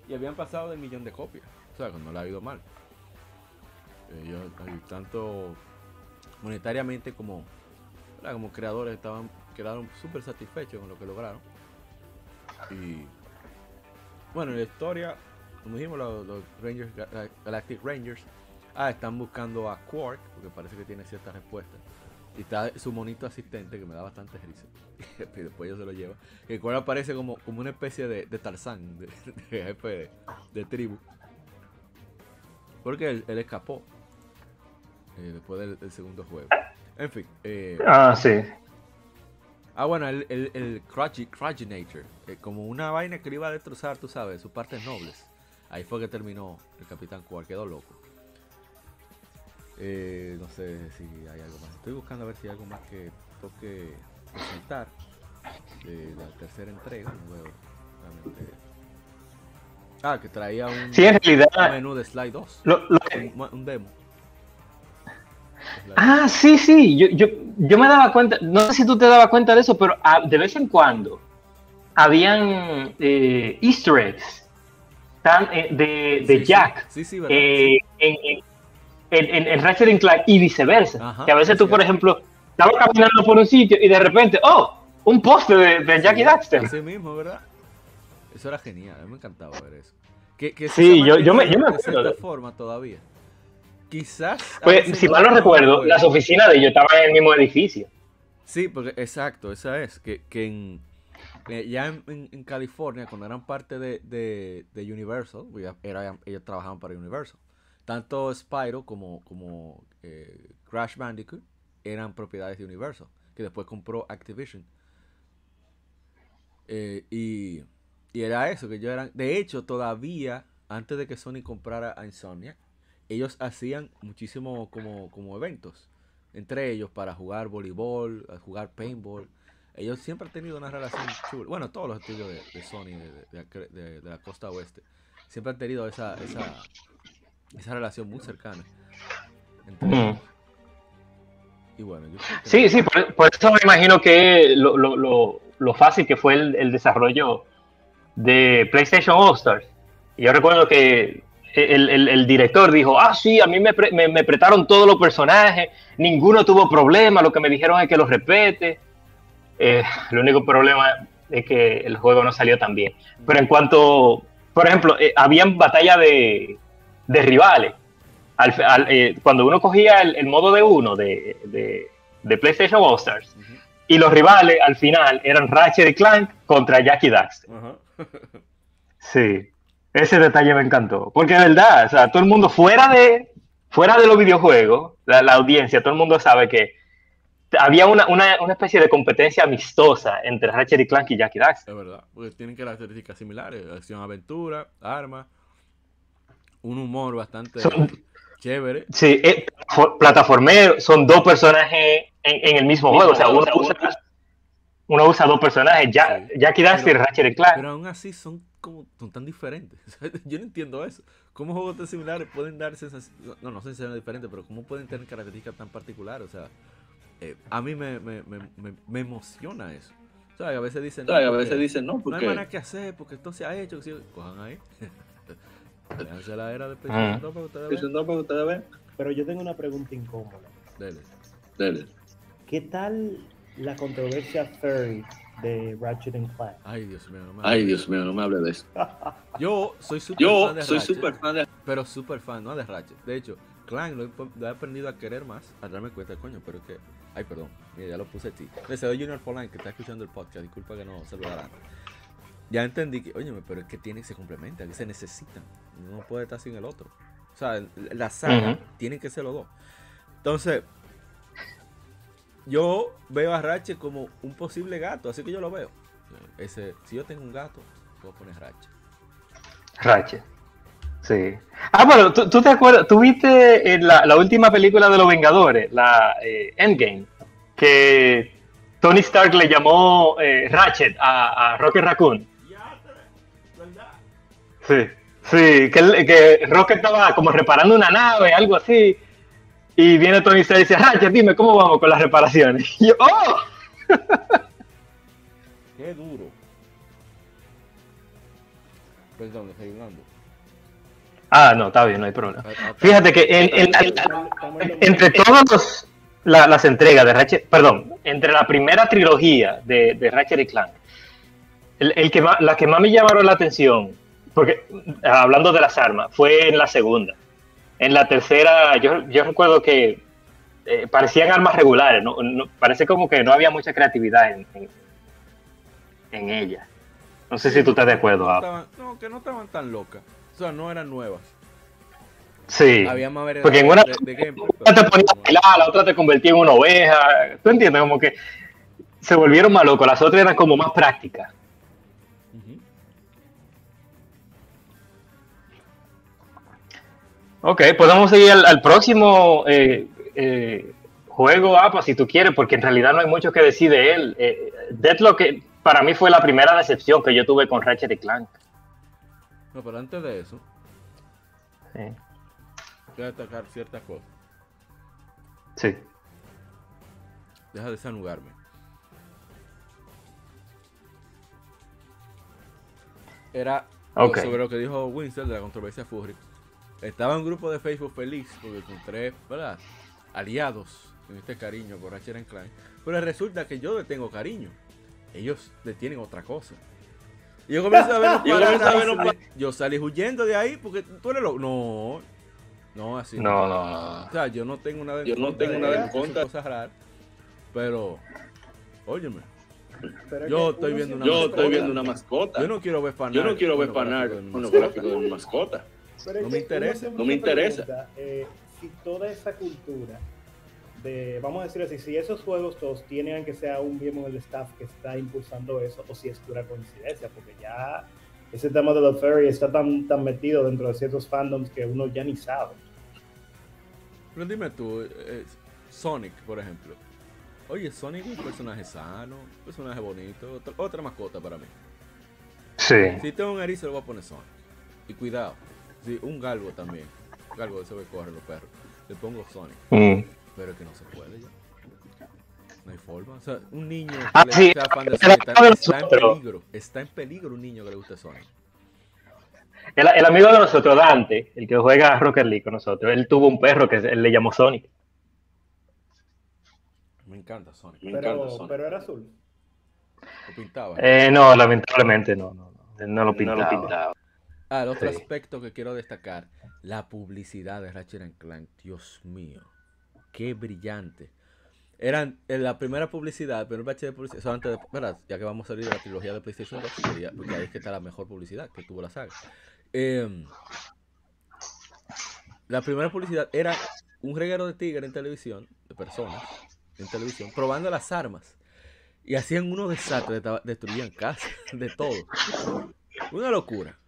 Speaker 1: y habían pasado del millón de copias. O sea, no le ha ido mal. Ellos, tanto monetariamente como, como creadores, estaban quedaron súper satisfechos con lo que lograron. Y bueno, en la historia, como dijimos, los, los Rangers, Galactic Rangers, ah, están buscando a Quark, porque parece que tiene ciertas respuestas. Y está su monito asistente que me da bastante risa. y después yo se lo lleva. El cual aparece como, como una especie de, de Tarzán, de, jefe de, tribu. Porque él, escapó. Eh, después del, segundo juego. En fin. Eh,
Speaker 4: ah, sí.
Speaker 1: Ah, bueno, el, el, el. Eh, como una vaina que le iba a destrozar, tú sabes, sus partes nobles. Ahí fue que terminó el Capitán Quark. Quedó loco. Eh, no sé si hay algo más. Estoy buscando a ver si hay algo más que toque presentar de la tercera entrega. Ah, que traía un, menú de slide 2. un, demo.
Speaker 4: Ah, sí, sí. Yo, yo, yo, me daba cuenta, no sé si tú te dabas cuenta de eso, pero de vez en cuando habían eh, easter eggs tan, eh, de, de
Speaker 1: Sí.
Speaker 4: Jack
Speaker 1: Sí, sí,
Speaker 4: eh, en, en, en, en- en Ratchet Clank y viceversa.
Speaker 1: Ajá,
Speaker 4: que a veces
Speaker 1: es
Speaker 4: tú, por ejemplo, estabas caminando por un sitio y de repente, ¡oh! Un poste de, de Jack y Daxter.
Speaker 1: Ese mismo, ¿verdad? Eso era genial, a mí me encantaba ver eso. Que, que eso
Speaker 4: Sí, yo- yo me- yo me acuerdo de-
Speaker 1: forma todavía. Quizás.
Speaker 4: Pues, si mal no recuerdo, las oficinas de ellos estaban en el mismo edificio.
Speaker 1: Sí, porque exacto, esa es. Que, que en, eh, ya en, en- en California, cuando eran parte de, de, de Universal, pues era- ellos trabajaban para Universal. Tanto Spyro como, eh, Crash Bandicoot eran propiedades de Universal, que después compró Activision. Eh, y, era eso, que ellos eran. De hecho, todavía, antes de que Sony comprara a Insomniac, ellos hacían muchísimo como, como eventos entre ellos para jugar voleibol, jugar paintball. Ellos siempre han tenido una relación chula. Bueno, todos los estudios de, Sony de- de la costa oeste siempre han tenido esa, esa, esa relación muy cercana.
Speaker 4: Mm.
Speaker 1: Y bueno, yo creo que-
Speaker 4: Sí, sí, por, por eso me imagino que lo, lo, lo, lo fácil que fue el, el desarrollo de PlayStation All Stars. Yo recuerdo que el, el- el director dijo, ah, sí, a mí me, pre- me, me prestaron todos los personajes, ninguno tuvo problema, lo que me dijeron es que los repete. Eh, el único problema es que el juego no salió tan bien. Pero en cuanto, por ejemplo, eh, habían batalla de, de rivales. Al- al- eh, cuando uno cogía el, el modo de uno de, de, de PlayStation All Stars, y los rivales al final eran Ratchet y Clank contra Jackie Daxter. Sí, ese detalle me encantó. Porque de verdad, o sea, todo el mundo fuera de, fuera de los videojuegos, la, la audiencia, todo el mundo sabe que había una, una, una especie de competencia amistosa entre Ratchet y Clank y Jackie Daxter.
Speaker 1: Es verdad, porque tienen características similares, acción, aventura, armas, un humor bastante
Speaker 4: Son-
Speaker 1: chévere.
Speaker 4: Sí, eh, for- plataformero, son dos personajes en, en el mismo juego. O sea, uno usa, uno usa dos personajes, Ja-
Speaker 1: Sí.
Speaker 4: Jackie Daxter y Ratchet y Clank.
Speaker 1: Pero aún así son como son tan diferentes. Yo no entiendo eso. ¿Cómo juegos tan similares pueden dar sensaciones? No, no sensaciones diferentes, pero cómo pueden tener características tan particulares? O sea, eh, a mí me, me, me, me, me emociona eso. O sea, a veces dicen, no,
Speaker 2: ¿Sabes? A
Speaker 1: porque
Speaker 2: veces dicen, no,
Speaker 1: no hay
Speaker 2: porque
Speaker 1: nada que hacer, porque esto se ha hecho. Cojan ahí. Déjense la era de PlayStation
Speaker 4: Ah.
Speaker 1: 2 para que ustedes vean.
Speaker 2: no, para que ustedes vean.
Speaker 3: Pero yo tengo una pregunta incómoda.
Speaker 1: Dele.
Speaker 2: Dele.
Speaker 3: ¿Qué tal la controversia furry de Ratchet and Clank?
Speaker 1: Ay, Dios mío, no me
Speaker 2: Ay,
Speaker 1: hables.
Speaker 2: Dios mío, no me hable de eso.
Speaker 1: Yo soy súper
Speaker 2: Yo
Speaker 1: fan de
Speaker 2: soy
Speaker 1: Ratchet.
Speaker 2: súper fan de...
Speaker 1: Pero súper fan, no de Ratchet. De hecho, Clank lo he, lo he aprendido a querer más, a darme cuenta, coño, pero es que. Ay, perdón, mira, ya lo puse a ti. Deseo Junior Polan que está escuchando el podcast, disculpa que no saludara antes. Ya entendí que, oye, pero es que tiene, se complementa, que se necesitan. No puede estar sin el otro. O sea, la saga
Speaker 4: Ujú.
Speaker 1: tienen que ser los dos. Entonces, yo veo a Ratchet como un posible gato, así que yo lo veo. Ese, si yo tengo un gato, puedo poner Ratchet.
Speaker 4: Ratchet. Sí. Ah, bueno, ¿tú, tú te acuerdas? ¿Tú viste en la, la última película de los Vengadores, la eh, Endgame? Que Tony Stark le llamó eh, Ratchet a, a Rocket Raccoon. Sí. Sí, que, que Rocket estaba como reparando una nave, algo así. Y viene Tony Stark y dice, Ratchet, dime, ¿cómo vamos con las reparaciones? Y yo, ¡oh!
Speaker 1: Qué duro. Perdón, estoy hablando.
Speaker 4: Ah, no, está bien, no hay problema.
Speaker 1: A- a-
Speaker 4: Fíjate que en- en- en-
Speaker 3: lo
Speaker 4: entre todas la- las entregas de Ratchet, perdón, entre la primera trilogía de, de Ratchet y Clank, el, el que la que más me llamaron la atención, porque hablando de las armas, fue en la segunda. En la tercera, yo, yo recuerdo que eh, parecían armas regulares, no, no- parece como que no había mucha creatividad en, en, en ella. No sé si tú estás de acuerdo,
Speaker 1: no,
Speaker 4: Ab.
Speaker 1: estaban, no, que no estaban tan locas. O sea, no eran nuevas.
Speaker 4: Sí.
Speaker 1: Había más variedad
Speaker 4: Porque en una-
Speaker 1: de, de gameplay.
Speaker 4: Una te
Speaker 1: pero-
Speaker 4: ponía a bailar, la otra te convertía en una oveja. ¿Tú entiendes? Como que se volvieron más locos. Las otras eran como más prácticas. Ok, podemos seguir al, al próximo eh, eh, juego, APA, si tú quieres, porque en realidad no hay mucho que decir de él. Eh, Deathlock eh, para mí fue la primera decepción que yo tuve con Ratchet y Clank.
Speaker 1: No, pero antes de eso,
Speaker 4: Sí.
Speaker 1: voy a destacar ciertas cosas.
Speaker 4: Sí.
Speaker 1: Deja de desanudarme. Era sobre lo que dijo Winston de la controversia Furry. Estaba en un grupo de Facebook feliz porque encontré, ¿verdad? Aliados en este cariño por Ratchet and Clank. Pero resulta que yo le tengo cariño. Ellos le tienen otra cosa. Y yo comienzo a ver
Speaker 2: Yo a ver
Speaker 1: salí huyendo de ahí porque tú eres loco. No, no, así.
Speaker 4: No, no, no.
Speaker 1: O sea, yo no tengo nada en
Speaker 2: Yo no
Speaker 1: contra
Speaker 2: tengo
Speaker 1: de
Speaker 2: nada en contra.
Speaker 1: cosas raras. Pero, óyeme,
Speaker 3: Pero
Speaker 1: Yo estoy viendo una
Speaker 2: Yo
Speaker 1: mascota.
Speaker 2: estoy viendo una mascota.
Speaker 1: yo no quiero ver fanar.
Speaker 2: Yo no quiero ver
Speaker 1: mi
Speaker 2: pornográfico
Speaker 1: mascota.
Speaker 2: de mi mascota.
Speaker 3: Pero
Speaker 1: No me interesa,
Speaker 2: no me interesa.
Speaker 3: pregunta, eh, si toda esa cultura de, vamos a decir así, si esos juegos todos tienen que sea un miembro del staff que está impulsando eso, o si es pura coincidencia, porque ya ese tema de los furry está tan, tan metido dentro de ciertos fandoms que uno ya ni sabe.
Speaker 1: Pero dime tú, eh, Sonic, por ejemplo. Oye, Sonic es un personaje sano, un personaje bonito, otra, otra mascota para mí.
Speaker 4: Sí.
Speaker 1: Si tengo un erizo, le voy a poner Sonic. Y cuidado, si un galgo también. Galgo de ese que corre los perros. Le pongo Sonic.
Speaker 4: Mm.
Speaker 1: Pero es que no se puede ya. No hay forma. O sea, un niño que
Speaker 4: Ah,
Speaker 1: le
Speaker 4: sí,
Speaker 1: sea fan de Sonic está, en peligro. Está en peligro un niño que le guste Sonic.
Speaker 4: El, el amigo de nosotros, Dante, el que juega a Rocket League con nosotros, él tuvo un perro que él le llamó Sonic.
Speaker 1: Me encanta Sonic.
Speaker 2: Me encanta
Speaker 3: Pero,
Speaker 2: Sonic.
Speaker 3: pero era azul.
Speaker 1: Lo pintaba.
Speaker 4: Eh, no, lamentablemente no, no, no. No lo
Speaker 2: No
Speaker 4: pintaba.
Speaker 2: lo pintaba.
Speaker 1: Ah, el otro
Speaker 4: Sí.
Speaker 1: aspecto que quiero destacar, la publicidad de Ratchet and Clank. Dios mío, qué brillante. Eran en la primera publicidad, el primer bache de publicidad, eso antes de, ¿verdad? ya que vamos a salir de la trilogía de PlayStation 2, quería- porque ahí es que está la mejor publicidad que tuvo la saga. Em, la primera publicidad era un reguero de tigre en televisión, de personas en televisión, probando las armas. Y hacían unos desastres, destruían casas, de todo. Una locura.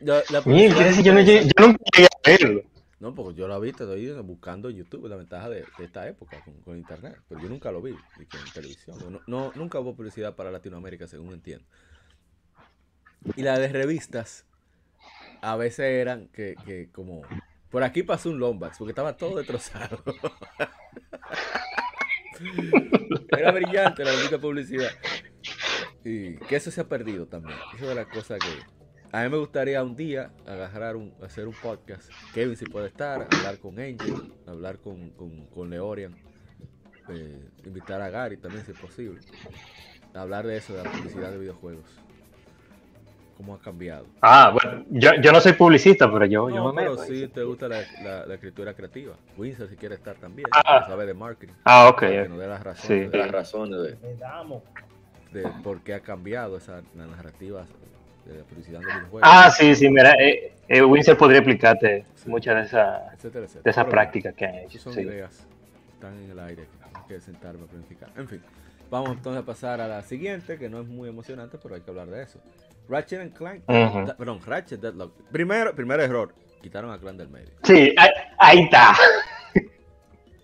Speaker 1: La, la
Speaker 4: yo, yo no llegué- yo nunca llegué a verlo.
Speaker 1: no, porque yo lo vi, estoy buscando en YouTube, la ventaja de, de esta época con, con internet. Pero yo nunca lo vi en televisión. No, no- nunca hubo publicidad para Latinoamérica, según entiendo. Y la de revistas, a veces eran que, que como... Por aquí pasó un Lombax, porque estaba todo destrozado. Era brillante la bonita publicidad. Y que eso se ha perdido también. Eso es de las cosas que... A mí me gustaría un día agarrar un, hacer un podcast. Kevin si puede estar, hablar con Angel, hablar con, con, con Leorian, eh, invitar a Gary también si es posible. Hablar de eso, de la publicidad de videojuegos. Cómo ha cambiado.
Speaker 4: Ah, bueno, yo, yo no soy publicista, pero yo, yo
Speaker 1: No,
Speaker 4: me
Speaker 1: pero
Speaker 4: meto.
Speaker 1: sí te gusta la, la- la escritura creativa. Winsor si quiere estar también,
Speaker 4: Ah.
Speaker 1: sabe de marketing.
Speaker 4: Ah, ok.
Speaker 1: que nos dé las razones
Speaker 4: Sí.
Speaker 1: de-
Speaker 2: Las razones de.
Speaker 3: Le damos.
Speaker 1: De, por qué ha cambiado esa narrativa de la publicidad de videojuegos.
Speaker 4: Ah, sí, sí, mira, eh, eh, Winsor podría explicarte
Speaker 1: Sí.
Speaker 4: muchas de esas
Speaker 1: etcétera, etcétera.
Speaker 4: de
Speaker 1: Pero
Speaker 4: prácticas que han hecho.
Speaker 1: son
Speaker 4: sí.
Speaker 1: ideas están en el aire, que hay que sentarme a planificar. En fin, vamos entonces a pasar a la siguiente, que no es muy emocionante, pero hay que hablar de eso. Ratchet and Clank, da- perdón, Ratchet Deadlock. Primero, primer error, quitaron a Clan del medio.
Speaker 4: Sí, ahí, ahí está.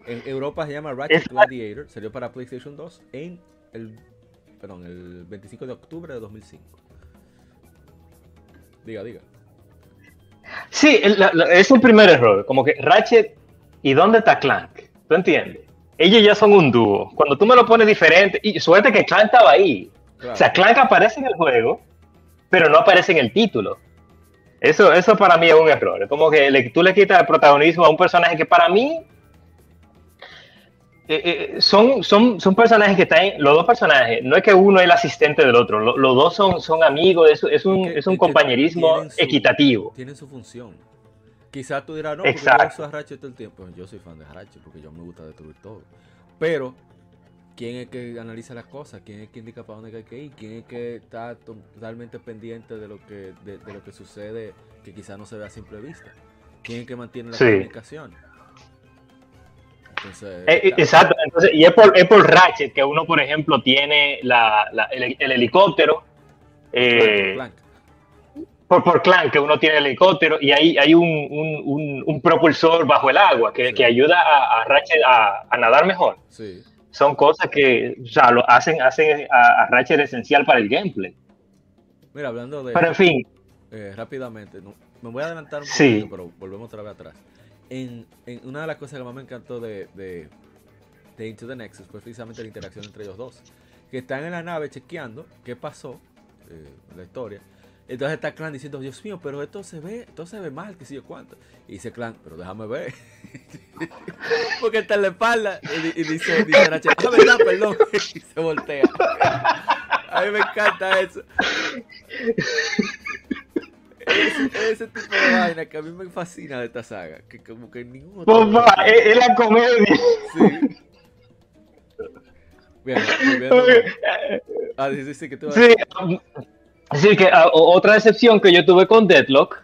Speaker 1: En Europa se llama Ratchet Gladiator, salió para PlayStation 2 en el, perdón, el 25 de octubre de 2005. Diga, diga.
Speaker 4: Sí, el- la- la- es el primer error. Como que Ratchet, ¿y dónde está Clank? ¿Tú entiendes? Ellos ya son un dúo. Cuando tú me lo pones diferente, y suerte que Clank estaba ahí.
Speaker 1: Claro.
Speaker 4: O sea, Clank aparece en el juego, pero no aparece en el título. Eso, eso para mí es un error. Es como que le- tú le quitas el protagonismo a un personaje que para mí eh, eh, son, son, son personajes que están, los dos personajes, no es que uno es el asistente del otro, lo- los dos son, son amigos, es, es un,
Speaker 1: Es
Speaker 4: un compañerismo
Speaker 1: tienen su-
Speaker 4: equitativo.
Speaker 1: tienen su función. Quizás tú dirás, no, porque yo
Speaker 4: Exacto.
Speaker 1: uso a Ratchet todo el tiempo. Yo soy fan de Ratchet porque yo me gusta destruir todo. Pero, ¿quién es que analiza las cosas? ¿Quién es que indica para dónde hay que ir? ¿Quién es que está to- totalmente pendiente de lo que, de, de lo que sucede que quizás no se ve a simple vista? ¿Quién es que mantiene la
Speaker 4: Sí.
Speaker 1: comunicación? Entonces,
Speaker 4: Eh, eh, exacto, entonces, y es por, es por Ratchet que uno, por ejemplo, tiene la, la- el, el helicóptero, eh,
Speaker 1: Clank.
Speaker 4: por, por Clank que uno tiene el helicóptero, y ahí hay un, un, un- un propulsor bajo el agua que,
Speaker 1: Sí.
Speaker 4: que ayuda a, a Ratchet a, a nadar mejor.
Speaker 1: Sí.
Speaker 4: Son cosas que o sea, lo hacen, hacen a, a Ratchet esencial para el gameplay.
Speaker 1: Mira, hablando de...
Speaker 4: Pero en fin,
Speaker 1: eh, rápidamente, no- me voy a adelantar un
Speaker 4: Sí.
Speaker 1: poquito, pero volvemos otra vez atrás. En, en una de las cosas que más me encantó de, de, Into the Nexus fue precisamente la interacción entre ellos dos. Que están en la nave chequeando qué pasó eh, la historia. Entonces está Clan diciendo, Dios mío, pero esto se ve, esto se ve mal, que sé yo cuánto. Y dice Clan, pero déjame ver. Porque está en la espalda. Y, dice, dice ah, perdón. y se voltea. A mí me encanta eso. Ese, ese tipo de vaina que a mí me fascina de esta saga. Que como que ningún otro.
Speaker 4: Papá, es, es la comedia.
Speaker 1: Sí. Bien, volviendo- Ah, sí, sí, sí, que tú vas a
Speaker 4: Sí, um, así que ah, otra decepción que yo tuve con Deadlock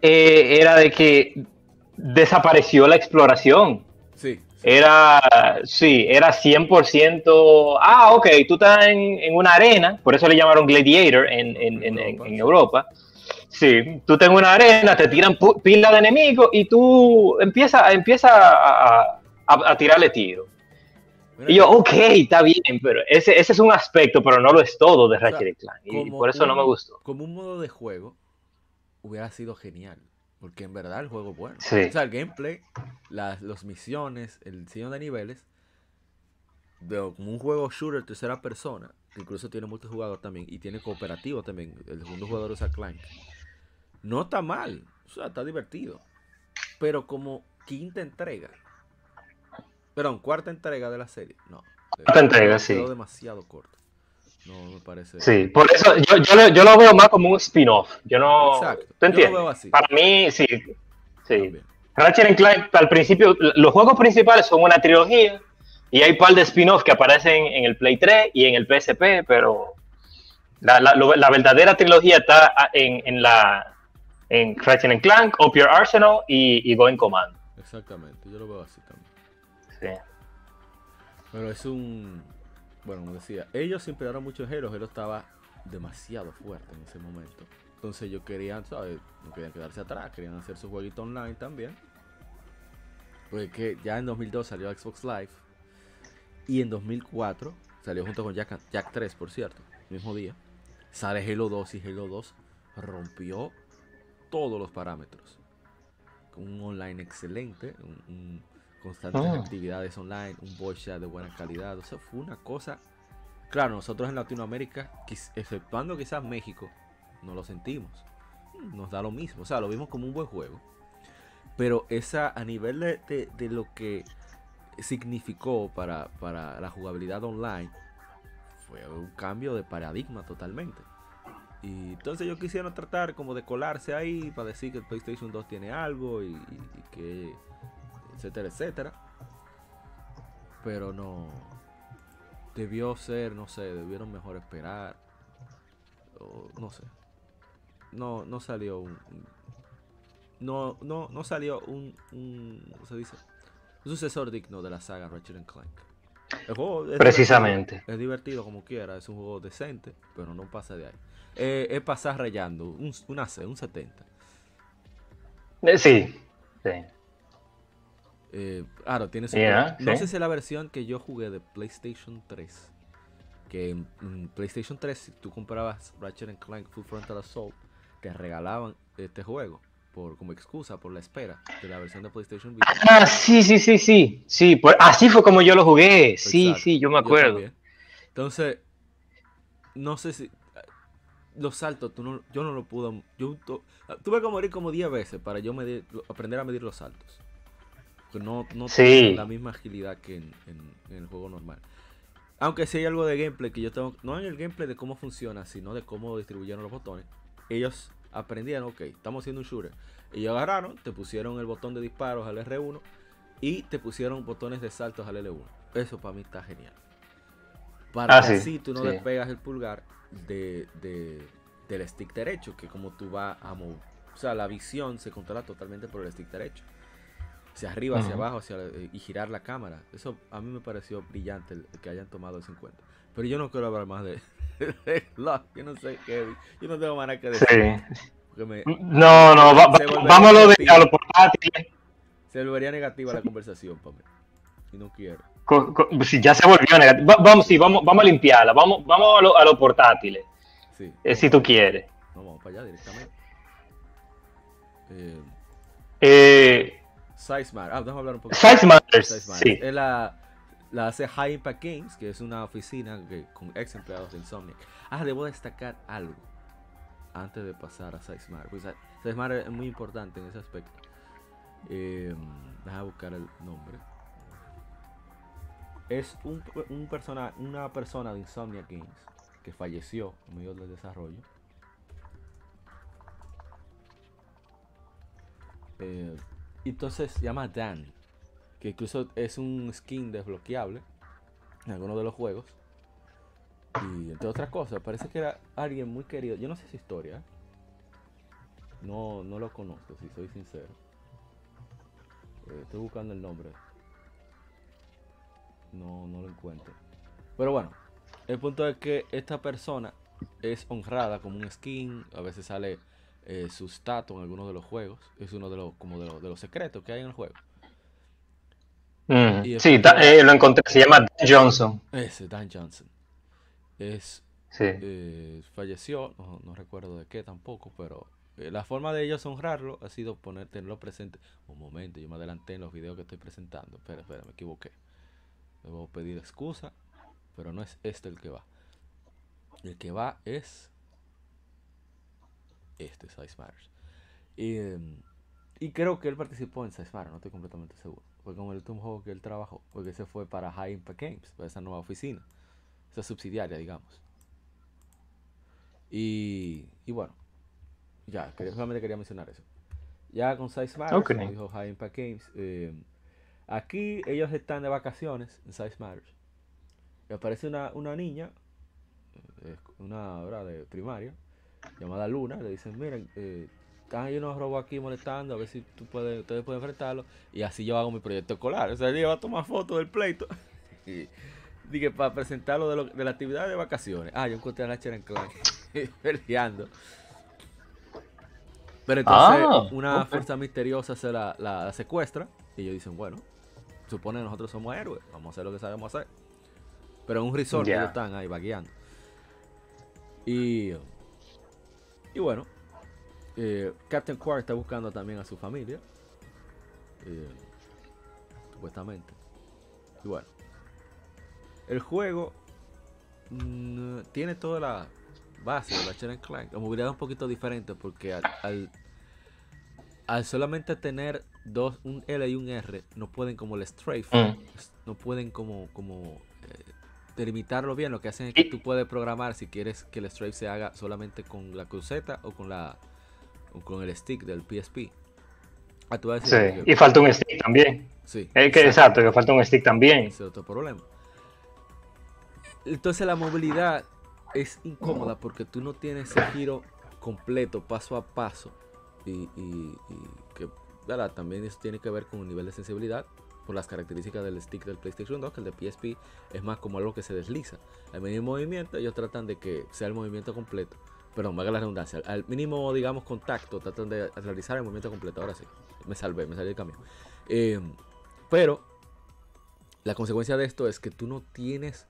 Speaker 4: eh, era de que desapareció la exploración.
Speaker 1: Sí, sí.
Speaker 4: Era, sí, era 100%. Ah, ok, tú estás en, en una arena, por eso le llamaron Gladiator en, en, en, en- en Europa. Sí, tú en una arena, te tiran pila de enemigos y tú empiezas empieza a, a- a- a tirarle tiro.
Speaker 1: Mira,
Speaker 4: Y yo, ok, está bien, pero ese, ese es un aspecto, pero no lo es todo de
Speaker 1: sea,
Speaker 4: Ratchet Clank. Y por eso no me gustó.
Speaker 1: Como un modo de juego hubiera sido genial. Porque en verdad el juego es bueno.
Speaker 4: Sí.
Speaker 1: O sea, el gameplay, las los misiones, el diseño de niveles, de, como un juego shooter tercera persona, que incluso tiene multijugador también, y tiene cooperativo también, el segundo jugador usa Clank. No está mal, o sea, está divertido. Pero como quinta entrega, perdón, cuarta entrega de la serie, no.
Speaker 4: Cuarta entrega, sí.
Speaker 1: Demasiado corto. No me parece.
Speaker 4: Sí, por eso yo, yo, lo, yo lo veo más como un spin-off. Yo no.
Speaker 1: Exacto.
Speaker 4: ¿Tú
Speaker 1: Yo lo
Speaker 4: entiendes?
Speaker 1: veo así.
Speaker 4: Para mí, sí. Sí.
Speaker 1: También.
Speaker 4: Ratchet Clank, al principio, los juegos principales son una trilogía y hay un par de spin-off que aparecen en el Play 3 y en el PSP, pero la, la- la verdadera trilogía está en, en la en Ratchet Clank, Up Your Arsenal y, y Going Command.
Speaker 1: Exactamente, yo lo veo así también.
Speaker 4: Sí.
Speaker 1: Pero es un. Bueno, como decía, ellos siempre eran mucho Halo. Halo estaba demasiado fuerte en ese momento. Entonces ellos querían, ¿sabes? No querían quedarse atrás, querían hacer su jueguito online también. Porque que ya en 2002 salió Xbox Live. Y en 2004 salió junto con Jack, Jack 3, por cierto, el mismo día. Sale Halo 2 y Halo 2 rompió todos los parámetros. Con un online excelente, un, un- constantes
Speaker 4: Ah.
Speaker 1: actividades online, un voice chat de buena calidad. O sea, fue una cosa. Claro, nosotros en Latinoamérica, exceptuando quizás México, no lo sentimos. Nos da lo mismo. O sea, lo vimos como un buen juego. Pero esa, a nivel de, de- de lo que significó para, para la jugabilidad online, fue un cambio de paradigma totalmente. Y entonces yo quisiera tratar como de colarse ahí para decir que el PlayStation 2 tiene algo y, que etcétera, etcétera. Pero no debió ser, no sé, debieron mejor esperar. O no sé. No, no salió un, un- no, no, no salió un, un ¿cómo se dice? Un sucesor digno de la saga Ratchet and Clank. El juego es
Speaker 4: Precisamente.
Speaker 1: divertido, es divertido como quiera, es un juego decente, pero no pasa de ahí. Eh, es pasar rayando, un, una C, un 70.
Speaker 4: Eh, Sí. sí.
Speaker 1: Eh, claro, tiene su
Speaker 4: Yeah,
Speaker 1: No
Speaker 4: sí.
Speaker 1: sé si es la versión que yo jugué de PlayStation 3. Que en, en PlayStation 3, si tú comprabas Ratchet and Clank Full Frontal Assault, te regalaban este juego por como excusa por la espera de la versión de PlayStation Vita.
Speaker 4: Ah, sí, sí, sí, sí. Sí, por- así fue como yo lo jugué. Sí,
Speaker 1: Exacto,
Speaker 4: sí, yo me acuerdo.
Speaker 1: Entonces, no sé si los saltos, tú no, yo no lo pude. Yo tu- tuve que morir como 10 veces para yo medir, aprender a medir los saltos. Porque no, no
Speaker 4: Sí.
Speaker 1: tengo la misma agilidad que en, en- en el juego normal. Aunque sí hay algo de gameplay que yo tengo, no en el gameplay de cómo funciona, sino de cómo distribuyeron los botones. Ellos aprendieron, ok, estamos haciendo un shooter. Ellos agarraron, te pusieron el botón de disparos al R1 y te pusieron botones de saltos al L1. Eso para mí está genial. Para
Speaker 4: Ah,
Speaker 1: que
Speaker 4: sí,
Speaker 1: así tú no
Speaker 4: sí.
Speaker 1: despegas el pulgar de, de- del stick derecho, que como tú vas a mover. O sea, la visión se controla totalmente por el stick derecho. Hacia arriba, hacia
Speaker 4: Ujú.
Speaker 1: abajo, hacia la- y girar la cámara. Eso a mí me pareció brillante el, el que hayan tomado eso en cuenta. Pero yo no quiero hablar más de, de Lock, Yo no sé qué. Yo no tengo nada que decir.
Speaker 4: Sí.
Speaker 1: me-
Speaker 4: No, no, va- vámonos de, a lo portátil.
Speaker 1: se volvería negativa la conversación para mí. Y no quiero.
Speaker 4: Si ya se volvió negativo. Va- vamos, sí, vamos, vamos a limpiarla. Vamos, vamos a lo, a lo portátiles.
Speaker 1: Sí.
Speaker 4: eh, si tú quieres.
Speaker 1: No, vamos para allá directamente. Eh,
Speaker 4: Eh,
Speaker 1: Size Matter. Ah, déjame hablar un poco.
Speaker 4: Size Matters,
Speaker 1: Size Matters.
Speaker 4: sí.
Speaker 1: Es la, la hace High Impact Games, que es una oficina que- con ex empleados de Insomniac. Ah, debo destacar algo antes de pasar a Size Matter. Pues Size Matter es muy importante en ese aspecto. Eh, deja buscar el nombre. Es un, un persona, una persona de Insomnia Games que falleció en medio del desarrollo. Eh, entonces se llama Dan, que incluso es un skin desbloqueable en algunos de los juegos. Y entre otras cosas, parece que era alguien muy querido. Yo no sé su historia. No, no lo conozco, si soy sincero. Eh, estoy buscando el nombre. No, no lo encuentro. Pero bueno, el punto es que esta persona es honrada como un skin. A veces sale eh, su status en algunos de los juegos. Es uno de los, como de los, de los secretos que hay en el juego.
Speaker 4: Mm, sí, eh, lo encontré. Se llama Dan Johnson.
Speaker 1: Ese, Dan Johnson. Es,
Speaker 4: Sí.
Speaker 1: eh, falleció, no, no recuerdo de qué tampoco, pero la forma de ellos honrarlo ha sido poner, tenerlo presente. Un momento, yo me adelanté en los videos que estoy presentando. Espera, espera, me equivoqué. Debo pedir excusa, pero no es este el que va. El que va es este, Size Matters. Y, y creo que él participó en Size Matters, no estoy completamente seguro. Fue como el último juego que él trabajó, porque ese fue para High Impact Games, para esa nueva oficina, esa subsidiaria, digamos. Y, y bueno, ya, solamente quería mencionar eso. Ya con Size Matters, dijo High Impact Games, eh, aquí ellos están de vacaciones en Size Matters. Y aparece una, una niña, eh, una hora de primaria, llamada Luna, le dicen, miren, eh, están ahí unos robos aquí molestando, a ver si tú puedes, ustedes pueden enfrentarlo. Y así yo hago mi proyecto escolar. O sea, ella va a tomar fotos del pleito. y dije, para presentarlo de, lo- de la actividad de vacaciones. Ah, yo encontré a la en Clan peleando. Pero entonces
Speaker 4: Ah,
Speaker 1: una fuerza misteriosa se la, la- la secuestra. Y ellos dicen, bueno, supone que nosotros somos héroes, vamos a hacer lo que sabemos hacer. Pero en un resort
Speaker 4: Ya.
Speaker 1: ellos están ahí vagueando. Y, y bueno, eh, Captain Quark está buscando también a su familia. eh, supuestamente. Y bueno. El juego mm, tiene toda la base de Ratchet Clank. La movilidad es un poquito diferente porque al, al, al solamente tener dos, un L y un R, no pueden como el strafe,
Speaker 4: Mm.
Speaker 1: no pueden como, como eh, delimitarlo bien. Lo que hacen es que tú puedes programar si quieres que el strafe se haga solamente con la cruceta o con la o con el stick del PSP. Ah, tú vas a
Speaker 4: Sí.
Speaker 1: decir que-
Speaker 4: Y falta un stick también.
Speaker 1: sí,
Speaker 4: Es que exacto, que falta un stick también.
Speaker 1: ese es otro problema. Entonces la movilidad es incómoda porque tú no tienes ese giro completo, paso a paso. Y, y- y que también eso tiene que ver con el nivel de sensibilidad por las características del stick del PlayStation 2, que el de PSP es más como algo que se desliza. Al mínimo movimiento, ellos tratan de que sea el movimiento completo. Perdón, valga la redundancia. Al mínimo, digamos, contacto, tratan de realizar el movimiento completo. Ahora sí, me salvé, me salí del cambio. Eh, pero la consecuencia de esto es que tú no tienes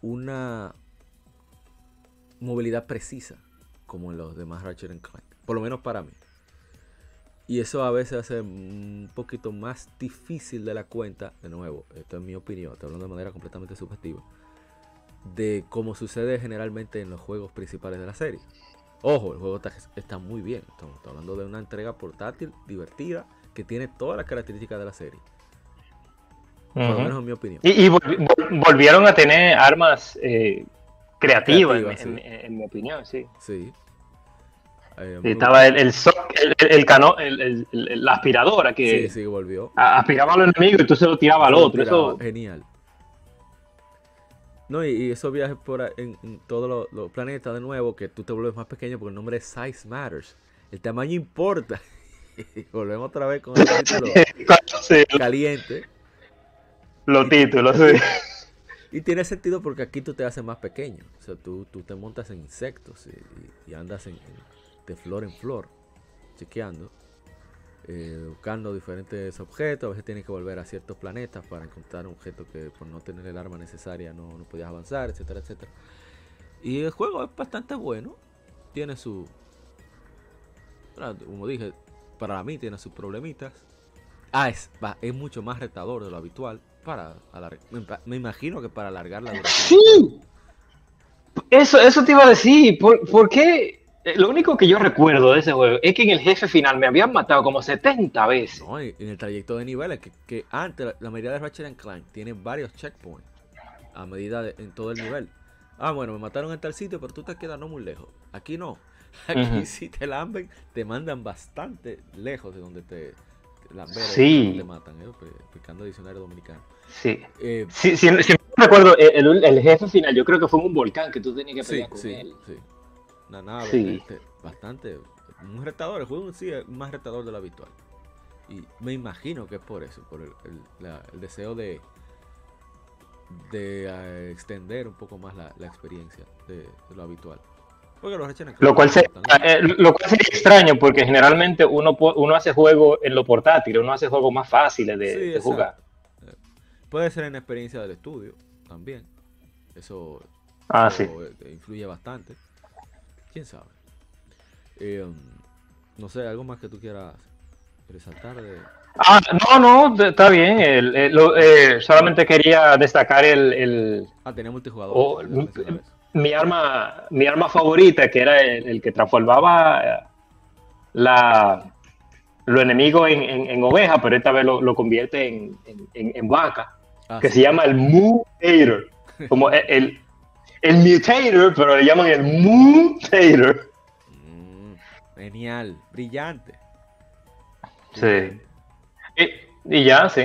Speaker 1: una movilidad precisa como en los demás Ratchet Clank. Por lo menos para mí. Y eso a veces hace un poquito más difícil de la cuenta, de nuevo, esto es mi opinión, estoy hablando de manera completamente subjetiva, de cómo sucede generalmente en los juegos principales de la serie. Ojo, el juego está, está muy bien, estamos estamos hablando de una entrega portátil, divertida, que tiene todas las características de la serie. Por lo menos en mi opinión.
Speaker 4: Y, y volvi- vol- volvieron a tener armas eh, creativas, en-
Speaker 1: Creativas,
Speaker 4: en,
Speaker 1: sí.
Speaker 4: en- en mi opinión, sí.
Speaker 1: Sí. Eh,
Speaker 4: Estaba el, el, el, el, cano- el- el- el- la aspiradora que
Speaker 1: Sí, sí, volvió.
Speaker 4: aspiraba a los enemigos y tú se lo tirabas al otro.
Speaker 1: tiraba,
Speaker 4: Eso,
Speaker 1: Genial. No, y, y esos viajes por en, en todos los, los planetas de nuevo, que tú te vuelves más pequeño porque el nombre es Size Matters. El tamaño importa. Y Volvemos otra vez con el título
Speaker 4: sí,
Speaker 1: caliente.
Speaker 4: los títulos, sí.
Speaker 1: Y tiene sentido porque aquí tú te haces más pequeño. O sea, tú, tú te montas en insectos y, y andas en, en- de flor en flor, chequeando, eh, buscando diferentes objetos. A veces tienes que volver a ciertos planetas para encontrar un objeto que por no tener el arma necesaria no, no podías avanzar, etcétera, etcétera. Y el juego es bastante bueno. Tiene su... Como dije, para mí tiene sus problemitas. Ah, es, es mucho más retador de lo habitual. Para alar- me, imagino que para alargar la duración.
Speaker 4: Sí. Eso, eso te iba a decir. ¿Por, por qué lo único que yo recuerdo de ese juego es que en el jefe final me habían matado como 70 veces.
Speaker 1: No, en el trayecto de niveles, que, que antes la, la mayoría de Ratchet Clank tiene varios checkpoints a medida de, en todo el nivel. Ah, bueno, me mataron en tal sitio, pero tú te quedas no muy lejos. Aquí no. Aquí
Speaker 4: Ujú.
Speaker 1: si te lamben, te mandan bastante lejos de donde te, te lamberes,
Speaker 4: Sí.
Speaker 1: te matan, ¿eh? Picando diccionario dominicano.
Speaker 4: Sí.
Speaker 1: Eh,
Speaker 4: recuerdo, eh, el, el jefe final yo creo que fue en un volcán que tú tenías que
Speaker 1: sí,
Speaker 4: pelear con
Speaker 1: sí,
Speaker 4: él.
Speaker 1: sí. Una nave,
Speaker 4: Sí.
Speaker 1: este, bastante. Un retador, el juego sí es más retador de la habitual. Y me imagino que es por eso, por el, el- la- el deseo de, de eh, extender un poco más la, la experiencia de, de lo habitual. Porque los
Speaker 4: Lo cual,
Speaker 1: largos.
Speaker 4: eh, lo cual sería extraño porque generalmente uno, uno hace juego en lo portátil, uno hace juegos más fáciles de,
Speaker 1: Sí,
Speaker 4: de
Speaker 1: exacto.
Speaker 4: jugar.
Speaker 1: Eh, Puede ser en experiencia del estudio también. Eso,
Speaker 4: Ah,
Speaker 1: eso,
Speaker 4: sí.
Speaker 1: influye bastante. ¿Quién sabe? Eh, um, no sé, algo más que tú quieras resaltar de...
Speaker 4: Ah, no, no, está bien. el- el- lo- eh, solamente quería destacar el, el-
Speaker 1: Ah, tenía multijugador.
Speaker 4: Oh, mi arma, mi arma favorita, que era el, que transformaba eh, la, lo enemigo en, en- en oveja, pero esta vez lo, lo convierte en, vaca,
Speaker 1: Ah,
Speaker 4: que
Speaker 1: sí.
Speaker 4: se llama el Mutator. Como el, el, Mutator, pero le llaman el Mutator.
Speaker 1: Mm, genial, brillante.
Speaker 4: Sí. Y, y ya, sí.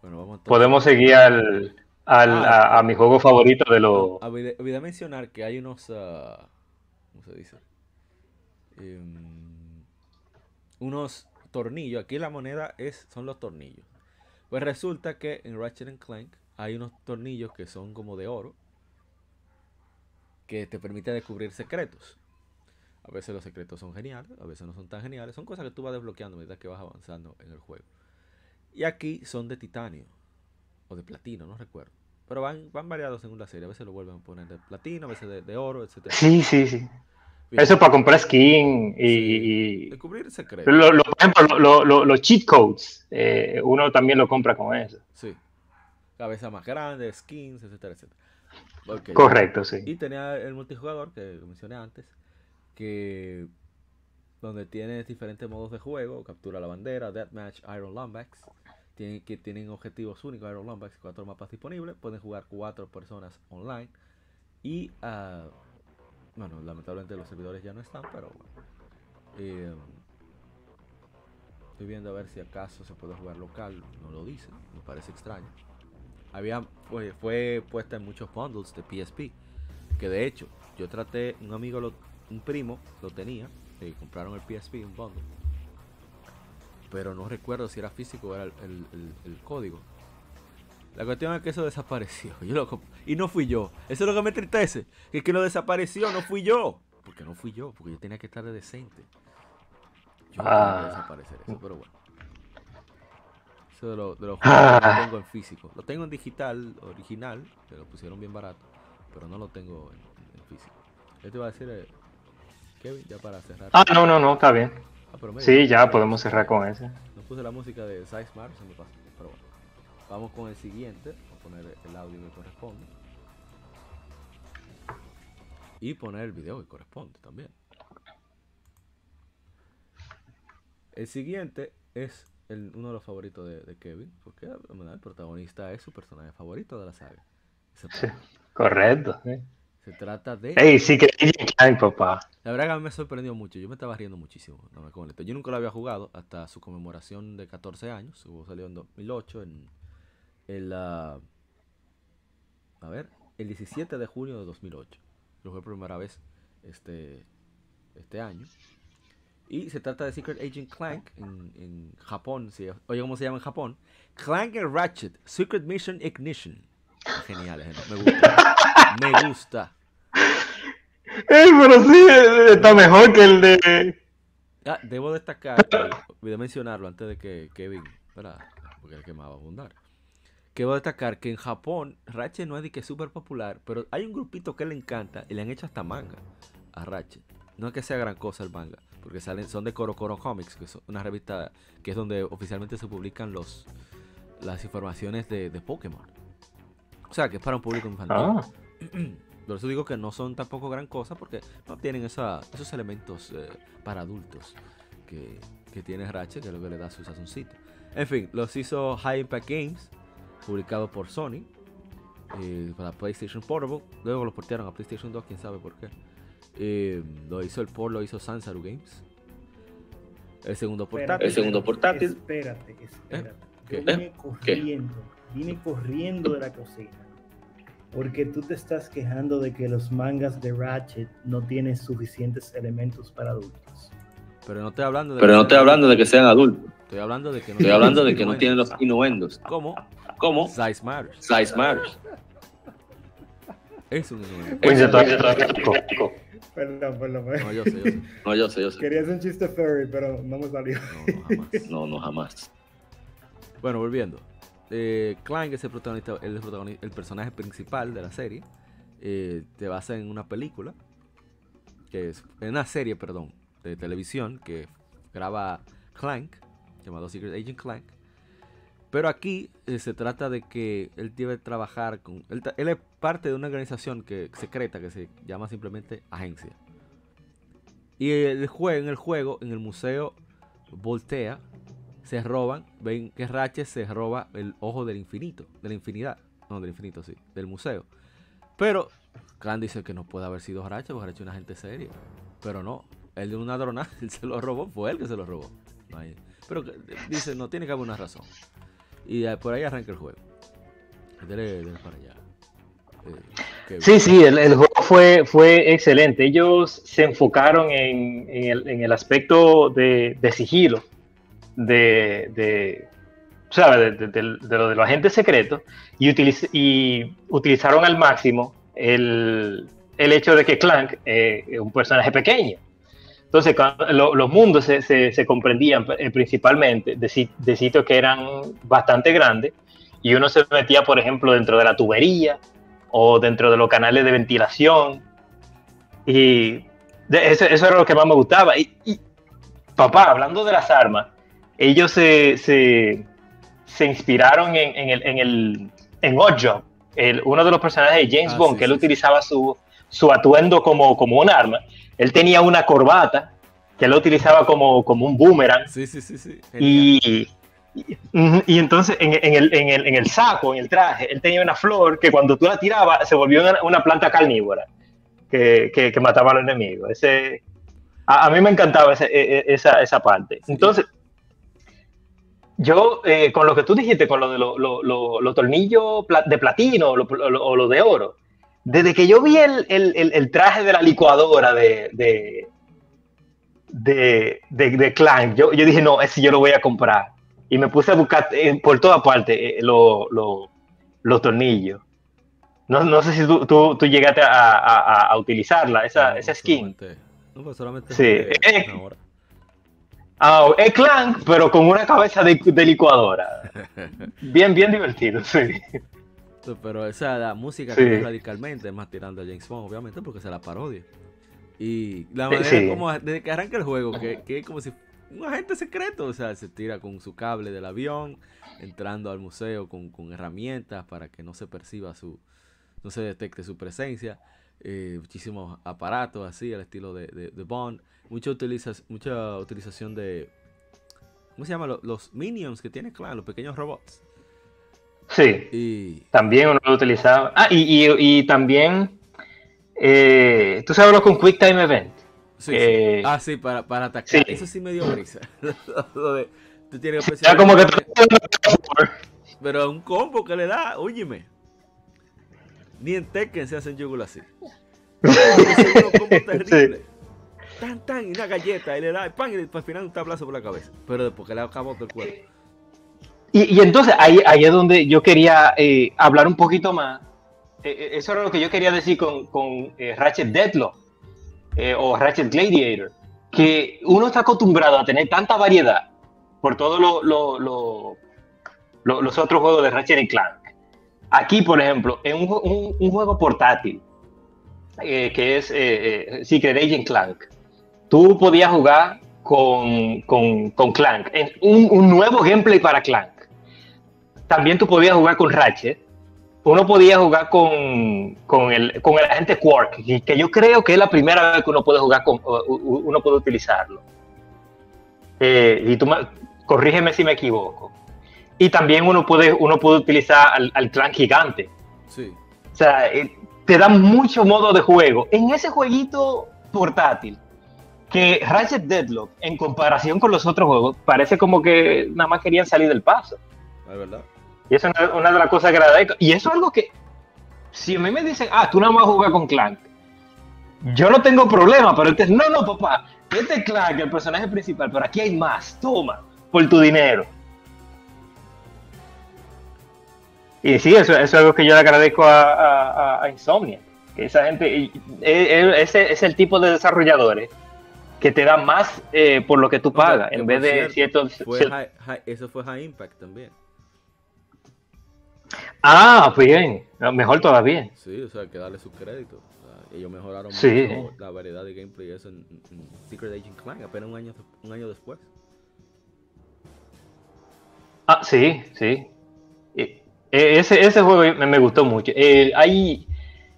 Speaker 1: Bueno, vamos.
Speaker 4: Podemos seguir al, al-
Speaker 1: Ah,
Speaker 4: a, a mi juego favorito de los...
Speaker 1: Ah, Olvidé, olvidé mencionar que hay unos. ah, ¿Cómo se dice? Em, unos tornillos. Aquí la moneda es, son los tornillos. Pues resulta que en Ratchet Clank hay unos tornillos que son como de oro. Que te permite descubrir secretos. A veces los secretos son geniales, a veces no son tan geniales. Son cosas que tú vas desbloqueando a medida que vas avanzando en el juego. Y aquí son de titanio. O de platino, no recuerdo. Pero van, van variados según la serie. A veces lo vuelven a poner de platino, a veces de, de oro, etc.
Speaker 4: Sí, sí, sí. Eso para comprar skin y, y-
Speaker 1: Descubrir secretos.
Speaker 4: lo- lo- por ejemplo, lo- lo- los cheat codes, eh, uno también lo compra con eso.
Speaker 1: Sí. Cabeza más grande, skins, etcétera, etcétera.
Speaker 4: Correcto, sí.
Speaker 1: Y tenía el multijugador que mencioné antes, que donde tienes diferentes modos de juego, captura la bandera, deathmatch, Iron Lumbax, tienen, que tienen objetivos únicos, Iron Lumbax, cuatro mapas disponibles, pueden jugar cuatro personas online y ah, bueno, lamentablemente los servidores ya no están, pero bueno. Eh, estoy viendo a ver si acaso se puede jugar local, no lo dice, me parece extraño. Había, fue, fue puesta en muchos bundles de PSP, que de hecho yo traté, un amigo, lo- un primo lo tenía, que compraron el PSP, un bundle, pero no recuerdo si era físico o era el, el- el- el código. La cuestión es que eso desapareció. Yo lo y no fui yo. Eso es lo que me entristece. Que es que lo desapareció, no fui yo. Porque no fui yo, porque yo tenía que estar de decente. Yo no
Speaker 4: Ah.
Speaker 1: que desaparecer eso, pero bueno. De, lo- de los
Speaker 4: Ah.
Speaker 1: juegos lo tengo en físico. Lo tengo en digital, original, que lo pusieron bien barato. Pero no lo tengo en, en físico. Yo te iba a decir, eh, Kevin, ya para cerrar.
Speaker 4: Ah, no, no, no, está bien.
Speaker 1: Ah, pero mira,
Speaker 4: Sí, ya podemos cerrar con ese.
Speaker 1: no puse la música de Sizemar, se me pasó. Pero bueno. Vamos con el siguiente. Voy a poner el audio que corresponde. Y poner el video que corresponde también. El siguiente es el- uno de los favoritos de, de Kevin. Porque en el protagonista es su personaje favorito de la saga. Se,
Speaker 4: Sí, correcto.
Speaker 1: se trata de.
Speaker 4: Ey, sí que Clank, papá.
Speaker 1: La verdad que a mí me sorprendió mucho. Yo me estaba riendo muchísimo. no me conecto. Yo nunca lo había jugado hasta su conmemoración de 14 años. Hubo salió en 2008 en el ah, a ver, el 17 de junio de 2008. Lo jugué por primera vez este este año. Y se trata de Secret Agent Clank en, en Japón. oye, ¿cómo se llama en Japón? Clank and Ratchet Secret Mission Ignition. Genial, gente. Me gusta. Me gusta.
Speaker 4: Ey, pero sí, eh, está mejor que el de.
Speaker 1: Ah, debo destacar, que olvidé mencionarlo antes de que Kevin, ¿verdad? Porque el que más va a abundar. Que debo destacar que en Japón Ratchet no es de que es súper popular, pero hay un grupito que le encanta y le han hecho hasta manga a Ratchet. No es que sea gran cosa el manga, porque salen, son de Coro Coro Comics, que es una revista que es donde oficialmente se publican los las informaciones de, de Pokémon. O sea, que es para un público infantil.
Speaker 4: Ah,
Speaker 1: Por eso digo que no son tampoco gran cosa porque no tienen esa, esos elementos eh, para adultos que, que tiene Ratchet, que es lo que le da su sazoncito. En fin, los hizo High Impact Games, publicado por Sony, eh, para PlayStation Portable. Luego lo portearon a PlayStation 2, quién sabe por qué. Eh, lo hizo el port, lo hizo Sansaru Games. El segundo portátil.
Speaker 2: El segundo portátil.
Speaker 3: Espérate, espérate.
Speaker 1: ¿Qué?
Speaker 3: Yo vine corriendo, vine corriendo de la cocina. Porque tú te estás quejando de que los mangas de Ratchet no tienen suficientes elementos para adultos.
Speaker 1: Pero no estoy hablando de
Speaker 2: Pero
Speaker 1: que
Speaker 2: no estoy
Speaker 1: sean
Speaker 2: hablando de que sean adultos.
Speaker 1: Estoy hablando de que no
Speaker 2: Estoy
Speaker 1: tienen
Speaker 2: hablando de que no tienen los innuendos.
Speaker 1: ¿Cómo?
Speaker 2: Como
Speaker 1: Size Matters.
Speaker 2: Size Matters.
Speaker 1: Es un innuendo.
Speaker 3: Perdón, perdón. perdón.
Speaker 1: No, yo sé, yo sé.
Speaker 2: No, yo sé, yo sé.
Speaker 3: Quería hacer un chiste furry, pero no me salió.
Speaker 1: No, no, jamás.
Speaker 2: No, no, jamás.
Speaker 1: Bueno, volviendo. Eh, Clank es el protagonista, el, protagoni- el personaje principal de la serie. Eh, te basa en una película, que es en una serie, perdón, de televisión que graba Clank, llamado Secret Agent Clank. Pero aquí eh, se trata de que él debe trabajar con. Él, es parte de una organización que, secreta que se llama simplemente Agencia. Y el juego, en el juego, en el museo Voltea, se roban, ven que Ratchet se roba el ojo del infinito, de la infinidad, no del infinito, sí, del museo. Pero Clan dice que no puede haber sido Ratchet, porque Ratchet es una gente seria. Pero no, él de una drona, él se lo robó, fue él que se lo robó. Pero dice, no tiene que haber una razón. Y por ahí arranca el juego. Dele, dele para allá. Eh,
Speaker 4: Sí, sí, el, el juego fue, fue excelente. Ellos se enfocaron en, en el, en el aspecto de, de sigilo, de, de. De, de- de- de lo de los agentes secretos, y, utiliz- y utilizaron al máximo el, el hecho de que Clank eh, es un personaje pequeño. Entonces, lo- los mundos se, se- se comprendían eh, principalmente de, si- de sitios que eran bastante grandes, y uno se metía, por ejemplo, dentro de la tubería, o dentro de los canales de ventilación. Y de- eso, eso era lo que más me gustaba. Y, y, papá, hablando de las armas, ellos se, se, se inspiraron en, en el, en el en el, uno de los personajes de James
Speaker 1: Ah,
Speaker 4: Bond,
Speaker 1: sí,
Speaker 4: que él
Speaker 1: sí, sí.
Speaker 4: utilizaba su, su atuendo como, como un arma. Él tenía una corbata que él utilizaba como, como un boomerang.
Speaker 1: Sí, sí, sí.
Speaker 4: Y, y, entonces en, en el, en, el, en el saco, en el traje, él tenía una flor que cuando tú la tirabas se volvió una, una planta carnívora que, que, que mataba a los enemigos. Ese, a, a mí me encantaba ese- e- e- esa, esa parte.
Speaker 1: Sí.
Speaker 4: Entonces, yo, eh, con lo que tú dijiste, con lo de lo- lo- lo- los tornillos de platino o lo de oro, desde que yo vi el, el- el- el traje de la licuadora de, de, de, de, de Clank, yo, yo dije, no, ese yo lo voy a comprar. Y me puse a buscar eh, por todas partes eh, lo- lo- los tornillos. No, no sé si tú, tú, tú llegaste a, a- a- utilizarla, esa,
Speaker 1: No,
Speaker 4: esa skin.
Speaker 1: solamente- No, pues solamente
Speaker 4: Sí. Eh. Ah, es Clank, pero con una cabeza de, de licuadora. Bien, bien divertido, sí.
Speaker 1: Pero esa la música
Speaker 4: Sí.
Speaker 1: cambió radicalmente, es más tirando a James Bond, obviamente, porque se la parodia. Y la
Speaker 4: Sí,
Speaker 1: manera
Speaker 4: sí.
Speaker 1: como desde que arranca el juego, que, que es como si un agente secreto, o sea, se tira con su cable del avión, entrando al museo con, con herramientas para que no se perciba su, no se detecte su presencia. eh, muchísimos aparatos así, al estilo de, de- de Bond. Mucha, utiliza, mucha utilización de, ¿cómo se llama? Lo- Los, minions que tiene Clan, los pequeños robots.
Speaker 4: Sí,
Speaker 1: Y
Speaker 4: también uno lo utilizaba. Ah, y, y- y también, eh, tú sabes lo con Quick Time Event.
Speaker 1: Sí,
Speaker 4: Eh,
Speaker 1: sí. Ah, sí, para, para atacar.
Speaker 4: sí.
Speaker 1: Eso sí me dio risa. Lo de- tú tienes que
Speaker 4: Era como que
Speaker 1: Pero un combo que le da, óyeme. Ni en Tekken se hacen yugular así. Es un combo terrible. Tan, tan, y una galleta, y le da, y pan, y al final un tablazo por la cabeza. Pero después que le acabó todo el cuerpo.
Speaker 4: Y, entonces ahí, ahí es donde yo quería eh, hablar un poquito más. Eh, eh, eso era lo que yo quería decir con, con Ratchet Deadlock o Ratchet Gladiator. Que uno está acostumbrado a tener tanta variedad por todos lo- lo- lo- lo- los otros juegos de Ratchet y Clank. Aquí, por ejemplo, en un, un- juego portátil que es Secret Agent Clank, tú podías jugar con, con, con Clank, un, un nuevo gameplay para Clank. También tú podías jugar con Ratchet uno podía jugar con, con, el, con el agente Quark, que, que yo creo que es la primera vez que uno puede jugar con, uno puede utilizarlo. Eh, y tú me- corrígeme si me equivoco. Y también uno puede, uno puede utilizar al, al clan gigante.
Speaker 1: Sí.
Speaker 4: O sea, eh, te dan mucho modo de juego. En ese jueguito portátil, que Ratchet Deadlock, en comparación con los otros juegos, parece como que nada más querían salir del paso.
Speaker 1: Es verdad.
Speaker 4: Y eso es una, de las cosas que agradezco. Y eso es algo que, si a mí me dicen, ah, tú nada más juegas con Clank, yo no tengo problema, pero entonces, no, no, papá, este es Clank, el personaje principal, pero aquí hay más, toma, por tu dinero. Y sí, eso, eso es algo que yo le agradezco a, a- a- a Insomnia. Que esa gente, e- e- ese es el tipo de desarrolladores que te da más eh, por lo que tú pagas, en vez de
Speaker 1: cierto,
Speaker 4: ciertos...
Speaker 1: fue
Speaker 4: cier-
Speaker 1: high- high- eso fue High Impact también.
Speaker 4: Ah, bien, mejor todavía.
Speaker 1: Sí, o sea, hay que darle su crédito. O sea, ellos mejoraron
Speaker 4: Sí.
Speaker 1: mucho la variedad de gameplay eso en, en Secret Agent Clan, apenas un año, un año después.
Speaker 4: Ah, sí, sí. Eh, eh, Ese, ese juego me, me gustó mucho. Eh, hay,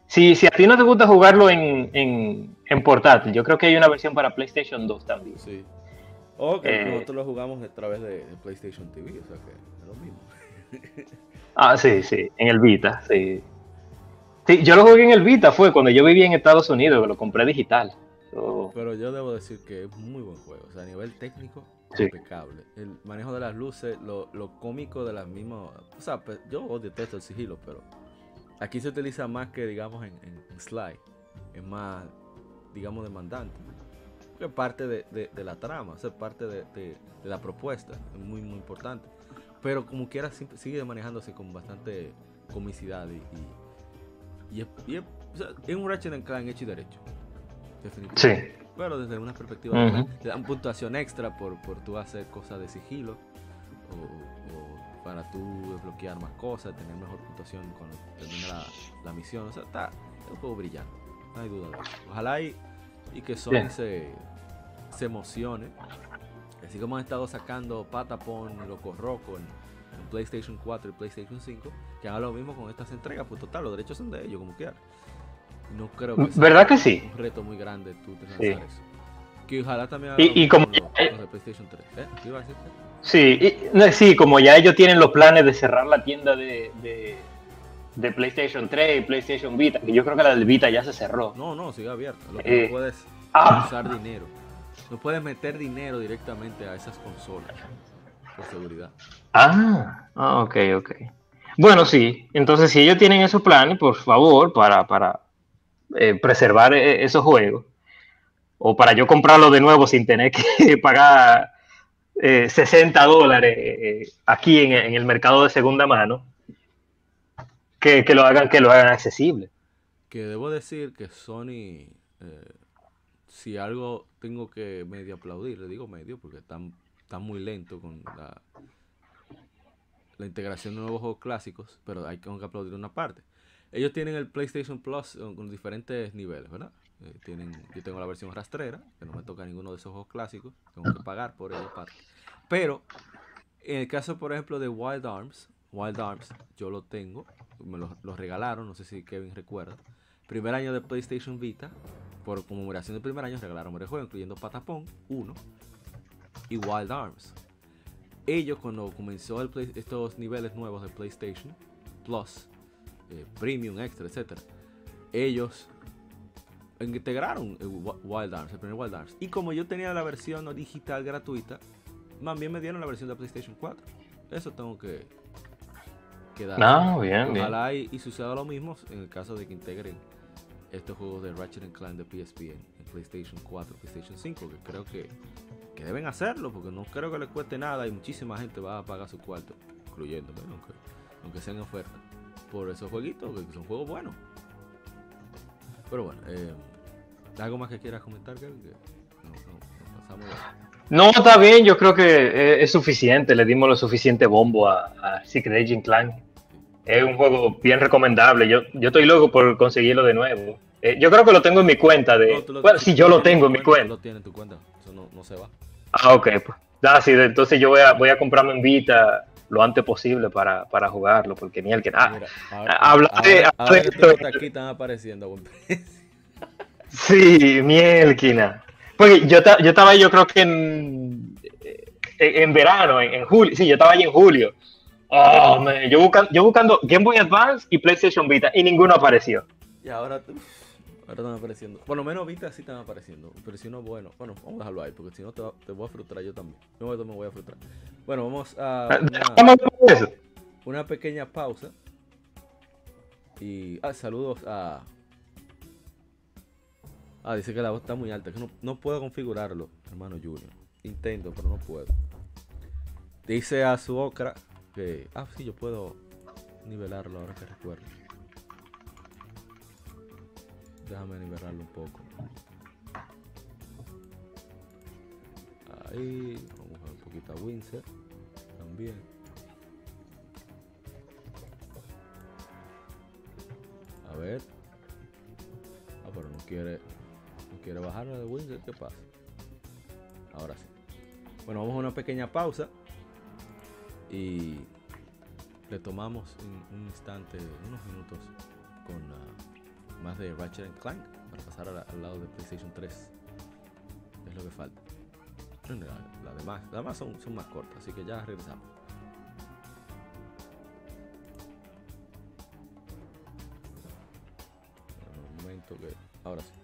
Speaker 4: si, si a ti no te gusta jugarlo en, en, en portátil, yo creo que hay una versión para PlayStation 2 también.
Speaker 1: Sí. O que
Speaker 4: Eh.
Speaker 1: nosotros lo jugamos a través de, de PlayStation TV, o sea que es lo mismo.
Speaker 4: Ah, sí, sí, en el Vita, sí. Sí, yo lo jugué en el Vita, fue cuando yo vivía en Estados Unidos, que lo compré digital. So,
Speaker 1: Pero yo debo decir que es muy buen juego. O sea, a nivel técnico,
Speaker 4: Sí.
Speaker 1: impecable. El manejo de las luces, lo, lo cómico de las mismas. O sea, pues, yo detesto el sigilo, pero aquí se utiliza más que, digamos, en, en- en Sly. Es más, digamos, demandante. Que es parte de, de- de la trama, o sea, es parte de, de- de la propuesta. Es muy, muy importante. Pero como quiera, sigue manejándose con bastante comicidad y. y, y es, y es- o sea, es un Ratchet Clank hecho y derecho. Definitivamente.
Speaker 4: sí.
Speaker 1: Pero desde una perspectiva
Speaker 4: Ujú.
Speaker 1: te dan puntuación extra por, por tú hacer cosas de sigilo o, o para tú desbloquear más cosas, tener mejor puntuación cuando termina la, la misión. O sea, está es un juego brillante, no hay duda de eso. Ojalá y, y que Sony se, se emocione. Así como han estado sacando Patapon Loco Roco en, en PlayStation 4 y PlayStation 5, que hagan lo mismo con estas entregas, pues total, los derechos son de ellos, como quieran. No creo que sea
Speaker 4: ¿Verdad que sí?
Speaker 1: un reto muy grande tú te
Speaker 4: Sí.
Speaker 1: eso. Que ojalá también
Speaker 4: Y- y como-
Speaker 1: con los, los de PlayStation 3. ¿Eh? ¿Qué iba a?
Speaker 4: Sí, y- no, sí, como ya ellos tienen los planes de cerrar la tienda de, de, de PlayStation 3 y PlayStation Vita, que yo creo que la del Vita ya se cerró.
Speaker 1: No, no, sigue abierta. Lo que
Speaker 4: Eh,
Speaker 1: no puedes
Speaker 4: ah.
Speaker 1: usar dinero. No puedes meter dinero directamente a esas consolas. Por seguridad.
Speaker 4: Ah, ah, ok, ok. Bueno, sí, entonces si ellos tienen esos planes, por favor, para, para eh, preservar eh, esos juegos, o para yo comprarlo de nuevo sin tener que pagar eh, 60 dólares eh, aquí en, en el mercado de segunda mano, que, que lo hagan, que lo hagan accesible.
Speaker 1: Que debo decir que Sony, si algo tengo que medio aplaudir, le digo medio porque están, están muy lento con la, la integración de nuevos juegos clásicos, pero hay que aplaudir una parte. Ellos tienen el PlayStation Plus con diferentes niveles, ¿verdad? Eh, tienen, yo tengo la versión rastrera, que no me toca ninguno de esos juegos clásicos, tengo que pagar por ello aparte. Pero en el caso, por ejemplo, de Wild Arms, Wild Arms, yo lo tengo, me lo, lo regalaron, no sé si Kevin recuerda. Primer año de PlayStation Vita, por conmemoración del primer año, regalaron varios juegos, incluyendo Patapon 1 y Wild Arms. Ellos, cuando comenzó el Play- estos niveles nuevos de PlayStation Plus, eh, Premium, Extra, etc., ellos integraron Wild Arms, el primer Wild Arms. Y como yo tenía la versión digital gratuita, más bien me dieron la versión de PlayStation 4. Eso tengo que, que dar.
Speaker 4: Ah, bien, bien.
Speaker 1: Y, y suceda lo mismo en el caso de que integren estos juegos de Ratchet Clank de PSP en, en PlayStation 4, PlayStation 5, que creo que, que deben hacerlo, porque no creo que les cueste nada y muchísima gente va a pagar su cuarto, incluyéndome, aunque, aunque sean oferta, por esos jueguitos, que son juegos buenos. Pero bueno, eh, ¿algo más que quieras comentar? Que no, no, pasamos
Speaker 4: No, está bien, yo creo que eh, es suficiente, le dimos lo suficiente bombo a, a Secret Agent Clan. Es un juego bien recomendable, yo, yo estoy loco por conseguirlo de nuevo. Eh, yo creo que lo tengo en mi cuenta de...
Speaker 1: No, tú lo-
Speaker 4: bueno,
Speaker 1: lo
Speaker 4: yo lo tengo en mi cuenta.
Speaker 1: lo tienes en tu cuenta, eso no, no se va.
Speaker 4: Ah, ok, pues. Ah, sí, entonces yo voy a, voy a comprarme en Vita lo antes posible para, para jugarlo, porque ni el que nada.
Speaker 1: Mira,
Speaker 4: habla de-
Speaker 1: ahora-
Speaker 4: habla
Speaker 1: ahora
Speaker 4: de
Speaker 1: que
Speaker 4: esto-
Speaker 1: aquí están apareciendo buen.
Speaker 4: Sí, mielquina. Porque yo, yo estaba ahí, yo creo que en, en, en verano, en, en julio. Sí, yo estaba ahí en julio. Oh, man, yo, buscando, yo buscando Game Boy Advance y PlayStation Vita y ninguno apareció.
Speaker 1: Y ahora, tú- ahora están apareciendo. Por lo menos Vita sí están apareciendo. Pero si no, bueno. Bueno, vamos a dejarlo ahí. Porque si no, te, voy a frustrar yo también. Yo me voy a frustrar. Bueno, vamos a una,
Speaker 4: Vamos a ver eso.
Speaker 1: una pequeña pausa. Y. Ah, saludos a. Ah, dice que la voz está muy alta. Que no, no puedo configurarlo, hermano Junior. Intento, pero no puedo. Dice a su ocra que. Ah, sí, yo puedo nivelarlo ahora que recuerdo. Déjame nivelarlo un poco. Ahí, vamos a un poquito a Windsor también. A ver. Ah, pero no quiere. No quiere bajarlo de Windsor. ¿Qué pasa? Ahora sí. Bueno, vamos a una pequeña pausa. Y retomamos en un instante, unos minutos, con ah, más de Ratchet Clank para pasar la- al lado de PlayStation 3. Es lo que falta. La, la demás, las demás son, son más cortas, así que ya regresamos. Un momento que. Ahora sí.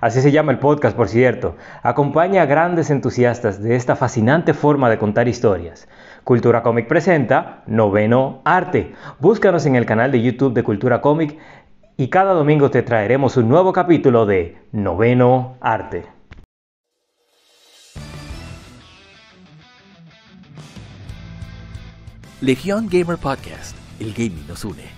Speaker 5: Así se llama el podcast, por cierto. Acompaña a grandes entusiastas de esta fascinante forma de contar historias. Cultura Cómic presenta Noveno Arte. Búscanos en el canal de YouTube de Cultura Cómic y cada domingo te traeremos un nuevo capítulo de Noveno Arte.
Speaker 6: Legión Gamer Podcast, el gaming nos une.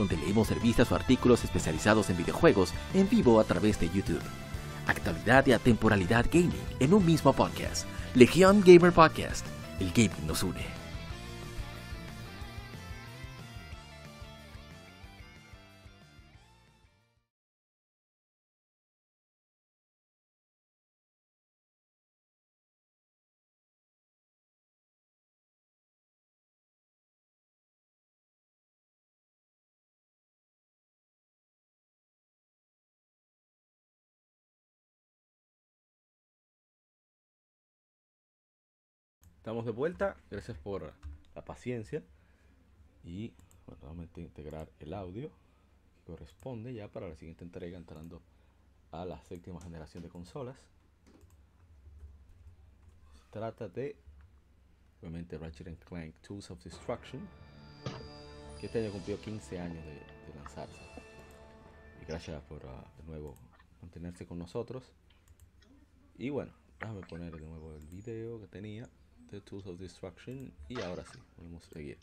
Speaker 6: donde leemos revistas o artículos especializados en videojuegos en vivo a través de YouTube. Actualidad y atemporalidad gaming en un mismo podcast. Legion Gamer Podcast. El gaming nos une.
Speaker 1: Estamos de vuelta, gracias por la paciencia. Y bueno, vamos a integrar el audio que corresponde ya para la siguiente entrega, entrando a la séptima generación de consolas. Se trata de, obviamente, Ratchet Clank Tools of Destruction, que este año cumplió 15 años de, lanzarse. Y gracias por uh, de nuevo mantenerse con nosotros. Y bueno, déjame poner de nuevo el video que tenía de Tools of Destruction y ahora sí, podemos seguir.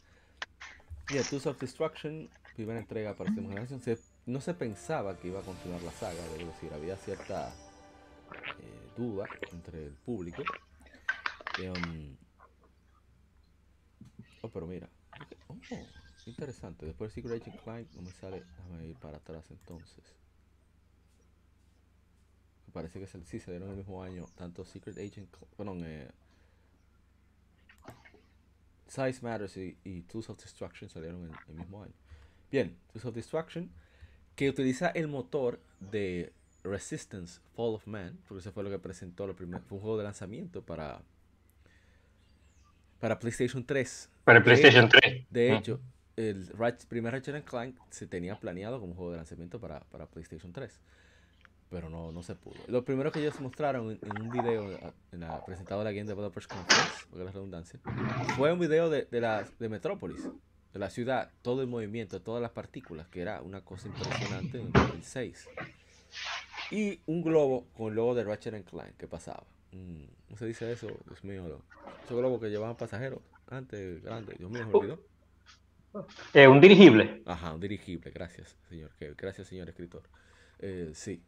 Speaker 1: Y Tools of Destruction, primera entrega para esta generación, se, no se pensaba que iba a continuar la saga, debo decir, había cierta eh, duda entre el público. Um, oh, pero mira, oh, interesante, después de Secret Agent Clank no me sale, déjame ir para atrás entonces. Parece que sí, se dieron el mismo año, tanto Secret Agent, perdón, eh, Size Matters y, Tools of Destruction salieron en el mismo año. Bien, Tools of Destruction, que utiliza el motor de Resistance Fall of Man, porque eso fue lo que presentó, lo primer, fue un juego de lanzamiento para, para PlayStation 3.
Speaker 4: Para PlayStation 3.
Speaker 1: De hecho, el primer Ratchet Clank se tenía planeado como un juego de lanzamiento para, para PlayStation 3 pero no, no se pudo. Lo primero que ellos mostraron en, un video en la, presentado la Game Developers Conference, porque la redundancia, fue un video de, de, la, de Metrópolis, de la ciudad, todo el movimiento, todas las partículas, que era una cosa impresionante en el 2006. Y un globo con el logo de Ratchet Clank que pasaba. Mm, ¿No se dice eso? Dios mío, esos globos que llevaban pasajeros antes, grande, Dios mío, me olvidó.
Speaker 4: Eh, un dirigible.
Speaker 1: Ajá, un dirigible, gracias, señor. Gracias, señor escritor. Eh, sí,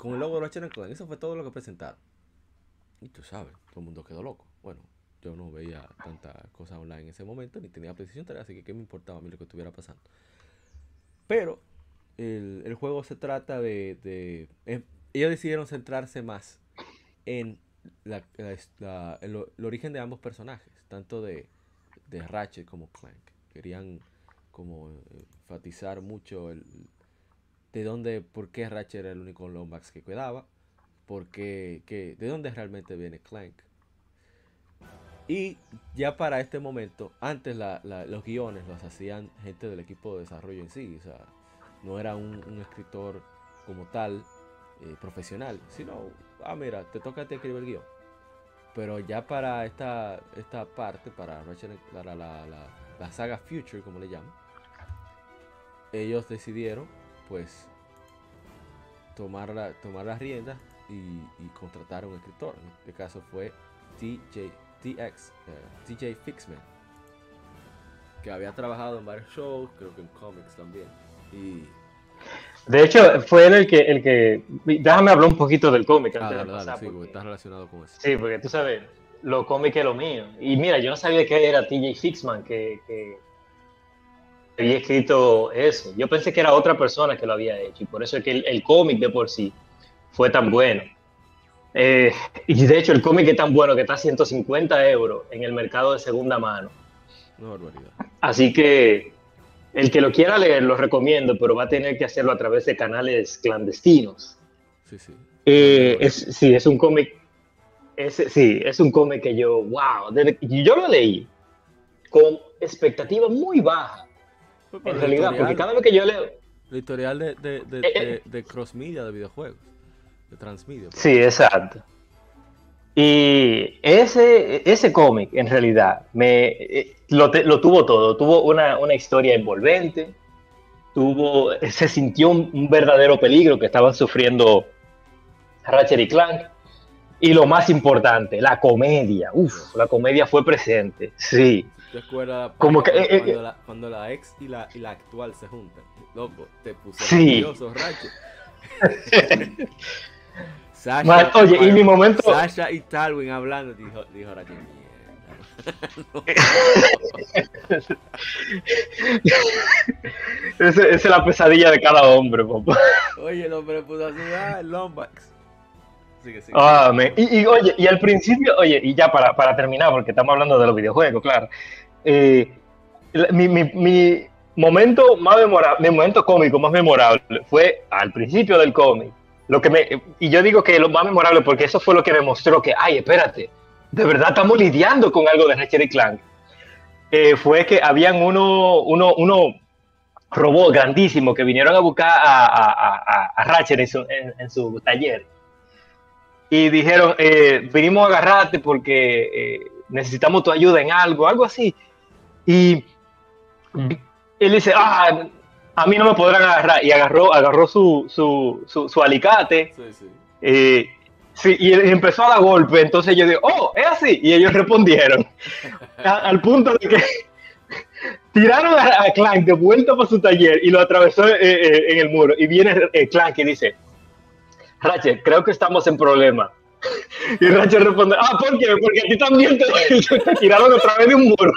Speaker 1: con el logo de Ratchet Clank. Eso fue todo lo que presentaron. Y tú sabes, todo el mundo quedó loco. Bueno, yo no veía tanta cosa online en ese momento, ni tenía PlayStation 3, así que qué me importaba a mí lo que estuviera pasando. Pero el, juego se trata de, em, ellos decidieron centrarse más en el, origen de ambos personajes, tanto de, de Ratchet como Clank. Querían como enfatizar mucho el, de dónde, por qué Ratchet era el único Lombax que quedaba, porque, que, de dónde realmente viene Clank. Y ya para este momento, antes los guiones los hacían gente del equipo de desarrollo en sí, o sea, no era un, escritor como tal eh, profesional, sino, ah, mira, te toca te escribir el guion. Pero ya para esta, esta parte, para, Ratchet, para la, la saga Future, como le llaman, ellos decidieron pues tomar, la, tomar las riendas y, contratar a un escritor. En este caso fue TJ, TX, TJ Fixman, que había trabajado en varios shows, creo que en cómics también. Y
Speaker 4: de hecho, fue él el que, el que. Déjame hablar un poquito del cómic
Speaker 1: ah, sí, porque, está relacionado con eso.
Speaker 4: Sí, porque tú sabes, lo cómic es lo mío. Y mira, yo no sabía que era TJ Fixman, que, que había escrito eso. Yo pensé que era otra persona que lo había hecho y por eso es que el, cómic de por sí fue tan bueno. Eh, y de hecho el cómic es tan bueno que está a 150 euros en el mercado de segunda mano. Así que el que lo quiera leer lo recomiendo, pero va a tener que hacerlo a través de canales clandestinos.
Speaker 1: Sí, sí.
Speaker 4: Eh, es, sí, es un cómic. sí, es un cómic que yo, wow, yo lo leí con expectativa muy baja en realidad, porque cada vez que yo leo.
Speaker 1: El editorial de, de, de, eh, eh. cross media de videojuegos, de transmedia.
Speaker 4: Pues. Sí, exacto. Y ese, ese cómic, en realidad, me, eh, lo, lo, tuvo todo. Tuvo una, una, historia envolvente, tuvo, se sintió un, verdadero peligro que estaban sufriendo Ratchet y Clank. Y lo más importante, la comedia. Uf, la comedia fue presente. Sí.
Speaker 1: ¿Te acuerdas
Speaker 4: Como que,
Speaker 1: cuando,
Speaker 4: eh, eh,
Speaker 1: cuando la, cuando la ex y la, y la actual se juntan? Loco, te puse
Speaker 4: Sí.
Speaker 1: nervioso, Racho. Sasha,
Speaker 4: Man, oye, y mi momento-
Speaker 1: Sasha y Talwin hablando, dijo, dijo Racho.
Speaker 4: Esa es la pesadilla de cada hombre, papá.
Speaker 1: Oye, el hombre puso así, ah, el Lombax. Sigue.
Speaker 4: Ah, y, oye, y al principio, oye, y ya para, para terminar, porque estamos hablando de los videojuegos, claro. eh, mi, mi, mi momento más memorable, mi momento cómico más memorable fue al principio del cómic. Lo que me, y yo digo que lo más memorable porque eso fue lo que me mostró que, ay, espérate, de verdad estamos lidiando con algo de Ratchet y Clank. Eh, fue que habían uno, uno, uno que vinieron a buscar a, a, a- Ratchet en su, en su taller y dijeron, eh, vinimos a agarrarte porque eh, necesitamos tu ayuda en algo, algo así. Y él dice, ah, a mí no me podrán agarrar. Y agarró, agarró su, su, su, su alicate
Speaker 1: Sí, sí.
Speaker 4: eh, sí, y empezó a dar golpe. Entonces yo digo, oh, es así. Y ellos respondieron. A- al punto de que tiraron a, a Clank de vuelta para su taller y lo atravesó eh, en el muro. Y viene Clank y dice, Ratchet, creo que estamos en problema. Y Ratchet responde, ah, ¿por qué? Porque a ti también te, te tiraron otra vez de un muro.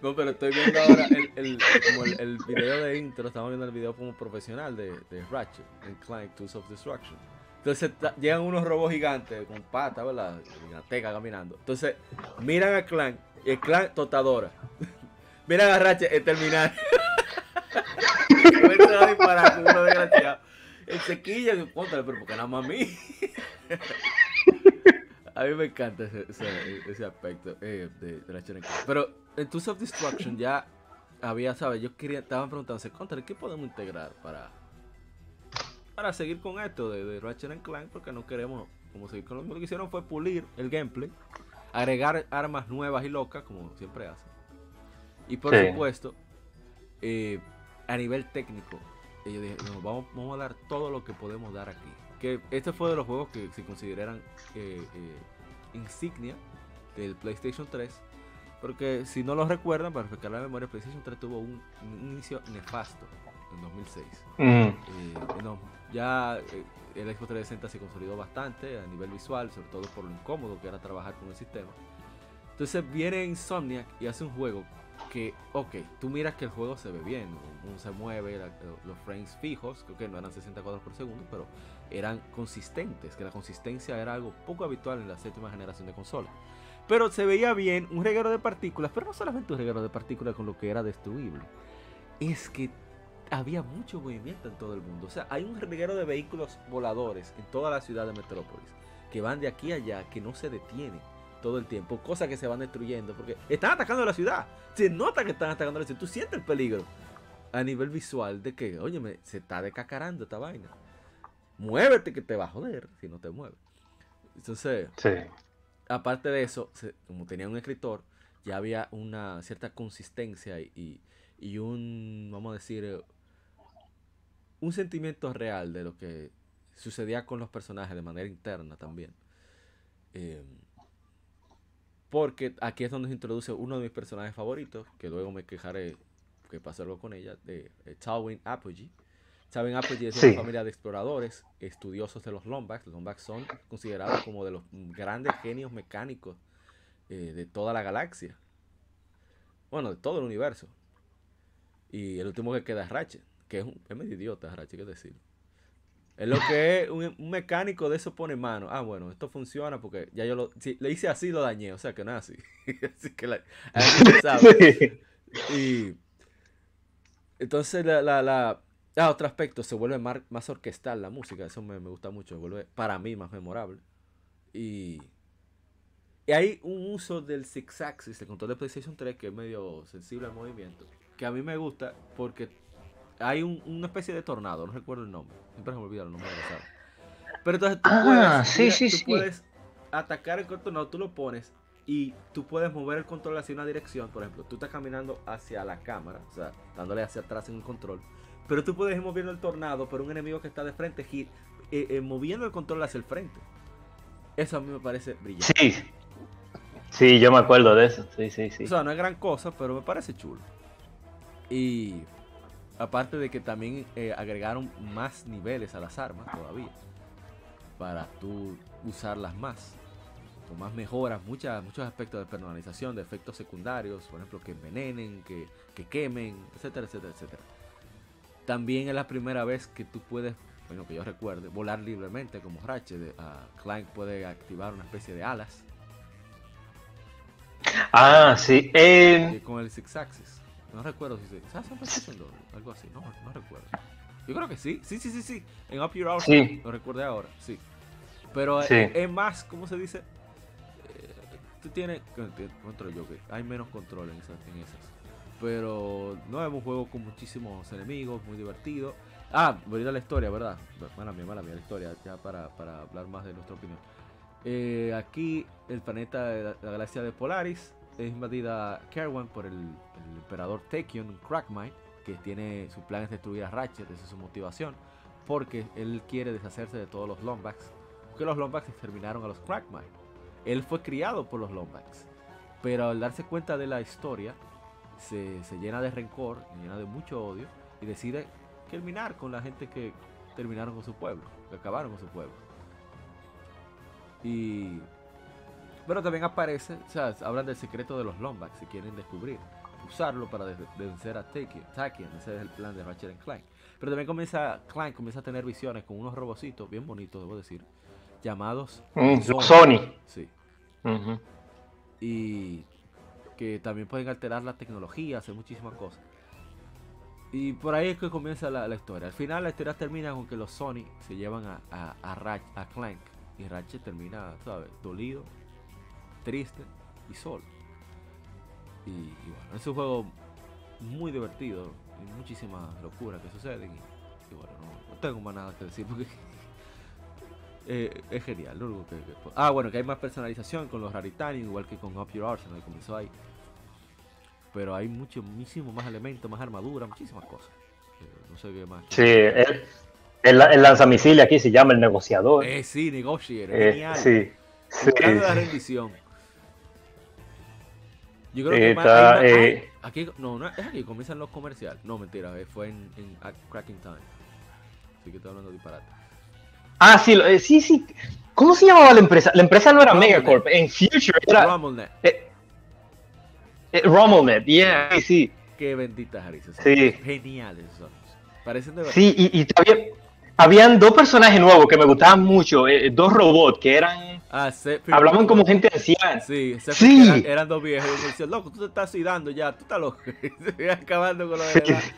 Speaker 1: No, pero estoy viendo ahora el, como el, video de intro, estamos viendo el video como profesional de, de Ratchet en Clank Tools of Destruction. Entonces llegan unos robots gigantes con patas, ¿verdad? Giganteca caminando. Entonces miran a Clank y el Clank totadora. miran a Ratchet en terminar. A disparar uno desgraciado. El sequilla, y póntale, pero porque nada más a mí. A mí me encanta ese, ese, ese aspecto eh, de, de and Clank. Pero en Tools of Destruction ya había, ¿sabes? Yo quería, estaban preguntándose, contra ¿qué podemos integrar para, para seguir con esto de, de Ratchet and Clank? Porque no queremos, como seguir con lo mismo. Lo que hicieron fue pulir el gameplay, agregar armas nuevas y locas, como siempre hacen. Y por
Speaker 4: Sí.
Speaker 1: supuesto, eh, a nivel técnico, ellos dijeron, "No, vamos, vamos a dar todo lo que podemos dar aquí. Que este fue de los juegos que se consideran eh, eh, insignia del PlayStation 3. Porque si no lo recuerdan, para refrescar la memoria, PlayStation 3 tuvo un, un inicio nefasto en 2006.
Speaker 4: Mm,
Speaker 1: Eh, no, ya eh, el Xbox 360 se consolidó bastante a nivel visual, sobre todo por lo incómodo que era trabajar con el sistema. Entonces viene Insomniac y hace un juego que, ok, tú miras que el juego se ve bien, no se mueve, los frames fijos, creo que no eran 60 cuadros por segundo, pero eran consistentes, que la consistencia era algo poco habitual en la séptima generación de consolas. Pero se veía bien un reguero de partículas, pero no solamente un reguero de partículas con lo que era destruible, es que había mucho movimiento en todo el mundo. O sea, hay un reguero de vehículos voladores en toda la ciudad de Metrópolis que van de aquí a allá, que no se detienen todo el tiempo, cosas que se van destruyendo porque están atacando la ciudad. Se nota que están atacando la ciudad. Tú sientes el peligro a nivel visual de que, óyeme, se está decacarando esta vaina. Muévete que te va a joder si no te mueves. Entonces,
Speaker 4: sí.
Speaker 1: aparte de eso, se- como tenía un escritor, ya había una cierta consistencia y, y- un, vamos a decir, un sentimiento real de lo que sucedía con los personajes de manera interna también. Eh, porque aquí es donde se introduce uno de mis personajes favoritos, que luego me quejaré que pasó algo con ella, de eh, Tywin Apogee. Tywin Apogee es
Speaker 4: Sí.
Speaker 1: una familia de exploradores, estudiosos de los Lombax. Los Lombax son considerados como de los grandes genios mecánicos eh, de toda la galaxia. Bueno, de todo el universo. Y el último que queda es Ratchet, que es, un, es medio idiota Ratchet, que decir. Es lo que es un, un mecánico de eso pone mano. Ah, bueno, esto funciona porque ya yo lo. Si le hice así, lo dañé. O sea que no es así. así que la, así sabe. Y entonces la, la, la- ah, otro aspecto, se vuelve mar- más orquestal la música, eso me, me gusta mucho, se vuelve para mí más memorable. Y, y hay un uso del Six Axis, el control de PlayStation 3, que es medio sensible al movimiento, que a mí me gusta porque hay un- una especie de tornado, no recuerdo el nombre, siempre se me olvida el nombre de la sala. Pero entonces tú
Speaker 4: Ah,
Speaker 1: puedes,
Speaker 4: sí,
Speaker 1: mira,
Speaker 4: sí,
Speaker 1: tú
Speaker 4: sí.
Speaker 1: puedes atacar el tornado, tú lo pones y tú puedes mover el control hacia una dirección. Por ejemplo, tú estás caminando hacia la cámara, o sea, dándole hacia atrás en el control. Pero tú puedes ir moviendo el tornado por un enemigo que está de frente, gi- eh, eh, moviendo el control hacia el frente. Eso a mí me parece brillante.
Speaker 4: Sí. Sí, yo me acuerdo de eso. Sí, sí, sí.
Speaker 1: O sea, no es gran cosa, pero me parece chulo. Y aparte de que también eh, agregaron más niveles a las armas todavía. Para tú usarlas más. Con más mejoras, muchas, muchos aspectos de personalización, de efectos secundarios, por ejemplo, que envenenen, que, que quemen, etcétera, etcétera, etcétera. También es la primera vez que tú puedes, bueno, que yo recuerde, volar libremente como Ratchet. ah, Clank puede activar una especie de alas
Speaker 4: Ah, sí. eh,
Speaker 1: con el Six Axis. No recuerdo si se. ¿Sabes PlayStation 2? Algo así, no, no recuerdo. Yo creo que sí, sí, sí, sí, sí. En Up Your Hour,
Speaker 4: Sí.
Speaker 1: lo recuerdo ahora, sí. Pero eh,
Speaker 4: Sí.
Speaker 1: es más, ¿cómo se dice? Eh, tú tienes. Control yo, que hay menos control en esas, en esas. Pero no es un juego con muchísimos enemigos, muy divertido. Ah, voy a ir a la historia, ¿verdad? Mala mía, mala mía, la historia, ya para, para hablar más de nuestra opinión. Eh, aquí el planeta de la, la galaxia de Polaris es invadida Kerwan por el, emperador Takion Crackmine, que tiene su plan es destruir a Ratchet, esa es su motivación, porque él quiere deshacerse de todos los Lombax, porque los Lombax exterminaron a los Crackmine. Él fue criado por los Lombax, pero al darse cuenta de la historia, se, se llena de rencor, se llena de mucho odio y decide terminar con la gente que terminaron con su pueblo, que acabaron con su pueblo. Y. Pero también aparece, o sea, hablan del secreto de los Lombax, si quieren descubrir. Usarlo para vencer a. Takion, ese es el plan de Ratchet and Clank. Pero también comienza, Clank comienza a tener visiones con unos robocitos bien bonitos, debo decir, llamados
Speaker 4: mm,
Speaker 1: Sony.
Speaker 4: Sony.
Speaker 1: Sí. Y que también pueden alterar la tecnología, hacer muchísimas cosas. Y por ahí es que comienza la, la historia. Al final la historia termina con que los Sony se llevan a, a, a, Ratch- a Clank. Y Ratchet termina, ¿sabes? Dolido, triste y solo. Y, y bueno, es un juego muy divertido. Y muchísimas locuras que suceden. Y, y bueno, no, no tengo más nada que decir porque eh, es genial. lo único que- que- ah, bueno, que hay más personalización con los Raritanium, igual que con Up Your Arsenal, que comenzó ahí. Pero hay mucho, muchísimo más elementos, más armadura, muchísimas cosas. Eh, no sé qué más.
Speaker 4: Sí, el, el, el lanzamisiles aquí se llama el negociador.
Speaker 1: Eh, sí, Negotiator,
Speaker 4: Eh,
Speaker 1: genial.
Speaker 4: sí, sí,
Speaker 1: la rendición. Yo creo
Speaker 4: Eh,
Speaker 1: que más-
Speaker 4: está,
Speaker 1: hay más- hay-
Speaker 4: eh,
Speaker 1: aquí, no, no, es aquí, comienzan los comerciales. No, mentira, eh, fue en, Cracking Time. Así que estoy hablando de disparate.
Speaker 4: Ah, sí, lo- eh, sí, sí. ¿Cómo se llamaba la empresa? La empresa no era
Speaker 1: Rumblenet.
Speaker 4: Megacorp. En Future era
Speaker 1: Rumblenet,
Speaker 4: eh, eh, Rumblenet. Yeah, sí, sí.
Speaker 1: qué benditas risas. son.
Speaker 4: Sí.
Speaker 1: Geniales son. Parecen de verdad.
Speaker 4: Sí, y, y había- habían dos personajes nuevos que me gustaban mucho. eh, dos robots que eran.
Speaker 1: Ah,
Speaker 4: Hablaban como gente anciana.
Speaker 1: Sí,
Speaker 4: Sí.
Speaker 1: Eran, eran dos viejos y uno decía, loco, tú te estás suicidando ya, tú estás loco. Y se acabando con
Speaker 4: Sí.
Speaker 1: demás.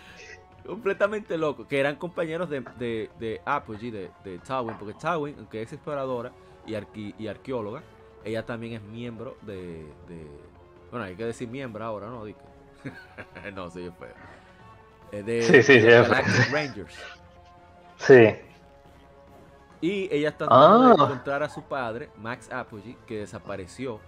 Speaker 1: Completamente loco. Que eran compañeros de, de, de Apogee, de, de Tawin, porque Tawin, aunque es exploradora y, arqui- y arqueóloga, ella también es miembro de, de- Bueno, hay que decir miembro ahora, ¿no? No, soy feo. Eh, de,
Speaker 4: Sí, sí,
Speaker 1: de
Speaker 4: sí, es
Speaker 1: Rangers.
Speaker 4: Sí.
Speaker 1: Y ella está tratando de
Speaker 4: Ah.
Speaker 1: encontrar a su padre, Max Apogee, que desapareció.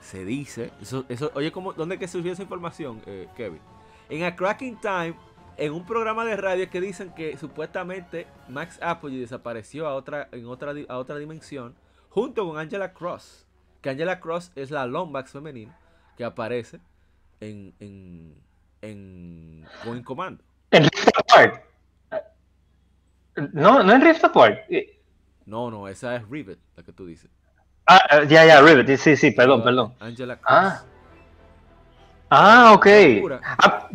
Speaker 1: Se dice. Eso, eso, oye, ¿cómo, ¿dónde que surgió esa información, eh, Kevin? En A Cracking Time, en un programa de radio que dicen que supuestamente Max Apogee desapareció a otra, en otra, a otra dimensión, junto con Angela Cross. Que Angela Cross es la Lombax femenina que aparece en, en, en Going Commando.
Speaker 4: En Rift Apart. No, no en Rift Apart. Eh,
Speaker 1: No, no, esa es Rivet, la que tú dices.
Speaker 4: Ah, ah, ya, ya, Rivet. Sí, sí, perdón, perdón.
Speaker 1: Angela Cross.
Speaker 4: Ah. Ah, ok. Ah,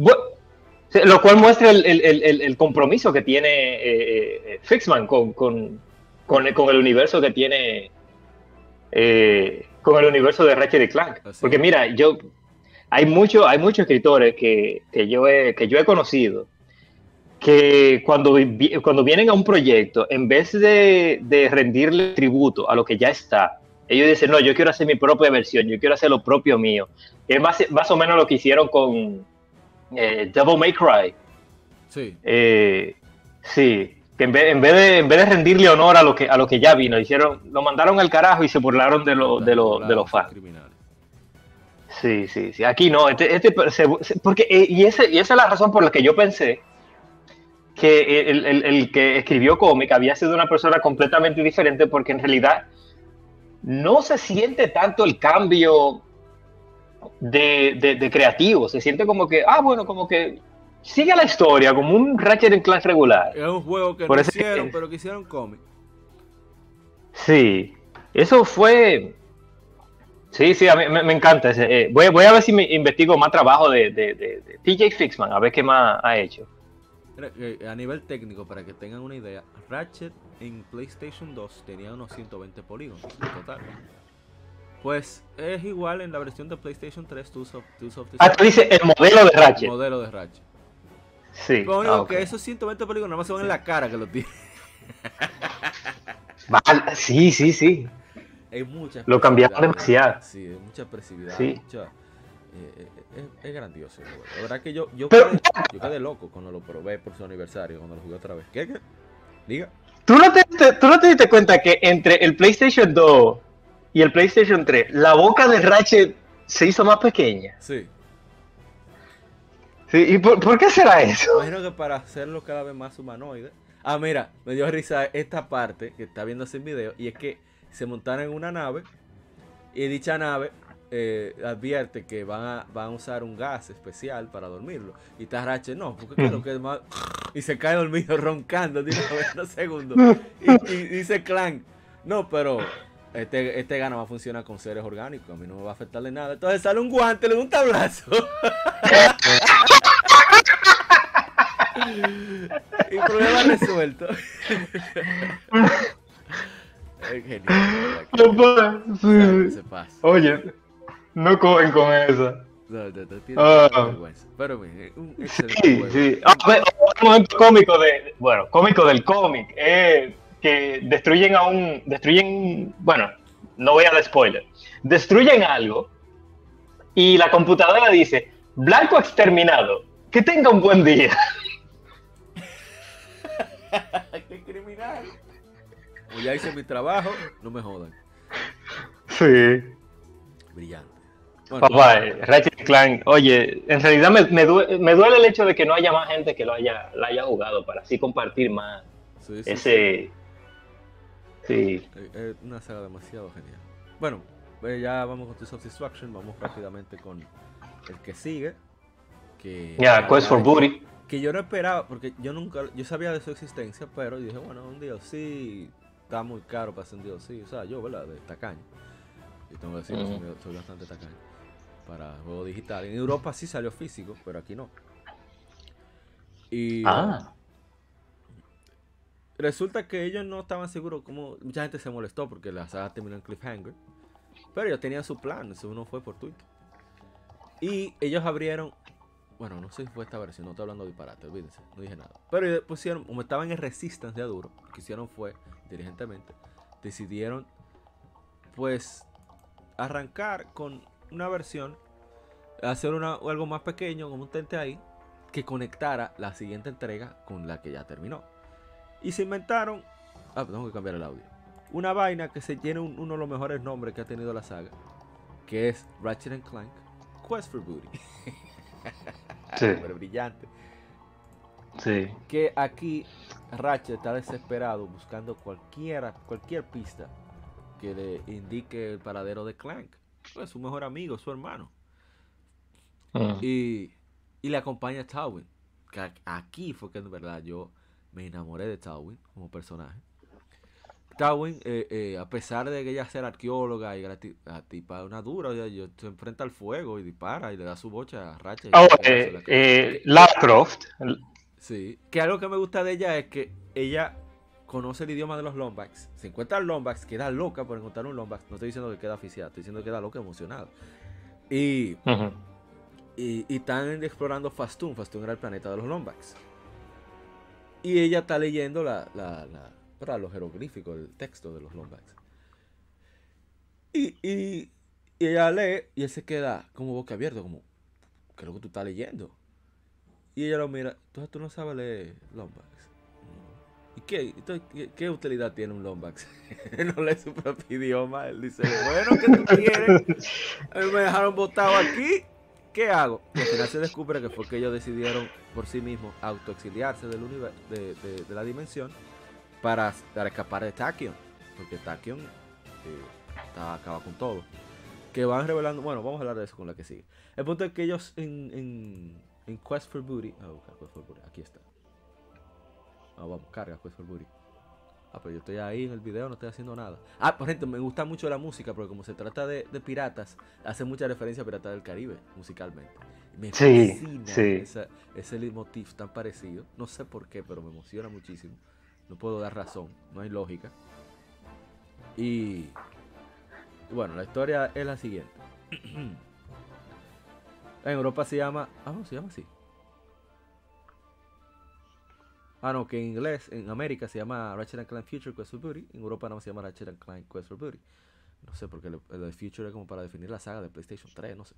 Speaker 4: lo cual muestra el, el- el- el- compromiso que tiene eh, eh, Fixman con, con, con el, con el universo que tiene. eh, con el universo de Ratchet y Clank.
Speaker 1: Así
Speaker 4: Porque mira, yo. Hay, mucho, hay muchos escritores que, que yo he, que yo he conocido que cuando, cuando vienen a un proyecto, en vez de, de rendirle tributo a lo que ya está, ellos dicen, no, yo quiero hacer mi propia versión, yo quiero hacer lo propio mío. Es más, más o menos lo que hicieron con eh, Devil May Cry.
Speaker 1: Sí.
Speaker 4: Eh, sí, que en vez, en, vez de, en vez de rendirle honor a lo que, a lo que ya vino, hicieron, lo mandaron al carajo y se burlaron de, lo, de, lo, de los fans. Sí, sí, sí. Aquí no, este, este se- porque, eh, y, ese, y esa es la razón por la que yo pensé que el, el- el que escribió cómic había sido una persona completamente diferente, porque en realidad no se siente tanto el cambio de, de- de creativo. Se siente como que, ah, bueno, como que sigue la historia, como un Ratchet en clase regular.
Speaker 1: Es un juego que
Speaker 4: Por
Speaker 1: no hicieron, pero que hicieron cómic.
Speaker 4: Sí, eso fue. Sí, sí, a mí me, me encanta. ese, eh, voy, voy a ver si me investigo más trabajo de, de, de- de TJ Fixman, a ver qué más ha hecho.
Speaker 1: Que A nivel técnico, para que tengan una idea, Ratchet en PlayStation 2 tenía unos 120 polígonos en total. Pues es igual en la versión de PlayStation 3, Tools of, Tools of
Speaker 4: Ah, tú dices el modelo de Ratchet.
Speaker 1: modelo de Ratchet.
Speaker 4: Sí.
Speaker 1: Lo único
Speaker 4: ah, ok.
Speaker 1: que esos 120 polígonos nada más se ven en la cara que lo tiene.
Speaker 4: Vale, Sí, sí, sí.
Speaker 1: Hay mucha
Speaker 4: Lo cambiaron demasiado.
Speaker 1: Sí, hay mucha expresividad.
Speaker 4: Sí.
Speaker 1: mucha- eh, eh, es, es grandioso. La verdad que yo, yo,
Speaker 4: Pero-
Speaker 1: quedé, yo quedé loco cuando lo probé por su aniversario, cuando lo jugué otra vez. ¿Qué? qué? Diga.
Speaker 4: ¿Tú no, te, te- ¿Tú no te diste cuenta que entre el PlayStation 2 y el PlayStation 3, la boca de Ratchet se hizo más pequeña?
Speaker 1: Sí.
Speaker 4: Sí, ¿Y por, por qué será eso?
Speaker 1: Imagino que para hacerlo cada vez más humanoide. Ah, mira, me dio risa esta parte que está viendo ese video. Y es que se montaron en una nave. Y dicha nave eh, advierte que van a, van a usar un gas especial para dormirlo. Y Tarrache, no, porque claro que es más. Y se cae dormido roncando de unos segundos. Y, y dice Clank, no, pero este, este gana va a funcionar con seres orgánicos. A mí no me va a afectarle nada. Entonces sale un guante, le da un tablazo. y problema resuelto. es genial. que- se- se pasa.
Speaker 4: Oye, no cogen con esa.
Speaker 1: No, no, no tiene
Speaker 4: Ah.
Speaker 1: vergüenza. Pero mire, un
Speaker 4: Sí,
Speaker 1: juego.
Speaker 4: sí. Ah, otro momento cómico de, bueno, cómico del cómic es que destruyen a un, destruyen, bueno, no voy a dar spoiler, destruyen algo y la computadora dice, blanco exterminado, que tenga un buen día.
Speaker 1: ¡Qué criminal! Como ya hice mi trabajo, no me jodan.
Speaker 4: Sí.
Speaker 1: Brillante. Bueno,
Speaker 4: Papá, eh, Ratchet Clank, oye, en realidad me, me due- me duele el hecho de que no haya más gente que lo haya, la haya jugado para así compartir más
Speaker 1: sí, sí,
Speaker 4: ese... Sí.
Speaker 1: Eh, Es una saga demasiado genial. Bueno, pues ya vamos con Tools of Destruction. Vamos rápidamente con el que sigue. Que,
Speaker 4: Ya, Quest for Booty.
Speaker 1: Que yo no esperaba, porque yo nunca, yo sabía de su existencia, pero dije, bueno, un DLC está muy caro para hacer un DLC. O sea, yo, ¿verdad? De tacaño. Y tengo que decir, soy, soy bastante tacaño para juego digital. En Europa sí salió físico, pero aquí no. Y
Speaker 4: Ah.
Speaker 1: resulta que ellos no estaban seguros cómo mucha gente se molestó porque la saga terminó en cliffhanger pero ellos tenían su plan eso uno fue por Twitter y ellos abrieron bueno no sé si fue esta versión no estoy hablando de disparate olvídense no dije nada pero ellos pusieron como estaban en Resistance de Aduro lo que hicieron fue inteligentemente decidieron pues arrancar con una versión hacer una, algo más pequeño como un tente ahí que conectara la siguiente entrega con la que ya terminó y se inventaron. Ah, tengo que cambiar el audio. Una vaina que se tiene un- uno de los mejores nombres que ha tenido la saga. Que es Ratchet and Clank Quest for Booty.
Speaker 4: Sí.
Speaker 1: Pero brillante.
Speaker 4: Sí.
Speaker 1: Que aquí Ratchet está desesperado buscando cualquiera, cualquier pista que le indique el paradero de Clank. Pues su mejor amigo, su hermano.
Speaker 4: Mm.
Speaker 1: Y, y le acompaña Tawin. Que a- aquí fue que en verdad yo me enamoré de Tawin como personaje. Tawin, eh, eh, a pesar de que ella sea arqueóloga y la ti- la tipa una dura, yo- se enfrenta al fuego y dispara y le da su bocha a Ratchet. y
Speaker 4: Oh, eh, eh, Croft.
Speaker 1: Sí, que algo que me gusta de ella es que ella conoce el idioma de los Lombax. Se encuentra el Lombax, queda loca por encontrar un Lombax. No estoy diciendo que queda oficial, estoy diciendo que queda loca emocionada. Y y, y están explorando Fastun. Fastun era el planeta de los Lombax. Y ella está leyendo la, la, la- ¿verdad? los jeroglíficos, el texto de los Lombax. Y, y, y ella lee y él se queda como boca abierta, como, ¿qué es lo que tú estás leyendo? Y ella lo mira, entonces tú no sabes leer Lombax. ¿Y qué, qué, utilidad tiene un Lombax? no lee su propio idioma. Él dice, bueno, ¿qué tú quieres? Me dejaron botado aquí. ¿Qué hago? Al final se descubre que fue que ellos decidieron por sí mismos autoexiliarse del universo, de, la dimensión para, para escapar de Tachyon. Porque Tachyon eh, está, acaba con todo. Que van revelando, bueno, vamos a hablar de eso con la que sigue. El punto es que ellos en, Quest for Booty, buscar Quest for Booty, aquí está. Ah, vamos, carga Quest for Booty. Ah, pero yo estoy ahí en el video, no estoy haciendo nada. Ah, por ejemplo, me gusta mucho la música, porque como se trata de, de piratas, hace mucha referencia a Piratas del Caribe, musicalmente. Me
Speaker 4: Sí,
Speaker 1: fascina
Speaker 4: sí.
Speaker 1: esa- ese leitmotiv tan parecido. No sé por qué, pero me emociona muchísimo. No puedo dar razón, no hay lógica. Y y bueno, la historia es la siguiente. en Europa se llama. Ah, no, se llama así. Ah, no, que en inglés, en América se llama Ratchet and Clank Future Quest for Booty. En Europa no se llama Ratchet and Clank Quest for Booty. No sé, porque lo de Future es como para definir la saga de PlayStation 3, no sé.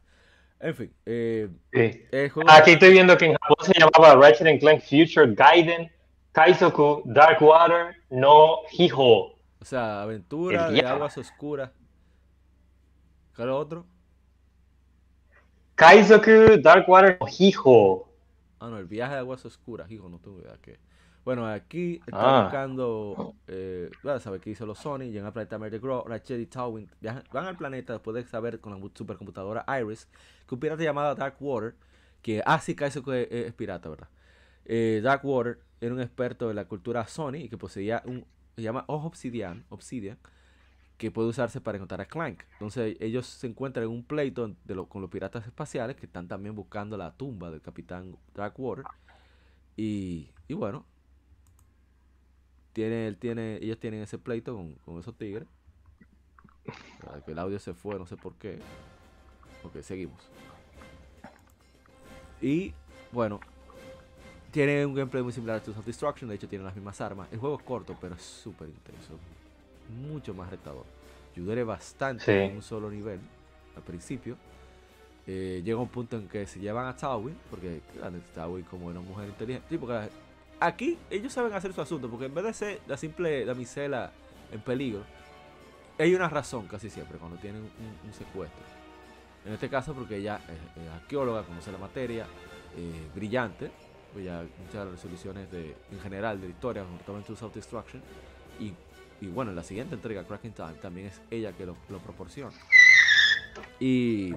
Speaker 1: En fin, eh,
Speaker 4: Sí.
Speaker 1: el.
Speaker 4: Aquí estoy viendo que en Japón se llamaba Ratchet and Clank Future Gaiden Kaizoku Dark Water no Hiho.
Speaker 1: O sea, aventura
Speaker 4: El
Speaker 1: de aguas oscuras. ¿Qué es lo otro?
Speaker 4: Kaizoku Dark Water no Hiho.
Speaker 1: Ah, no, el viaje de aguas oscuras, hijo, no tengo idea qué. Bueno, aquí está
Speaker 4: Ah.
Speaker 1: buscando, eh, bueno, saber qué hizo los Sony, llegan al planeta Mary Grow, Ratchet y viajan- van al planeta después de saber con la supercomputadora Iris que un pirata llamado Dark Water, que, ah, sí, que es, es pirata, ¿verdad? Eh, Dark Water era un experto de la cultura Sony y que poseía un, se llama Ojo Obsidian, Obsidian, que puede usarse para encontrar a Clank. Entonces ellos se encuentran en un pleito de lo- con los piratas espaciales que están también buscando la tumba del capitán Darkwater. Y, y bueno, tiene, él tiene, ellos tienen ese pleito con, con esos tigres. Ah, Que el audio se fue, no sé por qué. Ok, seguimos. Y bueno, tiene un gameplay muy similar a Tools of Destruction. De hecho, tiene las mismas armas. El juego es corto, pero es súper intenso. Mucho más retador. Yo duré bastante
Speaker 4: Sí.
Speaker 1: en un solo nivel al principio. Eh, llega un punto en que se llevan a Tawin, porque claro, Tawin como una mujer inteligente. Aquí ellos saben hacer su asunto, porque en vez de ser la simple damisela en peligro, hay una razón casi siempre cuando tienen un, secuestro. En este caso porque ella es, arqueóloga, conoce la materia, eh, brillante, pues ya muchas de las resoluciones de, en general de la historia, como Total Self-Destruction, y bueno, en la siguiente entrega, Cracking Time, también es ella que lo, lo proporciona. Y...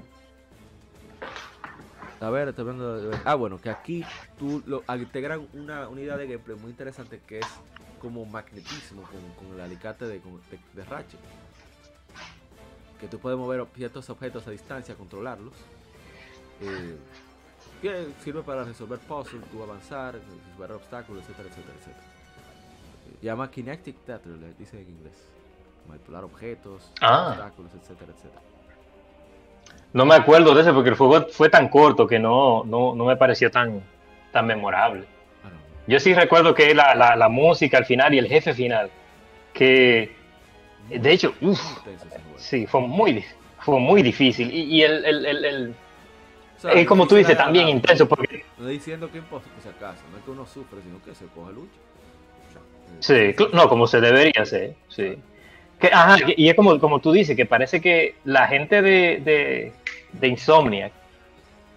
Speaker 1: A ver, estoy de... Ah, bueno, que aquí tú lo, integran una unidad de gameplay muy interesante que es como magnetismo con, con el alicate de, con- de, de Ratchet. Que tú puedes mover ciertos objetos a distancia, controlarlos. Eh, que sirve para resolver puzzles, tú avanzar, superar obstáculos, etcétera, etcétera, etcétera. Eh, llama Kinetic Tether, le dice en inglés. Manipular objetos,
Speaker 4: Ah.
Speaker 1: obstáculos, etcétera, etcétera.
Speaker 4: No me acuerdo de ese porque el juego fue tan corto que no, no, no me pareció tan, tan memorable. Yo sí recuerdo que la, la, la música al final y el jefe final, que de hecho, uff, sí, fue muy, fue muy difícil. Y, y el, el, el, el-
Speaker 1: O sea,
Speaker 4: eh, como tú dices, también intenso, porque
Speaker 1: No estoy diciendo que imposible, si acaso. No es que uno sufre, sino que se coge lucha. O sea, eh,
Speaker 4: Sí, cl- no, como se debería hacer, sí. Que, ajá, y es como, como tú dices, que parece que la gente de, de, de Insomniac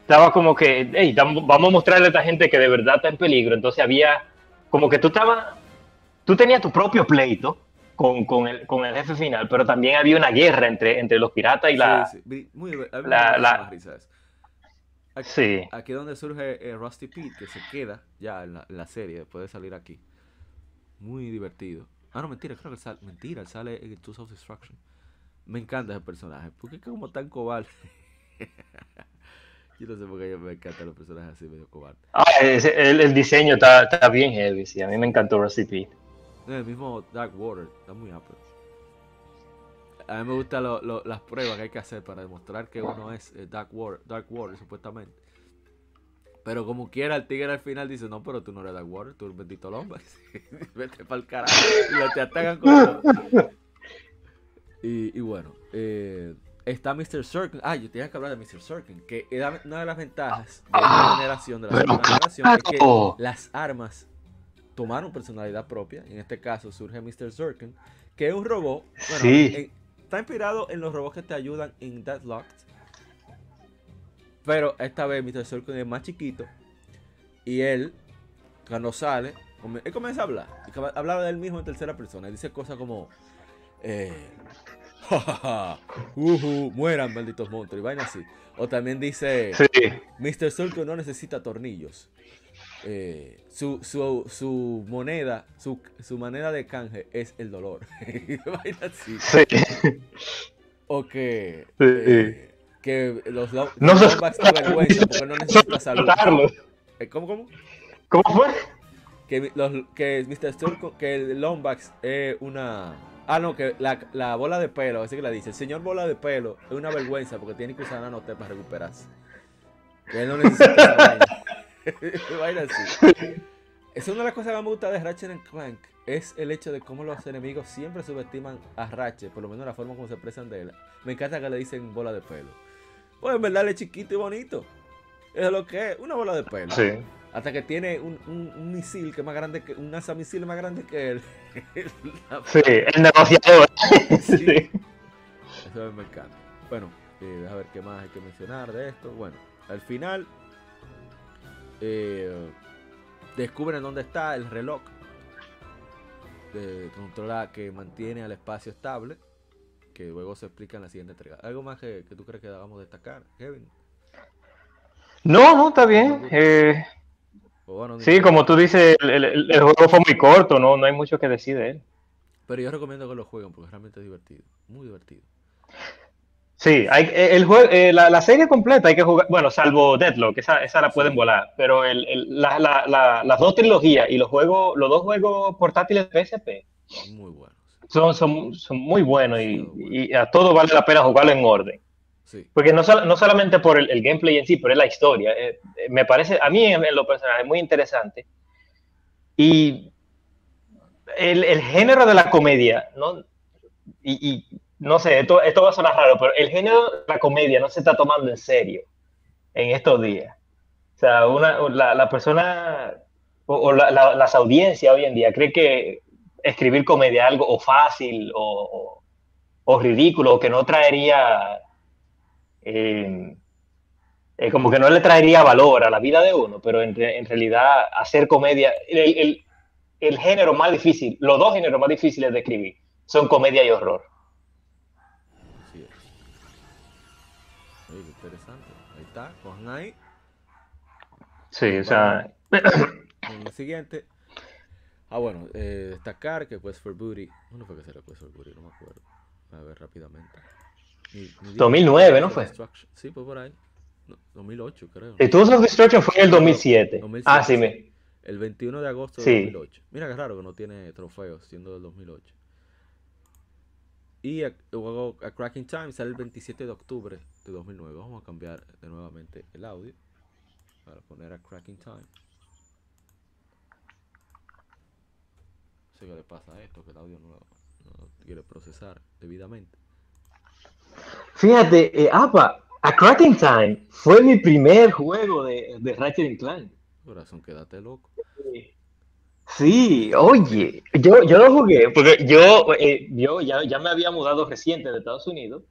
Speaker 4: estaba como que, hey, vamos a mostrarle a esta gente que de verdad está en peligro. Entonces había, como que tú estabas, tú tenías tu propio pleito con, con, el, con el jefe final, pero también había una guerra entre, entre los piratas y la...
Speaker 1: sí, sí. Muy, a mí
Speaker 4: la- la-
Speaker 1: muchísima risa eso. Aquí,
Speaker 4: Sí,
Speaker 1: aquí es donde surge eh, Rusty Pete, que se queda ya en la, en la serie después de salir aquí. Muy divertido. Ah, no, mentira, creo que él sale, mentira, él sale en Tools of Destruction. Me encanta ese personaje, porque es como tan cobarde. yo no sé por qué me encantan los personajes así medio cobardes.
Speaker 4: Ah, ese- el, el diseño está, está bien heavy, sí, a mí me encantó Pete.
Speaker 1: El mismo Dark Water, está muy upper. A mí me gustan lo- lo- las pruebas que hay que hacer para demostrar que uno es eh, Dark Water, Dark Water, supuestamente. Pero como quiera, el tigre al final dice, no, pero tú no eres Dark Water, tú eres bendito hombre. Vete para el carajo. Y le te atacan con. Y, y bueno, eh, está Mr. Sirkin. Ah, yo tenía que hablar de Mr. Sirkin, que era una de las ventajas de esta generación, de la segunda generación, es que las armas tomaron personalidad propia. En este caso surge Mr. Zirkin, que es un robot. Bueno,
Speaker 4: Sí.
Speaker 1: está inspirado en los robots que te ayudan en Deadlocked. Pero esta vez Mr. Zirkin es más chiquito. Y él, cuando sale, él comienza a hablar. Y come- habla de él mismo en tercera persona. Y dice cosas como: eh, Ujú, mueran, malditos monstruos. Y vaina así. O también dice:
Speaker 4: Sí.
Speaker 1: Mr. Circle no necesita tornillos. Eh, su, su, su moneda, su, su moneda de canje es el dolor. Vaina así.
Speaker 4: Sí.
Speaker 1: O que.
Speaker 4: Sí.
Speaker 1: eh, que los, lo-
Speaker 4: No se
Speaker 1: los te avergüenzan porque no necesita salud. Eh, ¿Cómo, cómo?
Speaker 4: ¿Cómo fue?
Speaker 1: Que, los, que Mr. Circle, que el Lombax es una. Ah, no, que la, la bola de pelo, así que la dice, el señor bola de pelo es una vergüenza porque tiene que usar nanote para recuperarse. Que él no necesita esa vaina. Vaina así. Es una de las cosas que me gusta de Ratchet and Clank. Es el hecho de cómo los enemigos siempre subestiman a Ratchet, por lo menos la forma como se expresan de él. Me encanta que le dicen bola de pelo. Pues en verdad él es chiquito y bonito. Es lo que es, una bola de pelo.
Speaker 4: Sí.
Speaker 1: Hasta que tiene un, un- un misil que es más grande que. Un lanzamisil más grande que él.
Speaker 4: Sí, el negociador.
Speaker 1: Sí.
Speaker 4: Sí.
Speaker 1: Eso a me encanta. Bueno, eh, déjame ver qué más hay que mencionar de esto. Bueno, al final. eh, descubren dónde está el reloj. De controla que mantiene al espacio estable. Que luego se explica en la siguiente entrega. ¿Algo más que, que tú crees que debamos destacar, Kevin?
Speaker 4: No, no, está bien. Eh,
Speaker 1: bueno,
Speaker 4: sí, como tú dices, el, el- el juego fue muy corto, no, no hay mucho que decir de él.
Speaker 1: Pero yo recomiendo que lo jueguen porque realmente es divertido. Muy divertido.
Speaker 4: Sí, hay, eh, el jue- eh, la, la serie completa hay que jugar, bueno, salvo Deadlock, esa, esa la pueden volar, pero el, el- la- la- la- las dos trilogías y los juegos, los dos juegos portátiles de PSP
Speaker 1: Muy buenos.
Speaker 4: Son, son, son muy buenos y, y a todo vale la pena jugarlo en orden.
Speaker 1: Sí.
Speaker 4: Porque no, no solamente por el, el gameplay en sí, pero es la historia. Eh, eh, me parece, a mí en, en lo personal, es muy interesante. Y el, el género de la comedia, ¿no? Y, y no sé, esto, esto va a sonar raro, pero el género de la comedia no se está tomando en serio en estos días. O sea, una, la, la persona o, o la- la- las audiencias hoy en día cree que escribir comedia algo o fácil o, o, o ridículo, o que no traería eh, eh, como que no le traería valor a la vida de uno, pero en, re- en realidad hacer comedia, el, el- el género más difícil, los dos géneros más difíciles de escribir son comedia y horror.
Speaker 1: Oye, qué interesante. Ahí está, cojan ahí.
Speaker 4: Sí, o sea,
Speaker 1: En el siguiente. Ah, bueno, eh, destacar que Quest for Booty. ¿Cuándo fue que salió Quest for Booty? No me acuerdo. A ver rápidamente. Ni
Speaker 4: 2009, ¿no fue?
Speaker 1: Sí, fue por ahí. No, 2008, creo.
Speaker 4: el Tools of Destruction fue en el 2007.
Speaker 1: 2007,
Speaker 4: Ah, sí, me,
Speaker 1: El 21 de agosto de
Speaker 4: Sí.
Speaker 1: 2008. Mira qué raro que no tiene trofeos siendo del 2008. Y a- luego a Cracking Time sale el 27 de octubre de 2009. Vamos a cambiar de nuevamente el audio para poner a Cracking Time. Sé qué le pasa a esto, que el audio no, no quiere procesar debidamente.
Speaker 4: Fíjate, eh, Apa, A Cracking Time fue mi primer juego de, de Ratchet Clank.
Speaker 1: Corazón, quédate loco.
Speaker 4: Sí, oye, yo, yo lo jugué, porque yo, eh, yo ya, ya me había mudado reciente de Estados Unidos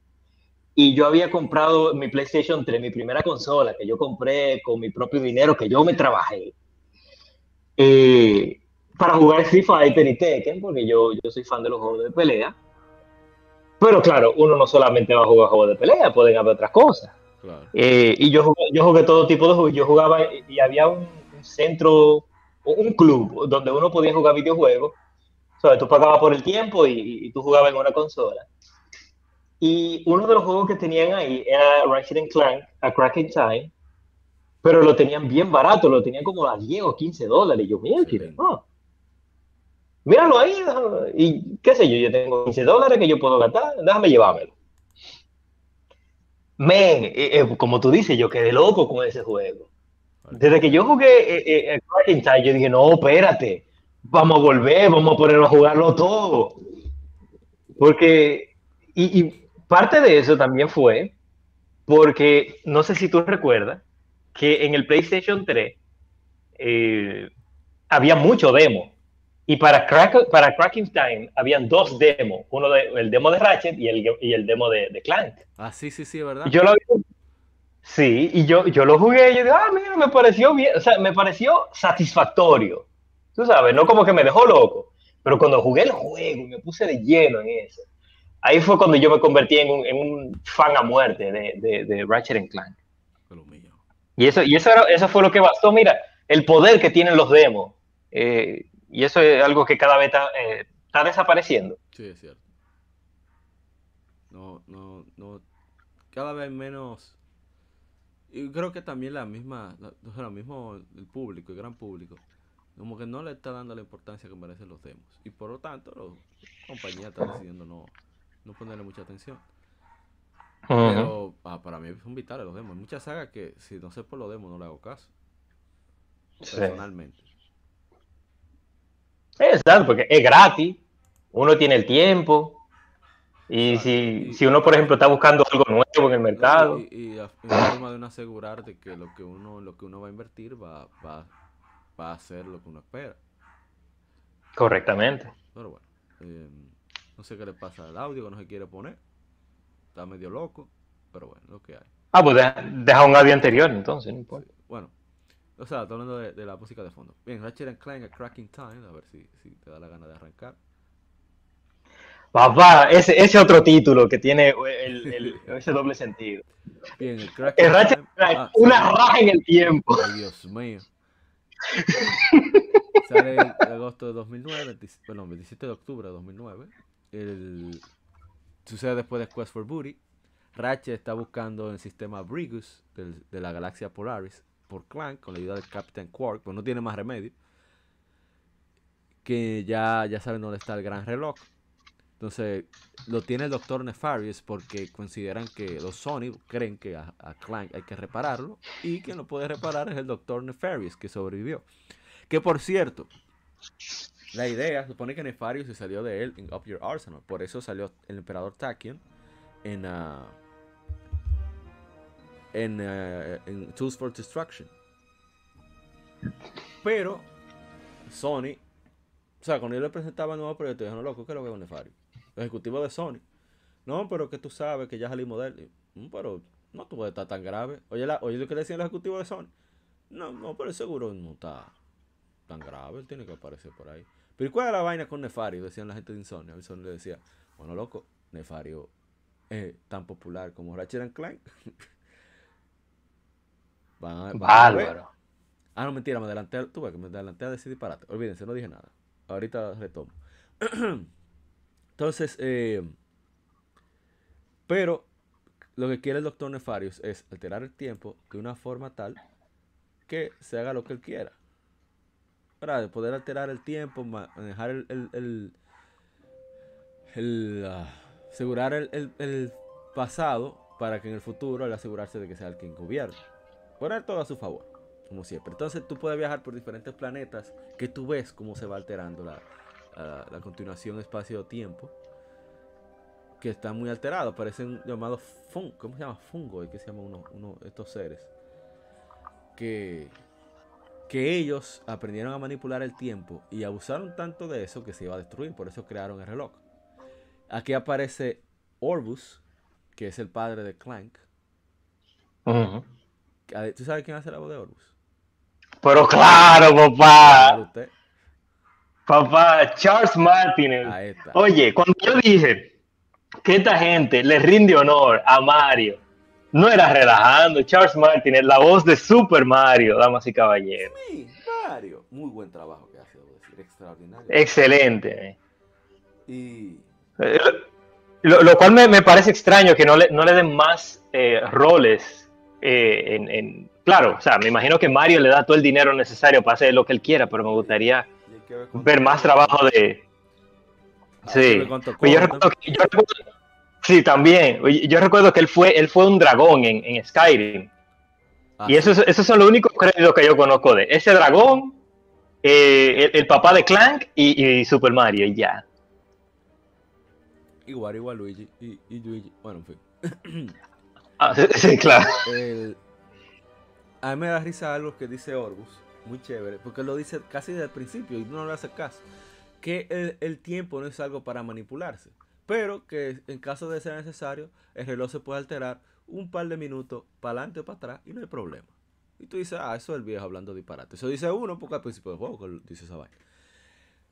Speaker 4: y yo había comprado mi PlayStation 3, mi primera consola, que yo compré con mi propio dinero, que yo me trabajé, eh, para jugar Street Fighter y Tekken, porque yo, yo soy fan de los juegos de pelea. Pero claro, uno no solamente va a jugar juegos de pelea, pueden haber otras cosas.
Speaker 1: Claro.
Speaker 4: Eh, y yo jugué, yo jugué todo tipo de juegos. Yo jugaba y había un, un centro, un club donde uno podía jugar videojuegos. O sea, tú pagabas por el tiempo y, y tú jugabas en una consola. Y uno de los juegos que tenían ahí era Ratchet Clank, A Cracking Time, pero lo tenían bien barato, lo tenían como a 10 o 15 dólares. Y yo, mira, no. Míralo ahí, y qué sé yo, yo tengo 15 dólares que yo puedo gastar, déjame llevármelo. Men, eh, eh, como tú dices, yo quedé loco con ese juego. Desde que yo jugué eh, eh, Cracking Time, yo dije, no, espérate, vamos a volver, vamos a ponernos a jugarlo todo. Porque, y, y parte de eso también fue, porque no sé si tú recuerdas, que en el PlayStation 3 eh, había mucho demo. Y para, Crack, para Cracking Time habían dos demos, uno de, el demo de Ratchet y el, y el demo de, de Clank.
Speaker 1: Ah, sí, sí, sí, verdad.
Speaker 4: Yo lo Sí, y yo, yo lo jugué y yo digo, ah, mira, me pareció bien, o sea, me pareció satisfactorio. Tú sabes, no como que me dejó loco, pero cuando jugué el juego y me puse de lleno en eso, ahí fue cuando yo me convertí en un, en un fan a muerte de, de, de Ratchet Clank. Y eso, y eso, era- eso fue lo que bastó. Mira, el poder que tienen los demos. eh, y eso es algo que cada vez está, eh, está desapareciendo.
Speaker 1: Sí, es cierto. No, no, no. Cada vez menos. Y creo que también la misma, la- o sea, lo mismo el público, el gran público, como que no le está dando la importancia que merecen los demos. Y por lo tanto, la compañía está decidiendo no, no ponerle mucha atención. Pero ah, para mí son vitales los demos. Hay muchas sagas que si no sé por los demos no le hago caso.
Speaker 4: Sí. Exacto, porque es gratis, uno tiene el tiempo. Y si,
Speaker 1: Y-
Speaker 4: si uno, por ejemplo, está buscando algo nuevo en el mercado,
Speaker 1: Y, y, la- y la forma de uno asegurar de que lo que uno, lo que uno va a invertir va, va, va a ser lo que uno espera.
Speaker 4: correctamente.
Speaker 1: Pero bueno, eh, no sé qué le pasa al audio que no se quiere poner. Está medio loco, pero bueno, lo que hay.
Speaker 4: Ah, pues deja, deja un audio anterior, entonces, no importa.
Speaker 1: Bueno, o sea, hablando de, de la música de fondo. Bien, Ratchet and Clank, A Cracking Time, a ver si, si te da la gana de arrancar.
Speaker 4: Papá, ese, ese otro título que tiene el- el- ese doble sentido.
Speaker 1: Bien, el Cracking
Speaker 4: El Ratchet. Clank,
Speaker 1: ah,
Speaker 4: una
Speaker 1: sí.
Speaker 4: raja en el tiempo.
Speaker 1: Ay, Dios mío. Sale en agosto de 2009, 20 bueno, 27 de octubre de 2009. El, sucede después de Quest for Booty. Ratchet está buscando el sistema Brigus del- de la galaxia Polaris por Clank con la ayuda del Captain Quark, pues no tiene más remedio. Que ya, ya saben dónde está el gran reloj. Entonces, lo tiene el Doctor Nefarious porque consideran que los Sony creen que a, Clank hay que repararlo y quien lo puede reparar es el Doctor Nefarious que sobrevivió. Que por cierto, la idea supone que Nefarious se salió de él en Up Your Arsenal. Por eso salió el Emperador Tachyon en, ah, en, en Tools for Destruction. Pero Sony, o sea, cuando yo le presentaba el nuevo proyecto, dijeron, loco, ¿qué es lo que es un Nefarious? Los ejecutivos de Sony. No, pero que tú sabes que ya salimos de él. "Mm, Pero no tú puedes estar tan grave. Oye, la, oye lo que decían los ejecutivos de Sony. No, no, pero el seguro no está tan grave. Él tiene que aparecer por ahí. Pero ¿y cuál es la vaina con Nefario? Decían la gente de Insomnia. Insomnia le decía, bueno, loco, Nefario es tan popular como Ratchet Clank. Van.
Speaker 4: Bárbaro.
Speaker 1: Ah, no, mentira, me adelanté. ves que me adelanté a decir disparate. Olvídense, no dije nada. Ahorita retomo. Entonces, eh, pero lo que quiere el doctor Nefarius es alterar el tiempo de una forma tal que se haga lo que él quiera. Para poder alterar el tiempo, ma- manejar el. el, el, el, ah, asegurar el, el- el pasado para que en el futuro él asegurarse de que sea el quien gobierne. Poner todo a su favor, como siempre. Entonces tú puedes viajar por diferentes planetas que tú ves cómo se va alterando la, la- la continuación espacio-tiempo. Que está muy alterado. Parecen llamados fun ¿Cómo se llama? Fungo. ¿Qué se llama uno, uno estos seres? Que, que ellos aprendieron a manipular el tiempo y abusaron tanto de eso que se iba a destruir. Por eso crearon el reloj. Aquí aparece Orbus, que es el padre de Clank.
Speaker 4: Ujú.
Speaker 1: Ah, ¿Tú sabes quién hace la voz de Orbus?
Speaker 4: Pero claro, papá. Papá, Charles
Speaker 1: está.
Speaker 4: Oye, cuando yo dije que esta gente le rinde honor a Mario, no era relajando. Charles Martin es la voz de Super Mario, damas y caballeros.
Speaker 1: Sí, Mario. Muy buen trabajo que hace, debo decir. Extraordinario.
Speaker 4: Excelente. eh.
Speaker 1: Y
Speaker 4: Eh, Lo, lo cual me, me parece extraño que no le, no le den más eh, roles. Eh, en, en- Claro, o sea, me imagino que Mario le da todo el dinero necesario para hacer lo que él quiera, pero me gustaría
Speaker 1: ver
Speaker 4: más trabajo de...
Speaker 1: que
Speaker 4: Sí. yo recuerdo que- yo recuerdo- sí, también. Yo recuerdo que él fue, él fue un dragón en, en Skyrim.
Speaker 1: Ah,
Speaker 4: Y esos, esos son los únicos créditos que yo conozco de ese dragón, eh, el, el papá de Clank y, y Super Mario, y ya.
Speaker 1: Igual, igual Luigi. Y, y Luigi. Bueno, en fin.
Speaker 4: Ah, sí, claro.
Speaker 1: A mí me da risa algo que dice Orbus. Muy chévere. Porque lo dice casi desde el principio y no le hace caso. Que el, el tiempo no es algo para manipularse. Pero que en caso de ser necesario, el reloj se puede alterar un par de minutos para adelante o para atrás y no hay problema. Y tú dices, ah, eso es el viejo hablando disparate. Eso dice uno porque al principio del juego que dice esa vaina.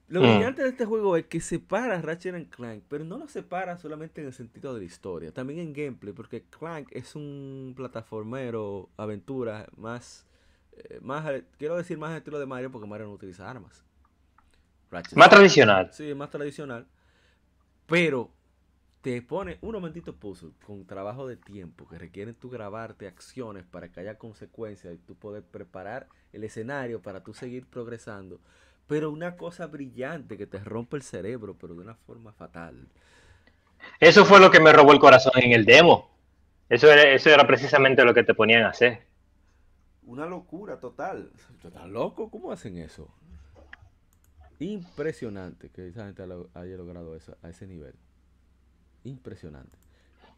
Speaker 1: Lo
Speaker 4: Mm.
Speaker 1: brillante de este juego es que separa a Ratchet and Clank, pero no lo separa solamente en el sentido de la historia, también en gameplay, porque Clank es un plataformero, aventura, más, eh, más, quiero decir más estilo de Mario, porque Mario no utiliza armas. Ratchet
Speaker 4: Más tradicional.
Speaker 1: Sí, más tradicional. Pero te pone un momentito puzzle con trabajo de tiempo que requieren tú grabarte acciones para que haya consecuencias y tú poder preparar el escenario para tú seguir progresando. Pero una cosa brillante que te rompe el cerebro, pero de una forma fatal.
Speaker 4: Eso fue lo que me robó el corazón en el demo. Eso era, eso era precisamente lo que te ponían a hacer.
Speaker 1: Una locura total. ¿Estás loco? ¿Cómo hacen eso? Impresionante que esa gente haya logrado eso a ese nivel. Impresionante.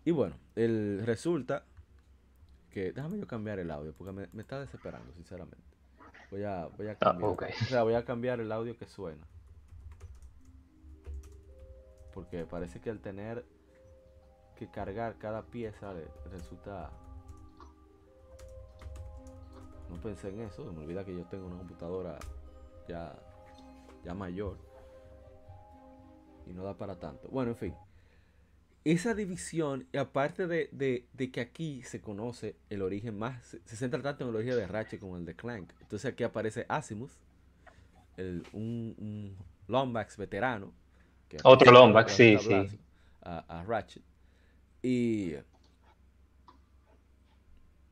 Speaker 1: Y bueno, el resulta que déjame yo cambiar el audio porque me, me está desesperando, sinceramente. Voy a, voy a cambiar.
Speaker 4: ok.
Speaker 1: O sea, voy a cambiar el audio que suena. Porque parece que al tener que cargar cada pieza le resulta no pensé en eso, me olvida que yo tengo una computadora ya, ya mayor y no da para tanto. Bueno, en fin. Esa división, y aparte de, de- de que aquí se conoce el origen más, se, se centra tanto en el origen de Ratchet como el de Clank. Entonces aquí aparece Azimuth, el- un, un Lombax veterano. que
Speaker 4: Otro Lombax, sí, sí.
Speaker 1: A, a Ratchet. Y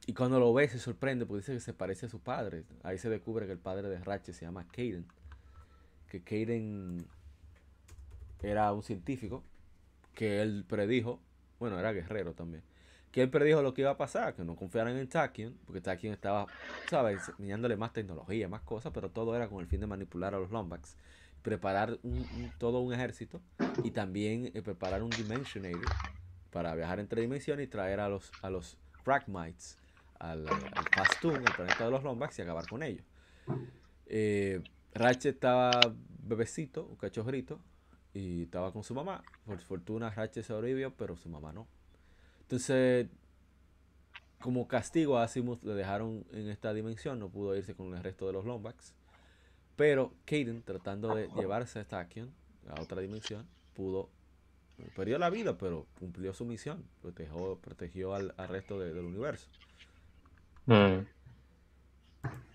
Speaker 1: y cuando lo ve se sorprende porque dice que se parece a su padre. Ahí se descubre que el padre de Ratchet se llama Kaden. Que Kaden era un científico que él predijo, bueno, era guerrero también, que él predijo lo que iba a pasar, que no confiaran en Tachyon, porque Tachyon estaba, ¿sabes?, enseñándole más tecnología, más cosas, pero todo era con el fin de manipular a los Lombax, preparar un- todo un ejército y también eh, preparar un Dimensionator para viajar entre dimensiones y traer a los, a los Fragmites al, al Fastoon, al planeta de los Lombax, y acabar con ellos. Eh, Ratchet estaba bebecito, un cachorrito, y estaba con su mamá. Por fortuna, Ratchet sobrevivió, pero su mamá no. Entonces, como castigo a Azimuth le dejaron en esta dimensión, no pudo irse con el resto de los Lombax. Pero Kaden, tratando de llevarse a Tachyon a otra dimensión, pudo. Perdió la vida, pero cumplió su misión. Protegió, protegió al, al resto de- del universo.
Speaker 4: Mm.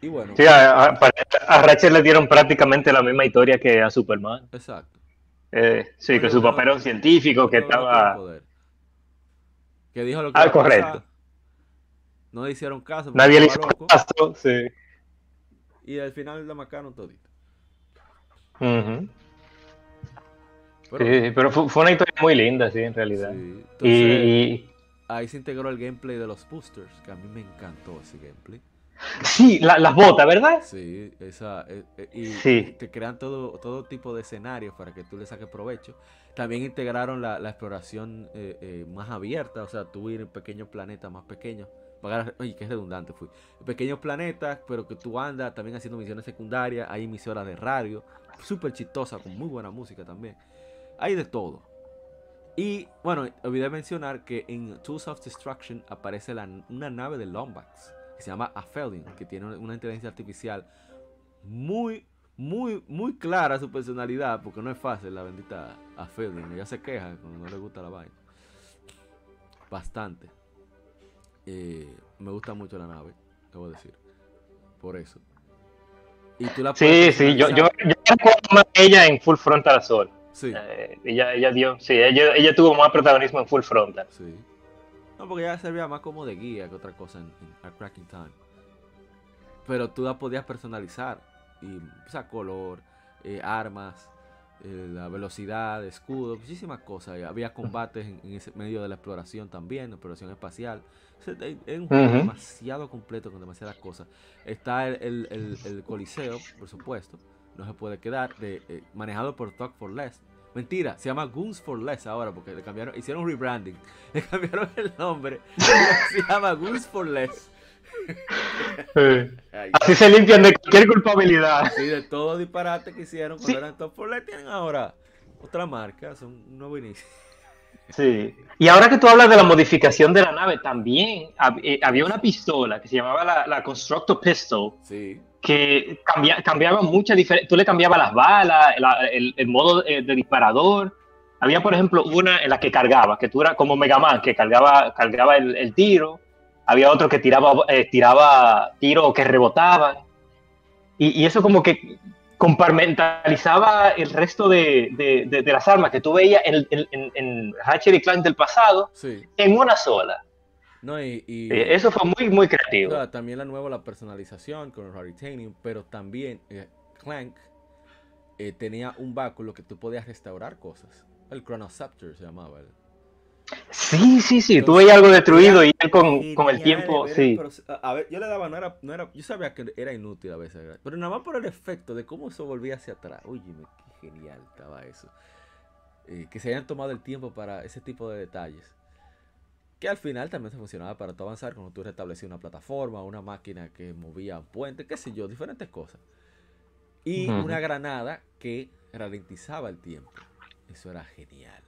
Speaker 1: Y bueno,
Speaker 4: Sí, a, a- a Ratchet le dieron prácticamente la misma historia que a Superman.
Speaker 1: exacto.
Speaker 4: Eh, sí, que su papá era un científico que estaba...
Speaker 1: Que dijo lo que
Speaker 4: Ah,
Speaker 1: pasar.
Speaker 4: correcto.
Speaker 1: No le hicieron caso.
Speaker 4: Nadie le hizo
Speaker 1: loco,
Speaker 4: caso. Sí.
Speaker 1: Y al final la marcaron todito.
Speaker 4: Ujú.
Speaker 1: Pero,
Speaker 4: Sí, pero fue, fue una historia muy linda, sí, en realidad.
Speaker 1: sí, entonces,
Speaker 4: y-
Speaker 1: ahí se integró el gameplay de los boosters, que a mí me encantó ese gameplay.
Speaker 4: Sí, la- las botas, ¿verdad?
Speaker 1: Sí, esa, eh, eh, y
Speaker 4: Sí.
Speaker 1: te crean todo, todo tipo de escenarios para que tú le saques provecho. También integraron la, la exploración eh, más abierta, o sea, tú ir en pequeños planetas más pequeños. Oye, qué redundante fui. Pequeños planetas, pero que tú andas también haciendo misiones secundarias. Hay emisoras de radio, súper chistosa, con muy buena música también. Hay de todo. Y bueno, olvidé mencionar que en Tools of Destruction aparece la- una nave de Lombax que se llama Aphelion, que tiene una inteligencia artificial muy, muy, muy clara su personalidad, porque no es fácil la bendita Aphelion. Ella se queja cuando no le gusta la vaina. Bastante. Eh, me gusta mucho la nave, debo decir. Por eso. Y tú la
Speaker 4: Sí, sí, yo, yo, yo recuerdo más a ella en Full Frontal Assault.
Speaker 1: Sí.
Speaker 4: Eh, ella, ella dio, sí, ella, ella tuvo más protagonismo en Full Frontal.
Speaker 1: Sí. No, porque ya servía más como de guía que otra cosa en, en A Cracking Time. Pero tú la podías personalizar. Y, o sea, color, eh, armas, eh, la velocidad, escudo, muchísimas cosas. Había combates en, en ese medio de la exploración también, exploración espacial. O sea, es un juego demasiado completo con demasiadas cosas. Está el, el- el- el Coliseo, por supuesto. No se puede quedar. de- eh, manejado por Talk for Less. Mentira, se llama Goons for Less ahora porque le cambiaron, hicieron un rebranding. Le cambiaron el nombre. se llama Goons for Less. Ay,
Speaker 4: Así se limpian de cualquier culpabilidad.
Speaker 1: sí, de todo disparate que hicieron cuando
Speaker 4: Sí.
Speaker 1: eran Talk for Less, tienen ahora otra marca, son un nuevo inicio.
Speaker 4: Sí. Y ahora que tú hablas de la modificación de la nave, también eh, había una pistola que se llamaba la, la Constructor Pistol,
Speaker 1: Sí,
Speaker 4: que cambia, cambiaban muchas diferencias. Tú le cambiabas las balas, la- el, el modo de, de disparador. Había, por ejemplo, una en la que cargaba, que tú eras como Mega Man, que cargaba, cargaba el, el tiro. Había otro que tiraba, eh, tiraba tiros que rebotaban. Y, y eso como que compartimentalizaba el resto de, de- de- las armas que tú veías en, en, en- en Ratchet y Clank del pasado
Speaker 1: Sí.
Speaker 4: en una sola.
Speaker 1: No, y, y-
Speaker 4: Eh, Eso fue muy, muy creativo.
Speaker 1: también la nueva, la personalización con el Raritanium, pero también eh, Clank eh, tenía un báculo que tú podías restaurar cosas. El Chronoceptor se llamaba. el-
Speaker 4: Sí, sí, sí,
Speaker 1: Entonces,
Speaker 4: veías algo destruido y él con, con el tiempo, sí.
Speaker 1: pero, a a ver, yo le daba, no era, no era, yo sabía que era inútil a veces, ¿verdad? pero nada más por el efecto de cómo eso volvía hacia atrás. Oye, qué genial estaba eso. Eh, que se hayan tomado el tiempo para ese tipo de detalles. Que al final también se funcionaba para tú avanzar cuando tú restablecías una plataforma, una máquina que movía un puente, qué sé yo, diferentes cosas. Y una granada que ralentizaba el tiempo. Eso era genial.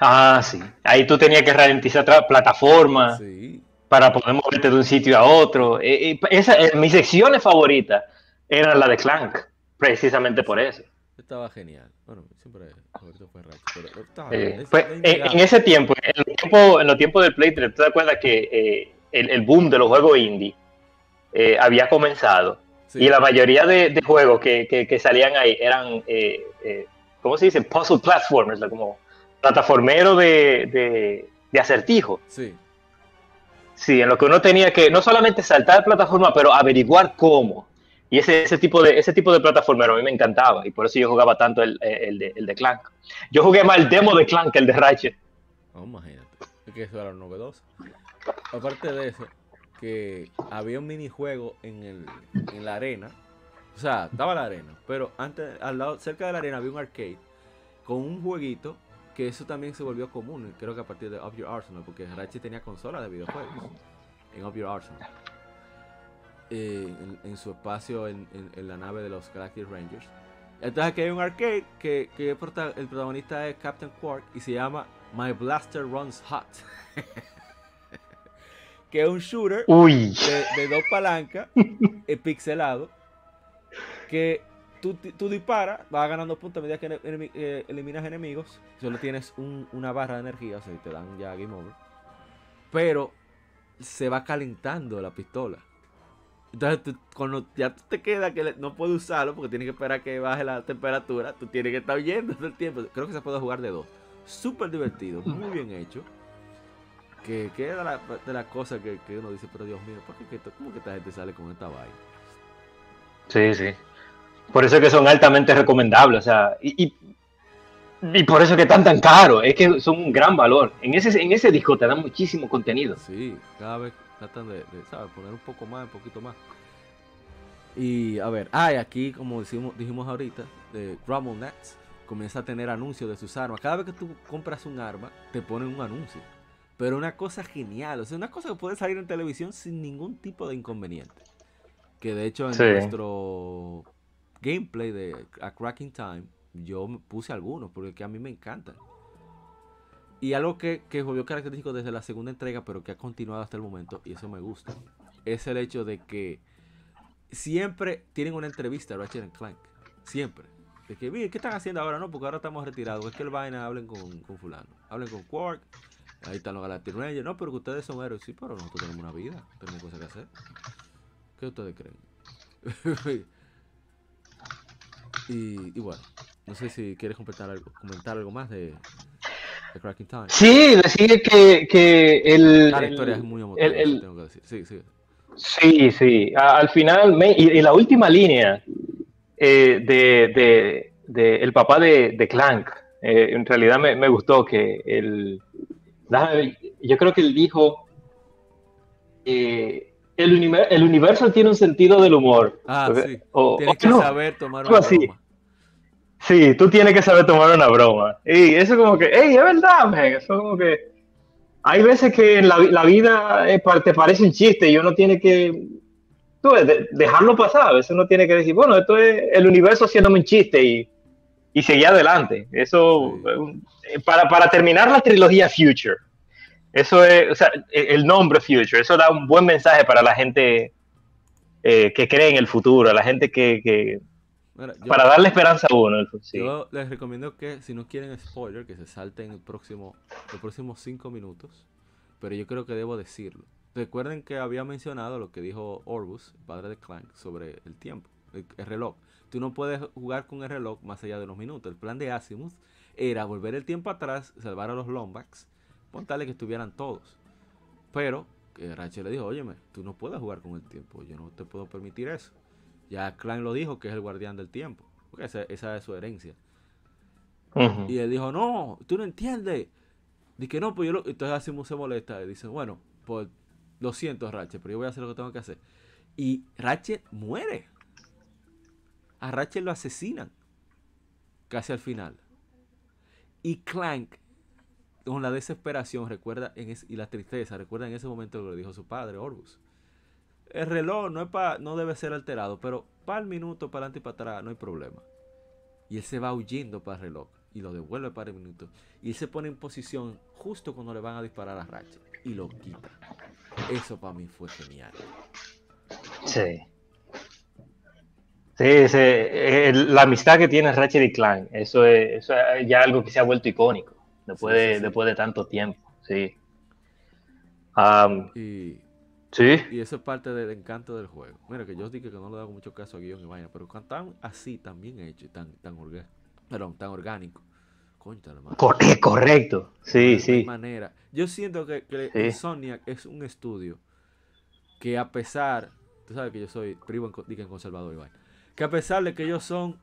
Speaker 4: Ah, sí. Ahí tú tenías que ralentizar otra plataforma
Speaker 1: Sí.
Speaker 4: para poder moverte de un sitio a otro. Eh, eh, esa, eh, mis secciones favoritas eran la de Clank, precisamente por eso.
Speaker 1: Estaba genial. Bueno, siempre fue Ratchet, pero estaba
Speaker 4: Eh, pues,
Speaker 1: es
Speaker 4: en, ese tiempo, en los tiempos en los tiempos del Play 3, ¿tú te acuerdas que eh, el, el boom de los juegos indie eh, había comenzado?
Speaker 1: Sí.
Speaker 4: Y la mayoría de, de juegos que, que- que salían ahí eran, eh, eh, ¿cómo se dice? Puzzle platformers, como plataformero de, de, de acertijo.
Speaker 1: Sí,
Speaker 4: Sí, en lo que uno tenía que no solamente saltar plataforma, pero averiguar cómo. Y ese, ese, tipo de, ese tipo de plataformero a mí me encantaba y por eso yo jugaba tanto el, el, de, el de Clank. Yo jugué más el demo de Clank que el de Ratchet.
Speaker 1: oh, imagínate. Es que eso era novedoso. Aparte de eso, que había un minijuego en, el, en la arena. O sea, estaba la arena, pero antes, al lado, cerca de la arena había un arcade con un jueguito que eso también se volvió común, creo que a partir de Up Your Arsenal, porque Ratchet tenía consola de videojuegos en Up Your Arsenal. Eh, en, en su espacio en, en- en la nave de los Galactic Rangers. Entonces aquí hay un arcade que, que el prota- el protagonista es Captain Quark y se llama My Blaster Runs Hot. que es un shooter
Speaker 4: Uy,
Speaker 1: de, de dos palancas, eh, pixelado, que tú, disparas, vas ganando puntos a medida que enemi- eh, eliminas enemigos, solo tienes un- una barra de energía, o sea, te dan ya game over, pero se va calentando la pistola. Entonces, tú- cuando ya te queda que le- no puedes usarlo porque tienes que esperar que baje la temperatura, tú tienes que estar huyendo todo el tiempo. Creo que se puede jugar de dos. Súper divertido, muy bien hecho. Que, que es de las de las cosas que, que uno dice, pero Dios mío, ¿por qué que esto- ¿cómo que esta gente sale con esta vaina?
Speaker 4: sí, sí. Por eso es que son altamente recomendables, o sea, y, y, y por eso es que están tan caros, es que son un gran valor. En ese, en ese disco te dan muchísimo contenido.
Speaker 1: Sí, cada vez tratan de, de, ¿sabes? Poner un poco más, un poquito más. Y a ver, ah, y aquí, como decimos, dijimos ahorita, de Rumble Nets comienza a tener anuncios de sus armas. Cada vez que tú compras un arma, te ponen un anuncio. Pero una cosa genial, o sea, una cosa que puede salir en televisión sin ningún tipo de inconveniente. Que de hecho en
Speaker 4: Sí.
Speaker 1: nuestro gameplay de A Cracking Time, yo me puse algunos, porque que a mí me encantan. Y algo que, que volvió característico desde la segunda entrega, pero que ha continuado hasta el momento, y eso me gusta, es el hecho de que siempre tienen una entrevista a Ratchet Clank. Siempre. De que, "Mire, ¿qué están haciendo ahora? No, porque ahora estamos retirados. Es que el vaina hablen con, con fulano. Hablen con Quark. Ahí están los Galactic. No, pero que ustedes son héroes. Sí, pero nosotros tenemos una vida. Tenemos cosas que hacer. ¿Qué ustedes creen? y, bueno, no sé si quieres comentar algo, comentar algo más de Cracking Time.
Speaker 4: Sí, decir que, que el,
Speaker 1: la
Speaker 4: el-
Speaker 1: historia es muy emotiva,
Speaker 4: el- el-
Speaker 1: tengo que decir. Sí, sí.
Speaker 4: Sí, sí. A- al final, me- y, y la última línea eh, de, de- de el papá de, de Clank, eh, en realidad me, me gustó que el, yo creo que él dijo, eh, el, univer- el universo tiene un sentido del humor.
Speaker 1: Ah, sí.
Speaker 4: O-
Speaker 1: Tienes
Speaker 4: o
Speaker 1: que
Speaker 4: no.
Speaker 1: saber tomar una
Speaker 4: así.
Speaker 1: broma.
Speaker 4: Sí, tú tienes que saber tomar una broma. Y eso como que, hey, es verdad, man. Eso como que... Hay veces que en la, la vida te parece un chiste y uno tiene que tú de- dejarlo pasar. A veces uno tiene que decir, bueno, esto es el universo haciéndome un chiste y, y seguir adelante. Eso, eh, para, para terminar la trilogía Future, eso es, o sea, e- el nombre Future, eso da un buen mensaje para la gente eh, que cree en el futuro, a la gente que, que-
Speaker 1: Mira, yo-
Speaker 4: para darle esperanza a uno. sí.
Speaker 1: Yo les recomiendo que si no quieren spoiler, que se salten el próximo, los próximos cinco minutos. Pero yo creo que debo decirlo. Recuerden que había mencionado lo que dijo Orbus, padre de Clank, sobre el tiempo, el, el reloj. Tú no puedes jugar con el reloj más allá de unos minutos. El plan de Azimuth era volver el tiempo atrás, salvar a los Lombax, contarle que estuvieran todos. Pero que Rachel le dijo, óyeme, tú no puedes jugar con el tiempo, yo no te puedo permitir eso. Ya Clank lo dijo que es el guardián del tiempo, porque esa, esa es su herencia. Y él dijo, no, tú no entiendes. Dice que no, pues yo lo... Entonces Asimov se molesta y dice, bueno, pues lo siento, Ratchet, pero yo voy a hacer lo que tengo que hacer. Y Ratchet muere. A Ratchet lo asesinan. Casi al final. Y Clank, con la desesperación, recuerda en ese- y la tristeza, recuerda en ese momento lo que le dijo su padre, Orbus. El reloj no, es pa- no debe ser alterado, pero para el minuto, para adelante y para atrás, no hay problema. Y él se va huyendo para el reloj y lo devuelve para el minuto. Y él se pone en posición justo cuando le van a disparar a Ratchet y lo quita. Eso para mí fue genial.
Speaker 4: Sí. Sí, la amistad que tiene Ratchet y Clank, eso es, eso es ya algo que se ha vuelto icónico después,
Speaker 1: Sí,
Speaker 4: de,
Speaker 1: sí,
Speaker 4: después de tanto tiempo. Sí.
Speaker 1: Y,
Speaker 4: sí.
Speaker 1: y eso es parte del encanto del juego. Mira que yo dije que no le hago mucho caso a guion y vaina, pero cuando están así, tan bien hecho y tan, tan, orga- perdón, tan orgánico. Concha, hermano.
Speaker 4: Cor- correcto. Sí,
Speaker 1: hay
Speaker 4: sí.
Speaker 1: manera. Yo siento que, que
Speaker 4: Sí.
Speaker 1: Es un estudio que a pesar, tú sabes que yo soy primo en, en conservador igual, que a pesar de que ellos son,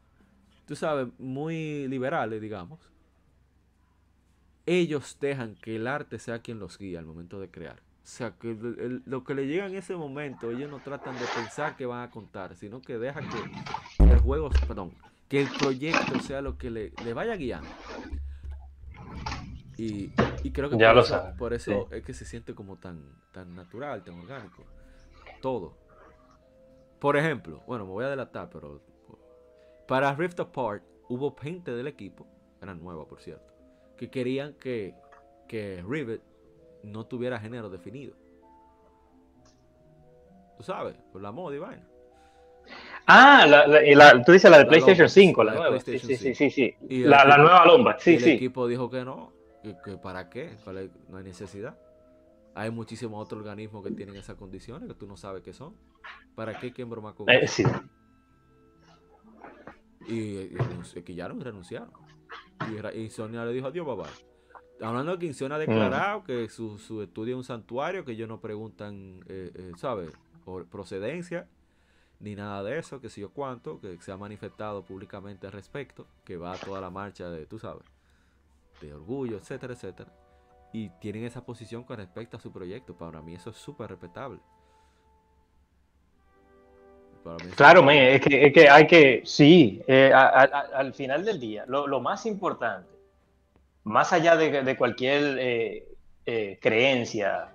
Speaker 1: tú sabes, muy liberales, digamos, ellos dejan que el arte sea quien los guía al momento de crear. O sea, que el- el- lo que le llega en ese momento, ellos no tratan de pensar que van a contar, sino que dejan que el juego, perdón, que el proyecto sea lo que le, le vaya guiando. Y, y creo que
Speaker 4: Ya
Speaker 1: por
Speaker 4: lo
Speaker 1: eso,
Speaker 4: sabes,
Speaker 1: por eso es que se siente como tan, tan natural, tan orgánico. Todo. Por ejemplo, bueno, me voy a delatar, pero para Rift Apart hubo gente del equipo, eran nuevas por cierto, que querían que, que Rivet no tuviera género definido. Tú sabes, por la moda y vaina.
Speaker 4: Ah, la, la- y la- tú dices la de
Speaker 1: La
Speaker 4: PlayStation
Speaker 1: Lombax,
Speaker 4: 5, la, nueva. Sí,
Speaker 1: PlayStation
Speaker 4: sí, sí, sí.
Speaker 1: Y el
Speaker 4: La,
Speaker 1: equipo-
Speaker 4: nueva Lomba,
Speaker 1: Y
Speaker 4: sí,
Speaker 1: el
Speaker 4: sí.
Speaker 1: equipo dijo que no, que, que para qué, no hay necesidad. Hay muchísimos otros organismos que tienen esas condiciones que tú no sabes qué son. ¿Para qué quieren bromar con
Speaker 4: Eh, sí.
Speaker 1: Y, y renunci- se quillaron y renunciaron. Y, y Sonia le dijo adiós, bye. Hablando de Insomnia ha declarado que su, su estudio es un santuario, que ellos no preguntan, eh, eh, ¿sabes? Por procedencia, ni nada de eso, que sé yo cuánto, que se ha manifestado públicamente al respecto, que va a toda la marcha de, tú sabes, de orgullo, etcétera, etcétera. Y tienen esa posición con respecto a su proyecto. Para mí eso es súper respetable.
Speaker 4: Claro, me, es, que, es que hay que, sí, eh, a- a- a- al final del día, lo, lo más importante, más allá de, de cualquier eh, eh, creencia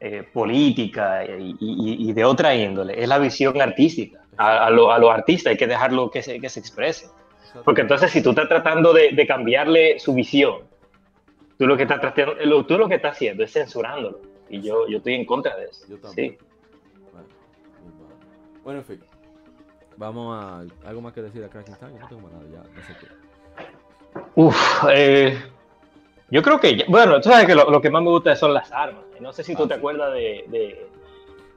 Speaker 4: eh, política y, y- y de otra índole, es la visión artística. A, a lo- a los artistas hay que dejarlo que se, que se exprese. Porque entonces si tú estás tratando de, de cambiarle su visión, tú lo que estás tratando, lo, tú lo que estás haciendo es censurándolo. Y yo, yo estoy en contra de eso.
Speaker 1: Yo también.
Speaker 4: Sí.
Speaker 1: Bueno, en fin. Vamos a. ¿Algo más que decir de Cracking Time? Yo no tengo más nada, ya, no sé qué.
Speaker 4: Uf, eh, yo creo que, ya- bueno, tú sabes que lo, lo que más me gusta son las armas. No sé si tú
Speaker 1: Ah,
Speaker 4: te
Speaker 1: sí.
Speaker 4: acuerdas de, de,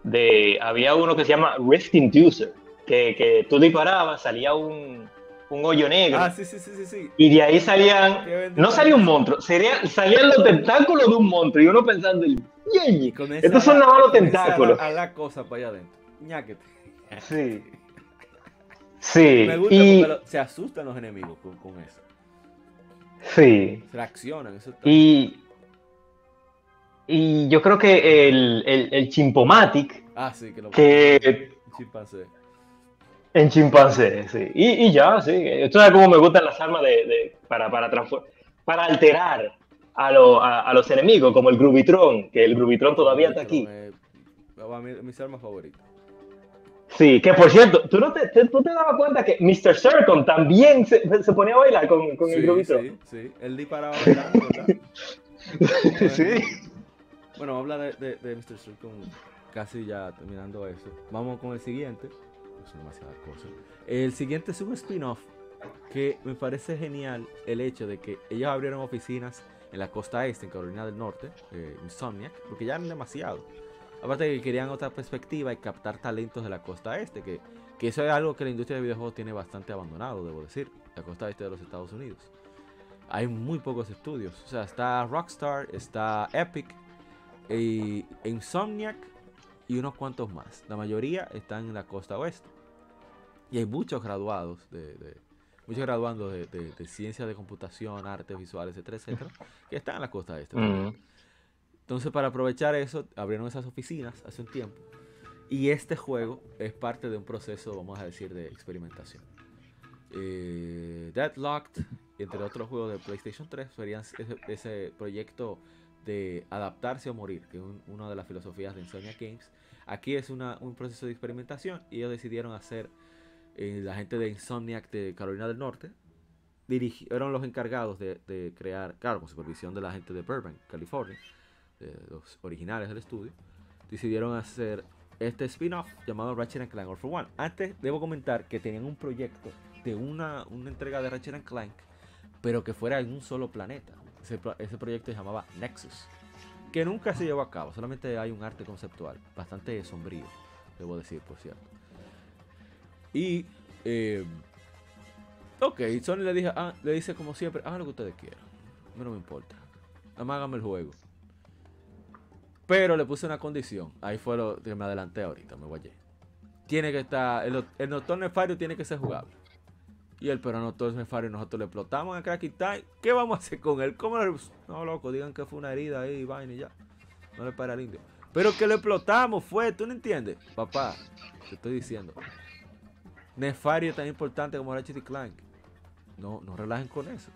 Speaker 4: de- había uno que se llama Rift Inducer, que, que tú disparabas, salía un, un hoyo negro.
Speaker 1: Ah, sí, sí, sí, sí.
Speaker 4: Y de ahí salían, no salía un monstruo, sería, salían los tentáculos de un monstruo y uno pensando,
Speaker 1: Y
Speaker 4: "Yeyi,
Speaker 1: con esa
Speaker 4: estos son nada más los tentáculos.
Speaker 1: A la cosa para allá adentro. Ñáquete.
Speaker 4: Sí. Sí,
Speaker 1: Me gusta
Speaker 4: y,
Speaker 1: porque lo- se asustan los enemigos con, con eso.
Speaker 4: Sí.
Speaker 1: Reaccionan. Eso está-
Speaker 4: Y, y yo creo que el, el, el Chimpomatic
Speaker 1: Ah, sí, que lo
Speaker 4: que
Speaker 1: Chimpancé.
Speaker 4: en chimpancé, sí. Y, y ya, sí. Esto es como me gustan las armas de, de- para, para, para alterar a, lo- a, a los enemigos, como el Grubitron, que el Grubitron todavía está aquí.
Speaker 1: Eh, va, mi- mis armas favoritas.
Speaker 4: Sí, que por cierto, ¿tú, no te, te- tú te dabas cuenta que Mr. Circon también se, se ponía a bailar con, con el
Speaker 1: Sí,
Speaker 4: Grubitron.
Speaker 1: sí, sí. Él disparaba bailando, ¿verdad?
Speaker 4: Sí.
Speaker 1: Bueno, habla de, de, de Mr. Circle casi ya terminando eso, vamos con el siguiente. Son demasiadas cosas. El siguiente es un spin-off que me parece genial el hecho de que ellos abrieron oficinas en la costa este, en Carolina del Norte, eh, Insomniac, porque ya eran demasiado. Aparte que querían otra perspectiva y captar talentos de la costa este, que, que eso es algo que la industria de videojuegos tiene bastante abandonado, debo decir, la costa este de los Estados Unidos. Hay muy pocos estudios, o sea, está Rockstar, está Epic, Insomniac y unos cuantos más. La mayoría están en la costa oeste. Y hay muchos graduados de, muchos graduandos de, de, de ciencias de computación, artes visuales, etcétera, etcétera, que están en la costa este. Entonces, para aprovechar eso, abrieron esas oficinas hace un tiempo. Y este juego es parte de un proceso, vamos a decir, de experimentación. Eh, Deadlocked, entre otros juegos de PlayStation 3, serían ese, ese proyecto de adaptarse o morir, que es un- una de las filosofías de Insomnia Games. Aquí es una- un proceso de experimentación y ellos decidieron hacer, eh, la gente de Insomniac de Carolina del Norte, dirigi- eran los encargados de, de crear, claro, con supervisión de la gente de Burbank, California, los originales del estudio, decidieron hacer este spin-off llamado Ratchet and Clank All for One. Antes debo comentar que tenían un proyecto de una, una entrega de Ratchet Clank, pero que fuera en un solo planeta. Ese, pro- ese proyecto se llamaba Nexus, que nunca se llevó a cabo, solamente hay un arte conceptual, bastante sombrío, debo decir, por cierto. Y, eh, ok, Sony le, dije, ah, dice como siempre, hagan lo que ustedes quieran, a no me importa, nada más háganme el juego. Pero le puse una condición. Ahí fue lo que me adelanté ahorita, me guayé. Tiene que estar. El, el Nefario tiene que ser jugable. Y el pero Doctor Nefario nosotros le explotamos a Cracky Time. ¿Qué vamos a hacer con él? ¿Cómo le- No, loco, digan que fue una herida ahí, vaina y ya. No le para el indio. Pero que lo explotamos fue, ¿tú no entiendes? Papá, te estoy diciendo. Nefario es tan importante como Ratchet Clank. No, no relajen con eso.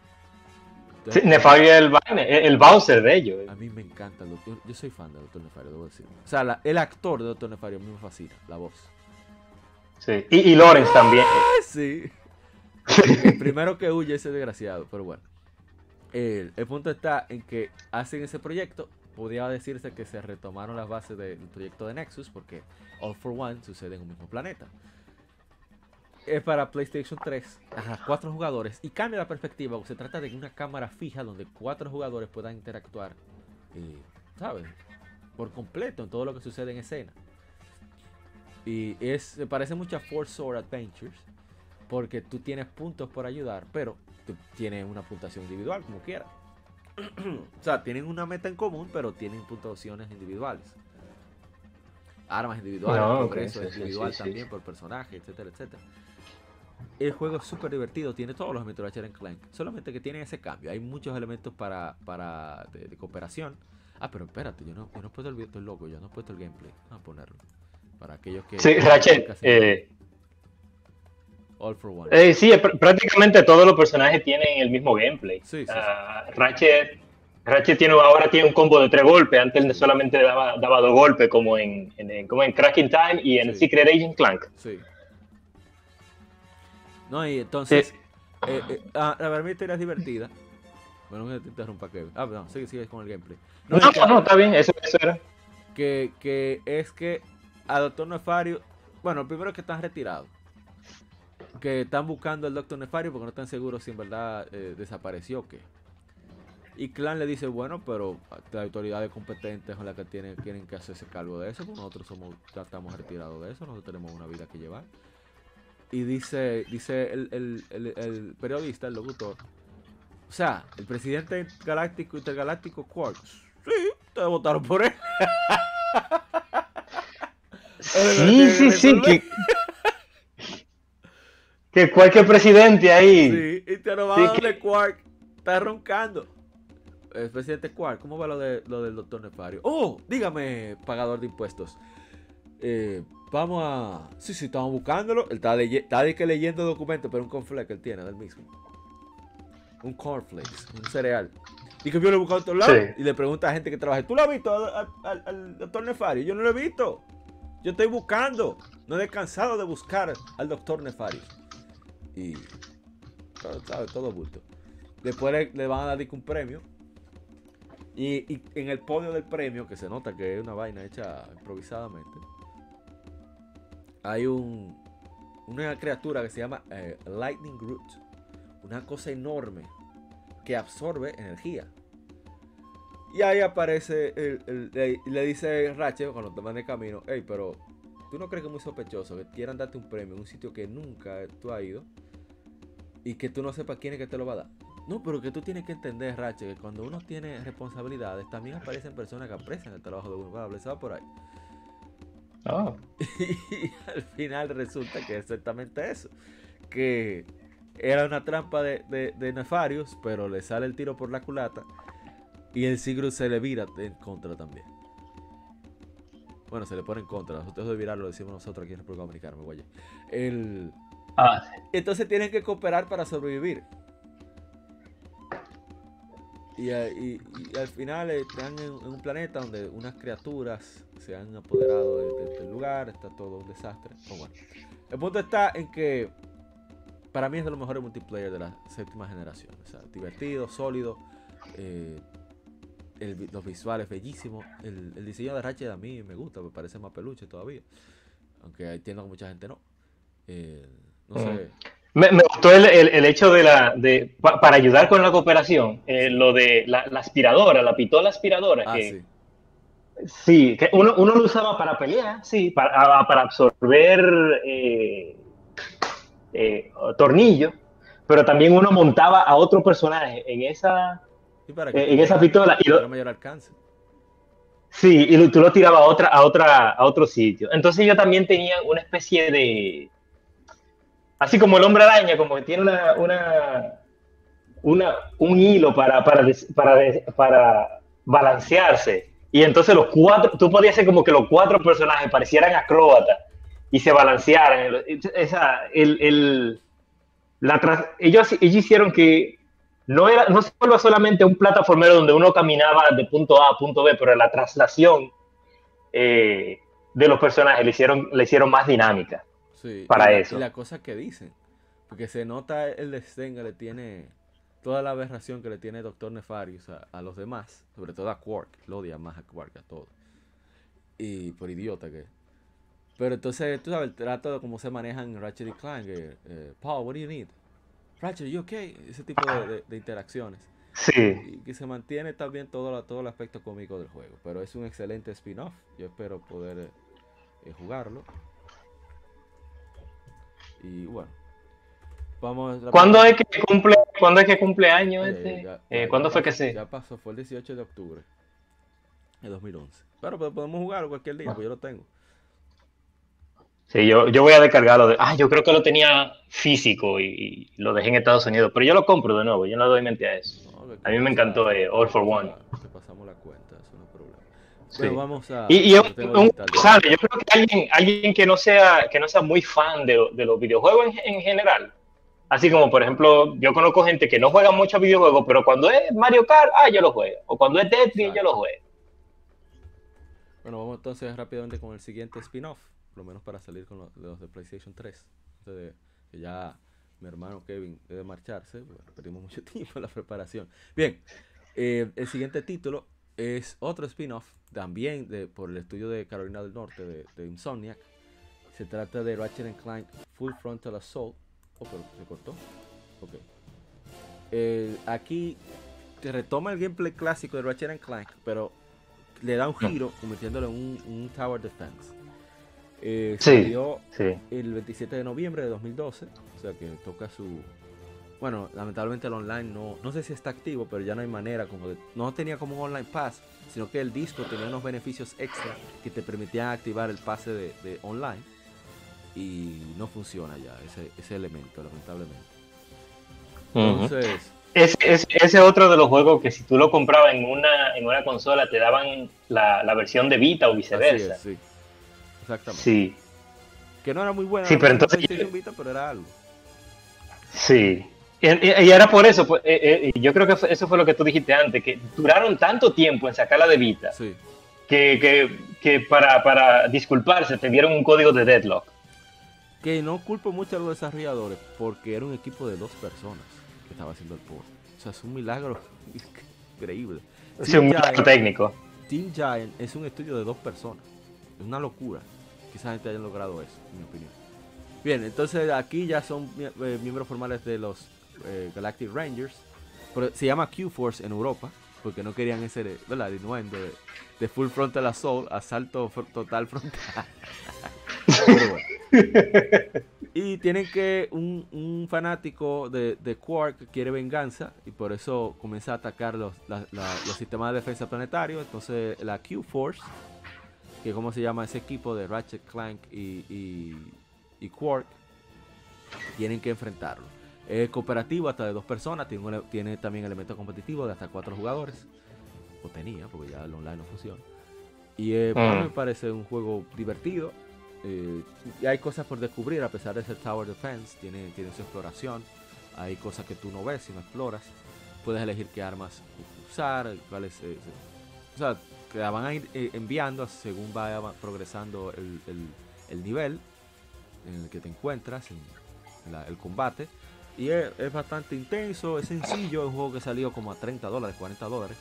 Speaker 4: Sí, Nefario es el, el Bowser de ellos.
Speaker 1: A mí me encanta el Doctor. Yo soy fan del Doctor Nefario, debo decir. O sea, la- el actor de Doctor Nefario a mí me fascina, la voz.
Speaker 4: Sí. Y, y Lawrence también.
Speaker 1: Sí. El primero que huye ese desgraciado, pero bueno. El, el punto está en que hacen ese proyecto. Podría decirse que se retomaron las bases del proyecto de Nexus, porque All for One sucede en un mismo planeta. Es para PlayStation 3, a cuatro jugadores, y cambia la perspectiva. Se trata de una cámara fija donde cuatro jugadores puedan interactuar, eh, ¿sabes? Por completo en todo lo que sucede en escena. Y es, se parece mucho a Four Sword Adventures, porque tú tienes puntos por ayudar, pero tú tienes una puntuación individual, como quieras. o sea, tienen una meta en común, pero tienen puntuaciones individuales. Armas individuales,
Speaker 4: No, ok,
Speaker 1: progreso
Speaker 4: sí,
Speaker 1: individual
Speaker 4: sí, sí.
Speaker 1: también por personaje, etcétera, etcétera. El juego es súper divertido, tiene todos los elementos de Ratchet and Clank, solamente que tiene ese cambio. Hay muchos elementos para, para de, de cooperación. Ah, pero espérate, yo no, yo no he puesto el, estoy loco, yo no he puesto el gameplay. Vamos a ponerlo. Para aquellos que.
Speaker 4: Sí, Ratchet. eh,
Speaker 1: All for One.
Speaker 4: eh, sí, pr- prácticamente todos los personajes tienen el mismo gameplay.
Speaker 1: Sí.
Speaker 4: Ah, Ratchet, Ratchet tiene, ahora tiene un combo de tres golpes. Antes solamente daba, daba dos golpes, como en, en- como en Cracking Time y en. Secret Agent Clank.
Speaker 1: Sí. No, y entonces, eh, eh, ah, la verdad mi historia es divertida. Bueno, no te interrumpa, Kevin. Ah, no, sigue, sigue con el gameplay.
Speaker 4: No,
Speaker 1: que-
Speaker 4: no, no, está bien, eso, eso era.
Speaker 1: que, que es que a Doctor Nefario, bueno, primero es que están retirados. Que están buscando al Doctor Nefario porque no están seguros si en verdad eh, desapareció o qué. Y Clan le dice, bueno, pero las autoridades competentes son las que tienen, tienen que hacerse cargo de eso, porque nosotros somos, ya estamos retirados de eso, nosotros tenemos una vida que llevar. Y dice, dice el, el- el- el periodista, el locutor, o sea, el presidente galáctico, intergaláctico Quark, sí, ustedes votaron por él.
Speaker 4: Sí, sí, sí. Que, que cualquier presidente ahí.
Speaker 1: Sí, y te lo va
Speaker 4: Sí,
Speaker 1: a
Speaker 4: que-
Speaker 1: Quark. Está roncando. El presidente Quark, ¿cómo va lo, de, lo del doctor Nefario? Oh, dígame, pagador de impuestos. Eh, vamos a. Sí, sí, estamos buscándolo. Él está, leye- está de que leyendo documentos, pero un cornflake que él tiene del mismo. Un cornflakes, un cereal. Y que yo lo he buscado todos lados.
Speaker 4: Sí.
Speaker 1: Y le pregunta a gente que trabaja: ¿Tú lo has visto al, al- al- al doctor Nefario? Yo no lo he visto. Yo estoy buscando. No he descansado de buscar al doctor Nefario. Y. todo, ¿sabes? Todo bulto. Después le, le van a dar un premio. Y, y en el podio del premio, que se nota que es una vaina hecha improvisadamente, hay un, una criatura que se llama eh, Lightning Groot. Una cosa enorme que absorbe energía. Y ahí aparece, le, dice Ratchet cuando toman el camino, hey, pero ¿tú no crees que es muy sospechoso que quieran darte un premio en un sitio que nunca tú has ido y que tú no sepas quién es que te lo va a dar? No, pero que tú tienes que entender, Ratchet, que cuando uno tiene responsabilidades, también aparecen personas que aprecian el trabajo de uno. Bla, ¿sabes por ahí?
Speaker 4: Ah,
Speaker 1: Y al final resulta que es exactamente eso. Que era una trampa de, de, de Nefarius, pero le sale el tiro por la culata. Y el Sigurd se le vira en contra también. Bueno, se le pone en contra. Nosotros de virar lo decimos nosotros aquí en República Dominicana, me guaye. El...
Speaker 4: ah, sí.
Speaker 1: Entonces tienen que cooperar para sobrevivir. Y, y- y al final están en, en un planeta donde unas criaturas se han apoderado de- de- del lugar, está todo un desastre. Pero bueno, el punto está en que para mí es de los mejores multiplayer de la séptima generación. O sea, divertido, sólido, eh, el los visuales bellísimos. El, el diseño de Ratchet a mí me gusta, me parece más peluche todavía. Aunque entiendo que mucha gente no. Eh, no
Speaker 4: Mm.
Speaker 1: sé.
Speaker 4: Me, me gustó el, el- el hecho de la de pa- para ayudar con la cooperación, eh, lo de la, la aspiradora, la pistola aspiradora,
Speaker 1: Ah,
Speaker 4: que
Speaker 1: sí.
Speaker 4: sí, que uno, uno lo usaba para pelear, sí, para, para absorber eh, eh, tornillos, pero también uno montaba a otro personaje en esa,
Speaker 1: Sí, para
Speaker 4: eh, en esa pistola y lo,
Speaker 1: mayor alcance.
Speaker 4: Sí, y tú lo tirabas a otra, a otra, a otro sitio. Entonces yo también tenía una especie de, así como el hombre araña, como que tiene una, un hilo para, balancearse. Y entonces los cuatro, tú podías hacer como que los cuatro personajes parecieran acróbatas y se balancearan. Esa, ellos, hicieron que no, era, no se solamente un plataformero donde uno caminaba de punto A a punto B, pero la traslación eh, de los personajes le hicieron, le hicieron más dinámica.
Speaker 1: Sí,
Speaker 4: para
Speaker 1: y la-
Speaker 4: eso.
Speaker 1: Y la cosa que dicen. Porque se nota el desdén que le tiene. Toda la aberración que le tiene Doctor Nefarius a, a los demás. Sobre todo a Quark. Lo odia más a Quark a todos. Y por idiota que. Pero entonces, tú sabes, el trato de cómo se manejan Ratchet y Clank. que, eh, Paul, what do you need? Ratchet, you okay? Ese tipo de, de- de interacciones.
Speaker 4: Sí,
Speaker 1: Y que se mantiene también todo, la- todo el aspecto cómico del juego. Pero es un excelente spin-off. Yo espero poder eh, jugarlo. Y bueno. Vamos
Speaker 4: ¿Cuándo es que cumple, ¿cuándo es que cumple año
Speaker 1: Eh,
Speaker 4: este?
Speaker 1: ya-
Speaker 4: Eh, ¿Cuándo
Speaker 1: ya
Speaker 4: fue que se?
Speaker 1: Ya pasó, fue el 18 de octubre de 2011. Pero pues, podemos jugarlo cualquier día, pues yo lo tengo.
Speaker 4: Sí, yo, yo voy a descargarlo. De, ah, yo creo que lo tenía físico y, y lo dejé en Estados Unidos, pero yo lo compro de nuevo, yo no doy mente a eso.
Speaker 1: ¿no?
Speaker 4: A mí me encantó, eh, All for One.
Speaker 1: Te pasamos la cuenta,
Speaker 4: Sí.
Speaker 1: Pero vamos a.
Speaker 4: Y, y un, yo creo que alguien, alguien que no sea que no sea muy fan de, de los videojuegos en, en general, así como por ejemplo, yo conozco gente que no juega mucho a videojuegos, pero cuando es Mario Kart, ah, yo lo juego, o cuando es Tetris, yo lo juego.
Speaker 1: Bueno, vamos entonces rápidamente con el siguiente spin-off, por lo menos para salir con los, los de PlayStation 3. Antes de que ya mi hermano Kevin debe marcharse, bueno, perdimos mucho tiempo en la preparación. Bien, eh, el siguiente título es otro spin-off, también de, por el estudio de Carolina del Norte, de, de Insomniac. Se trata de Ratchet and Clank Full Frontal Assault. Oh, pero se cortó. Ok. Eh, aquí te retoma el gameplay clásico de Ratchet and Clank, pero le da un giro convirtiéndolo en un, un Tower Defense. Eh,
Speaker 4: Sí.
Speaker 1: salió
Speaker 4: Sí.
Speaker 1: el 27 de noviembre de 2012, o sea que toca su... Bueno, lamentablemente el online no, no sé si está activo, pero ya no hay manera, como de- no tenía como un online pass, sino que el disco tenía unos beneficios extra que te permitían activar el pase de, de online y no funciona ya ese, ese elemento, lamentablemente. Entonces,
Speaker 4: Ese, ese, ese es otro de los juegos que si tú lo comprabas en una, en una consola te daban la, la versión de Vita o
Speaker 1: así
Speaker 4: viceversa.
Speaker 1: es, sí. Exactamente.
Speaker 4: Sí,
Speaker 1: Que no era muy buena
Speaker 4: Sí, pero entonces-
Speaker 1: Vita, pero era algo.
Speaker 4: sí. Y, era por eso, pues, eh, eh, yo creo que eso fue lo que tú dijiste antes, que duraron tanto tiempo en sacarla de Vita
Speaker 1: Sí.
Speaker 4: que, que, que para, para disculparse te dieron un código de deadlock.
Speaker 1: Que no culpo mucho a los desarrolladores porque era un equipo de dos personas que estaba haciendo el port. O sea, es un milagro increíble.
Speaker 4: Sí, un
Speaker 1: Giant-
Speaker 4: gasto técnico.
Speaker 1: Team Giant es un estudio de dos personas. Es una locura. Quizás gente haya logrado eso, en mi opinión. Bien, entonces aquí ya son eh, miembros formales de los eh, Galactic Rangers. Pero se llama Q-Force en Europa, porque no querían ese, ¿verdad? El innuendo de, de Full Frontal Assault, asalto total frontal. Y tienen que un, fanático de, Quark quiere venganza y por eso comienza a atacar los, sistemas de defensa planetarios. Entonces la Q-Force, que como se llama ese equipo de Ratchet, Clank y Quark, tienen que enfrentarlo. Es cooperativo hasta de dos personas, tiene, tiene también elementos competitivos de hasta cuatro jugadores. O tenía, porque ya el online no funciona. Y eh,
Speaker 4: Mm.
Speaker 1: me parece un juego divertido. eh, y hay cosas por descubrir a pesar de ser Tower Defense. Tiene, tiene su exploración. Hay cosas que tú no ves si no exploras. Puedes elegir qué armas usar, cuáles. eh, o sea, que la van a ir eh, enviando según vaya va- progresando el, el- el nivel en el que te encuentras, en la- el combate. Y es, es bastante intenso, es sencillo, es un juego que salió como a 30 dólares, 40 dólares.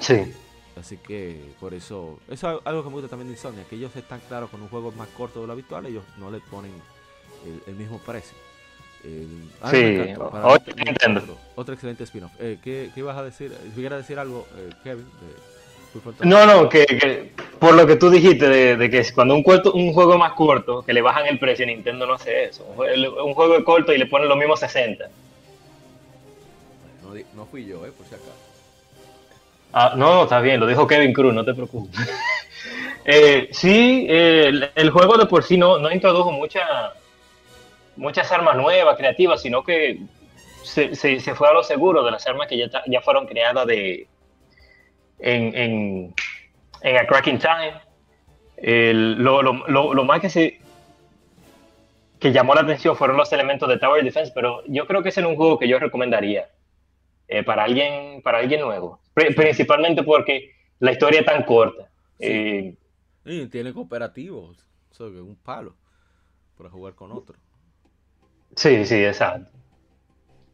Speaker 4: Sí.
Speaker 1: Así que por eso, eso es algo que me gusta también de Insomnia, que ellos están claros con un juego más corto de lo habitual, ellos no le ponen el, el mismo precio. El- a mí
Speaker 4: Sí,
Speaker 1: encantó, para
Speaker 4: otro Nintendo.
Speaker 1: Otro, otro excelente spin-off. Eh, ¿qué, qué ibas a decir? Si quieres decir algo, eh, Kevin, de?
Speaker 4: No, no, que, que por lo que tú dijiste de, de que cuando un, cuarto- un juego más corto, que le bajan el precio, Nintendo no hace eso. Un, jue- un juego es corto y le ponen los mismos 60.
Speaker 1: No, fui yo, eh, por si acaso.
Speaker 4: Ah, no, está bien, lo dijo Kevin Cruz, no te preocupes. Eh, sí, eh, el, el juego de por sí no, no introdujo mucha, muchas armas nuevas, creativas, sino que se, se- se fue a lo seguro de las armas que ya, ya fueron creadas de, en, en, en A Cracking Time. El- lo, lo- lo- lo más que se que llamó la atención fueron los elementos de Tower Defense, pero yo creo que ese es un juego que yo recomendaría eh, para alguien para alguien nuevo, Pri- principalmente porque la historia es tan corta. Eh,
Speaker 1: Y tiene cooperativos, eso que es un palo para jugar con otro.
Speaker 4: sí, sí, exacto.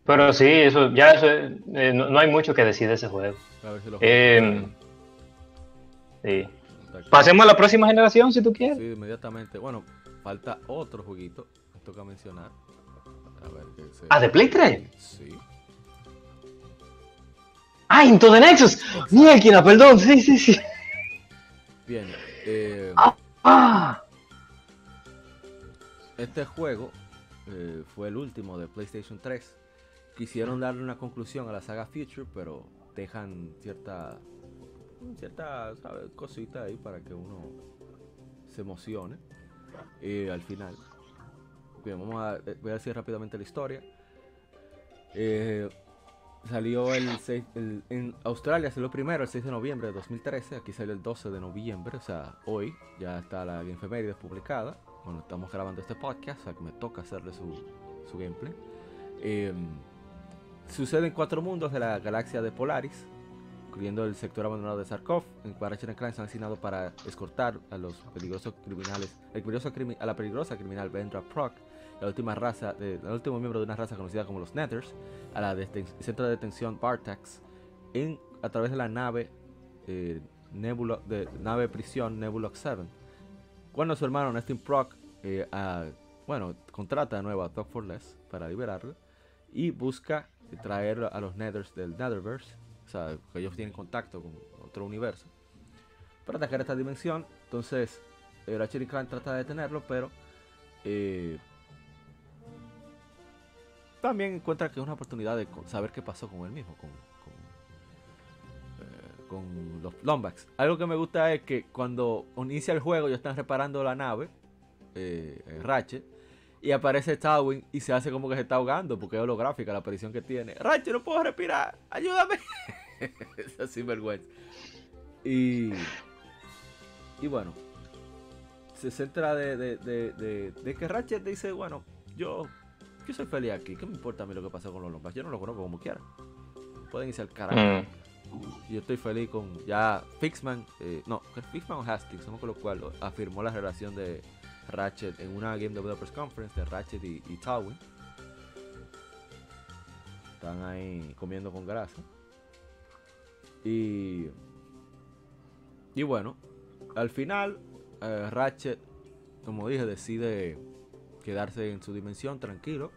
Speaker 4: Pero sí, eso ya eso, es- eh, no, no hay mucho que decir de ese juego.
Speaker 1: A ver si lo.
Speaker 4: Sí. Pasemos a la próxima generación si tú quieres.
Speaker 1: Sí, inmediatamente. Bueno, falta otro jueguito que toca mencionar. A ver qué se...
Speaker 4: Ah, de Play 3.
Speaker 1: Sí.
Speaker 4: Ah, Into the Nexus. Mierda, perdón, sí, sí, sí.
Speaker 1: Bien. eh,
Speaker 4: Ah,
Speaker 1: este juego eh, fue el último de PlayStation 3. Quisieron darle una conclusión a la saga Future, pero dejan cierta cierta ¿sabes? cosita ahí para que uno se emocione eh, al final. Bien, vamos a, eh, voy a decir rápidamente la historia. Eh, salió el 6, el- en Australia salió primero el 6 de noviembre de 2013, aquí salió el 12 de noviembre, o sea, hoy ya está la Gamefemérides publicada. Bueno, estamos grabando este podcast, o sea que me toca hacerle su, su gameplay. Eh, sucede en cuatro mundos de la galaxia de Polaris, incluyendo el sector abandonado de Sarkov, en cual Ratchet Clank son asignados para escortar a los peligrosos criminales, el peligroso crimi- a la peligrosa criminal Vendra Proc, la última raza, de, el último miembro de una raza conocida como los Nethers, a la centro de detención Bartax, en, a través de la nave eh, Nebula, de nave prisión Nebula 7. Cuando su hermano Nestin Proc, eh, a- bueno, contrata de nuevo a Talk for Less para liberarlo y busca traer a los Nethers del Netherverse, o sea, que ellos tienen contacto con otro universo, para atacar esta dimensión. Entonces, y Clank trata de detenerlo, pero eh, también encuentra que es una oportunidad de saber qué pasó con él mismo, con, con, eh, con los Lombax. Algo que me gusta es que cuando inicia el juego, ellos están reparando la nave, eh, Ratchet, y aparece Tawin y se hace como que se está ahogando porque es holográfica la aparición que tiene. Ratchet, no puedo respirar, ayúdame. es así vergüenza. Y, y bueno, se centra de, de, de, de- que Ratchet dice, bueno, yo, yo soy feliz aquí, ¿qué me importa a mí lo que pasó con los Lombax? Yo no lo conozco como quiera. Pueden irse al carajo.
Speaker 4: mm,
Speaker 1: yo estoy feliz con ya Fixman, eh, no, Fixman o Hastings, no me acuerdo cuál, afirmó la relación de Ratchet en una Game Developers Conference de Ratchet y, y Tawin. Están ahí comiendo con grasa. Y, y bueno, al final, eh, Ratchet, como dije, decide quedarse en su dimensión tranquilo,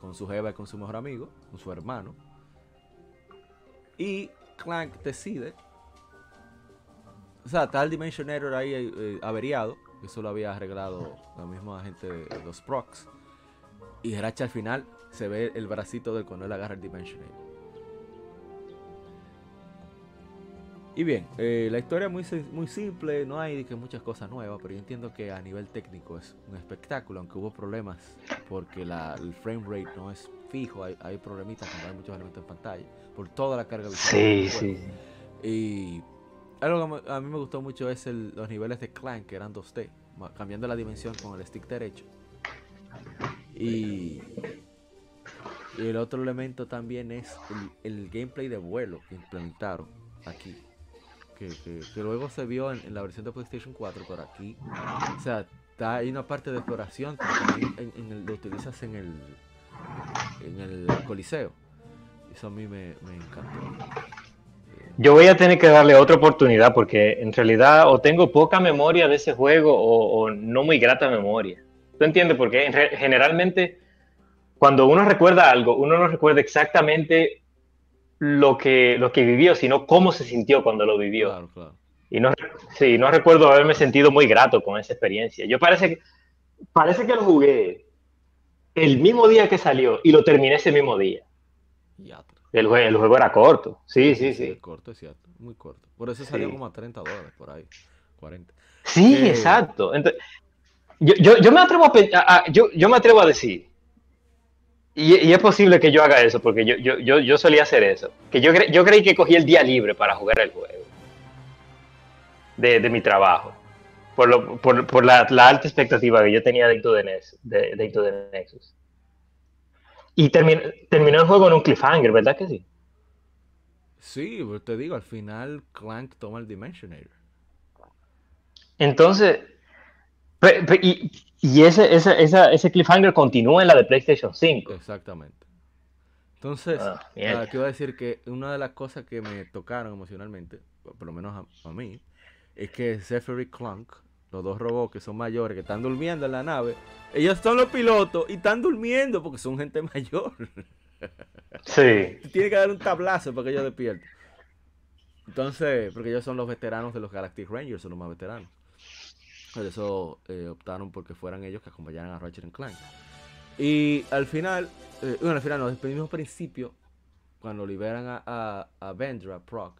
Speaker 1: con su jeva y con su mejor amigo, con su hermano. Y Clank decide. O sea, está el ahí eh, averiado. Eso lo había arreglado la misma gente de los procs. Y Ratchet al final se ve el bracito del cuando él agarra el Dimension Error. Y bien, eh, la historia es muy, muy simple, no hay que muchas cosas nuevas, pero yo entiendo que a nivel técnico es un espectáculo, aunque hubo problemas porque la, el frame rate no es fijo, hay, hay problemitas cuando hay muchos elementos en pantalla, por toda la carga visual.
Speaker 4: Sí, sí.
Speaker 1: Y algo a mí me gustó mucho es los niveles de Clank, que eran 2D, ma- cambiando la dimensión con el stick derecho. Y, el otro elemento también es el, el gameplay de vuelo que implementaron aquí. Que, que- luego se vio en, la versión de PlayStation 4, pero aquí, o sea, está, hay una parte de exploración que también lo utilizas en el, en el Coliseo. Eso a mí me, me encantó.
Speaker 4: Yo voy a tener que darle otra oportunidad porque en realidad o tengo poca memoria de ese juego o, o no muy grata memoria. ¿Tú entiendes? Porque generalmente cuando uno recuerda algo, uno no recuerda exactamente lo que, lo que vivió, sino cómo se sintió cuando lo vivió.
Speaker 1: Claro, claro.
Speaker 4: Y no, sí, no recuerdo haberme sentido muy grato con esa experiencia. Yo parece que, parece que lo jugué el mismo día que salió y lo terminé ese mismo día. El, jue- el juego era corto. Sí, sí, sí.
Speaker 1: corto, es cierto. Muy corto. Por eso salió
Speaker 4: Sí.
Speaker 1: como a 30 dólares por ahí. 40.
Speaker 4: Sí,
Speaker 1: Eh,
Speaker 4: exacto. Entonces, yo, yo, yo me atrevo a, a- a- yo, yo me atrevo a decir, y, y es posible que yo haga eso, porque yo, yo, yo, yo solía hacer eso, que yo, cre- yo creí que cogí el día libre para jugar el juego de, de mi trabajo, por, lo, por, por la, la alta expectativa que yo tenía de, Nes- de, dentro de Nexus. Y termin- terminó el juego en un cliffhanger, ¿verdad que sí?
Speaker 1: Sí, pues te digo, al final Clank toma el Dimensionator.
Speaker 4: Entonces, pe- pe- y, y ese, ese, esa- ese cliffhanger continúa en la de PlayStation 5.
Speaker 1: Exactamente. Entonces,
Speaker 4: Ah, mierda.
Speaker 1: ah, quiero decir que una de las cosas que me tocaron emocionalmente, por lo menos a, a mí, es que Zephyr y Clank, los dos robots que son mayores, que están durmiendo en la nave, ellos son los pilotos y están durmiendo porque son gente mayor.
Speaker 4: Sí.
Speaker 1: Tiene que dar un tablazo para que ellos despierten. Entonces, porque ellos son los veteranos de los Galactic Rangers, son los más veteranos. Por eso eh, optaron porque fueran ellos que acompañaran a Ratchet and Clank. Y al final, eh, bueno, al final, no, desde el mismo principio, cuando liberan a, a, a Vendra, Proc,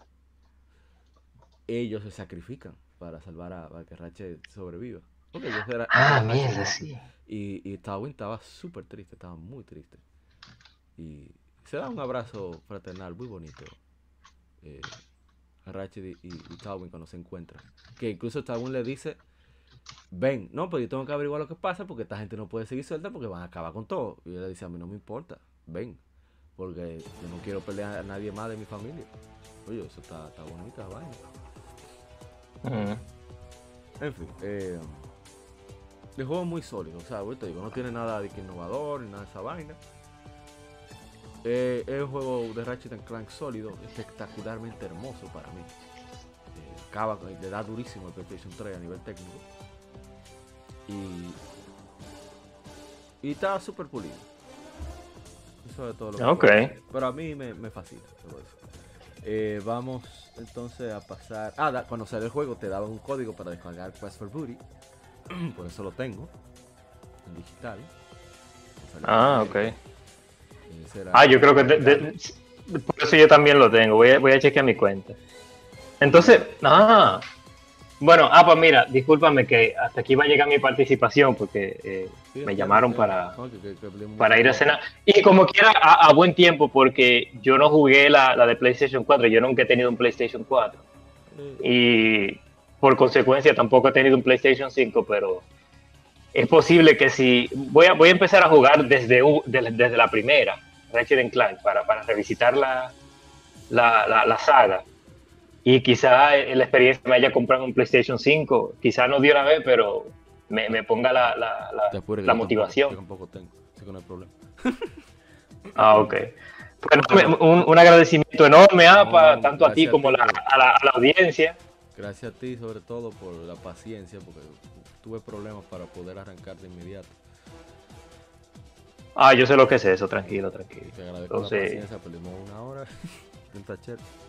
Speaker 1: ellos se sacrifican para salvar a, para que Ratchet sobreviva. Porque eran-
Speaker 4: Ah,
Speaker 1: Ratchet
Speaker 4: mierda, sí.
Speaker 1: y, y Tawin estaba súper triste, estaba muy triste. Y se da un abrazo fraternal muy bonito. eh, a Ratchet y, y, y Tawin cuando se encuentran. Que incluso Tawin le dice, ven, no, pero yo tengo que averiguar lo que pasa porque esta gente no puede seguir suelta porque van a acabar con todo. Y él le dice, a mí no me importa, ven. Porque yo no quiero pelear a nadie más de mi familia. Oye, eso está, está bonita vaina. En fin, eh, el juego es muy sólido, o sea, ahorita digo, no tiene nada de que innovador ni nada de esa vaina. Eh, es un juego de Ratchet and Clank sólido, espectacularmente hermoso para mí. Eh, acaba, le da durísimo el PlayStation 3 a nivel técnico. Y, y está súper pulido. Eso es todo lo que
Speaker 4: Ok.
Speaker 1: Pero a mí me, me fascina todo eso. Eh, vamos entonces a pasar. Ah, da- cuando sale el juego te daban un código para descargar Quest for Booty. Por eso lo tengo. En digital. Salió
Speaker 4: Ah, ok. Ah, yo creo que de- de- por eso yo también lo tengo. Voy a, voy a chequear mi cuenta. Entonces, ah, bueno, ah, pues mira, discúlpame que hasta aquí va a llegar mi participación porque eh,
Speaker 1: Sí,
Speaker 4: me llamaron para,
Speaker 1: No, que- que- que hablemos
Speaker 4: para ir a cenar. Y como quiera, a, a buen tiempo porque yo no jugué la, la de PlayStation 4, yo nunca he tenido un PlayStation 4.
Speaker 1: Eh,
Speaker 4: Y por consecuencia tampoco he tenido un PlayStation 5, pero es posible que si voy a, voy a empezar a jugar desde, u- desde, desde la primera, Ratchet Clank, para, para revisitar la, la, la, la saga. Y quizá eh, la experiencia me haya comprado un PlayStation 5, quizá no de una vez, pero me, me ponga la, la, la-
Speaker 1: apures, yo tampoco-
Speaker 4: motivación.
Speaker 1: Yo tampoco tengo, así que no hay problema.
Speaker 4: Ah, ok. Bueno, un, un agradecimiento enorme, APA,
Speaker 1: No,
Speaker 4: tanto a ti
Speaker 1: a
Speaker 4: como
Speaker 1: ti.
Speaker 4: a, la, a la audiencia.
Speaker 1: Gracias a ti, sobre todo, por la paciencia, porque tuve problemas para poder arrancar de inmediato.
Speaker 4: Ah, yo sé lo que es eso, tranquilo, tranquilo.
Speaker 1: Te agradezco
Speaker 4: Entonces-
Speaker 1: la paciencia, perdimos una hora.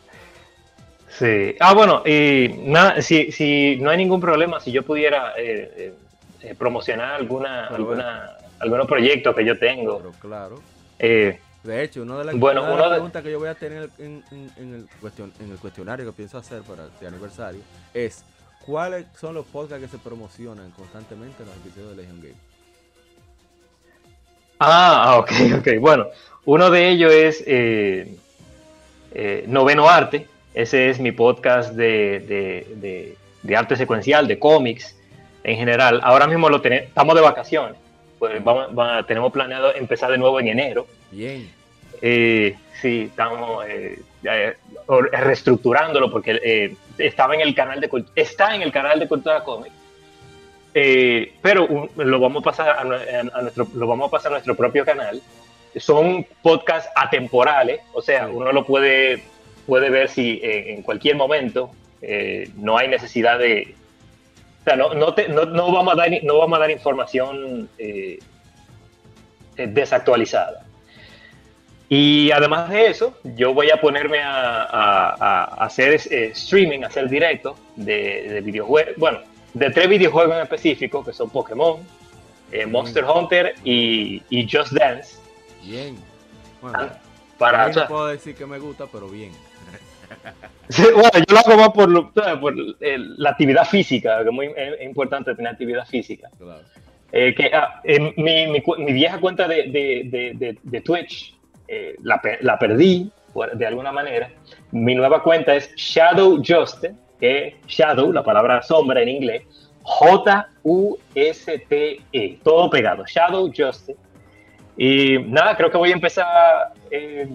Speaker 4: Sí. Ah, bueno, y nada, si, si no hay ningún problema, si yo pudiera eh, eh, eh, promocionar alguna,
Speaker 1: Pero
Speaker 4: alguna, algunos proyectos que yo tengo.
Speaker 1: Pero claro.
Speaker 4: eh,
Speaker 1: De hecho, una de las,
Speaker 4: Bueno,
Speaker 1: una de
Speaker 4: uno
Speaker 1: las
Speaker 4: de-
Speaker 1: preguntas que yo voy a tener en, en- en el cuestion- en el cuestionario que pienso hacer para este aniversario es ¿cuáles son los podcasts que se promocionan constantemente en los episodios de Legion Game?
Speaker 4: ah, ah, ok, ok. Bueno, uno de ellos es eh, eh, Noveno Arte. Ese es mi podcast de, de- de- de arte secuencial, de cómics en general. Ahora mismo lo tenemos, estamos de vacaciones. Pues vamos, va- tenemos planeado empezar de nuevo en enero.
Speaker 1: Bien.
Speaker 4: Eh, sí, estamos eh, eh, reestructurándolo porque eh, estaba en el canal de está en el canal de Cultura Comic. Pero un- lo vamos a pasar a, a nuestro lo vamos a pasar a nuestro propio canal. Son podcasts atemporales, o sea, uno lo puede puede ver si en cualquier momento no hay necesidad de o sea, no, no, te- no- no vamos a dar no vamos a dar información eh, eh, desactualizada. Y además de eso, yo voy a ponerme a, a- a hacer eh, streaming, a hacer directo de, de videojuegos, bueno, de tres videojuegos en específico, que son Pokémon, eh, Monster Hunter y, y Just Dance.
Speaker 1: Bien. Bueno,
Speaker 4: Ah, Para,
Speaker 1: a mí no puedo decir que me gusta, pero bien.
Speaker 4: sí, bueno, yo lo hago más por, lo- por eh, la actividad física, que es muy es importante tener actividad física.
Speaker 1: Claro.
Speaker 4: Eh, que, ah, mi, mi mi vieja cuenta de, de- de- de- Twitch eh, la, la perdí de alguna manera. Mi nueva cuenta es Shadow Juste, que es Shadow, la palabra sombra en inglés, J-U-S-T-E, todo pegado, Shadow Juste. Y nada, creo que voy a empezar eh,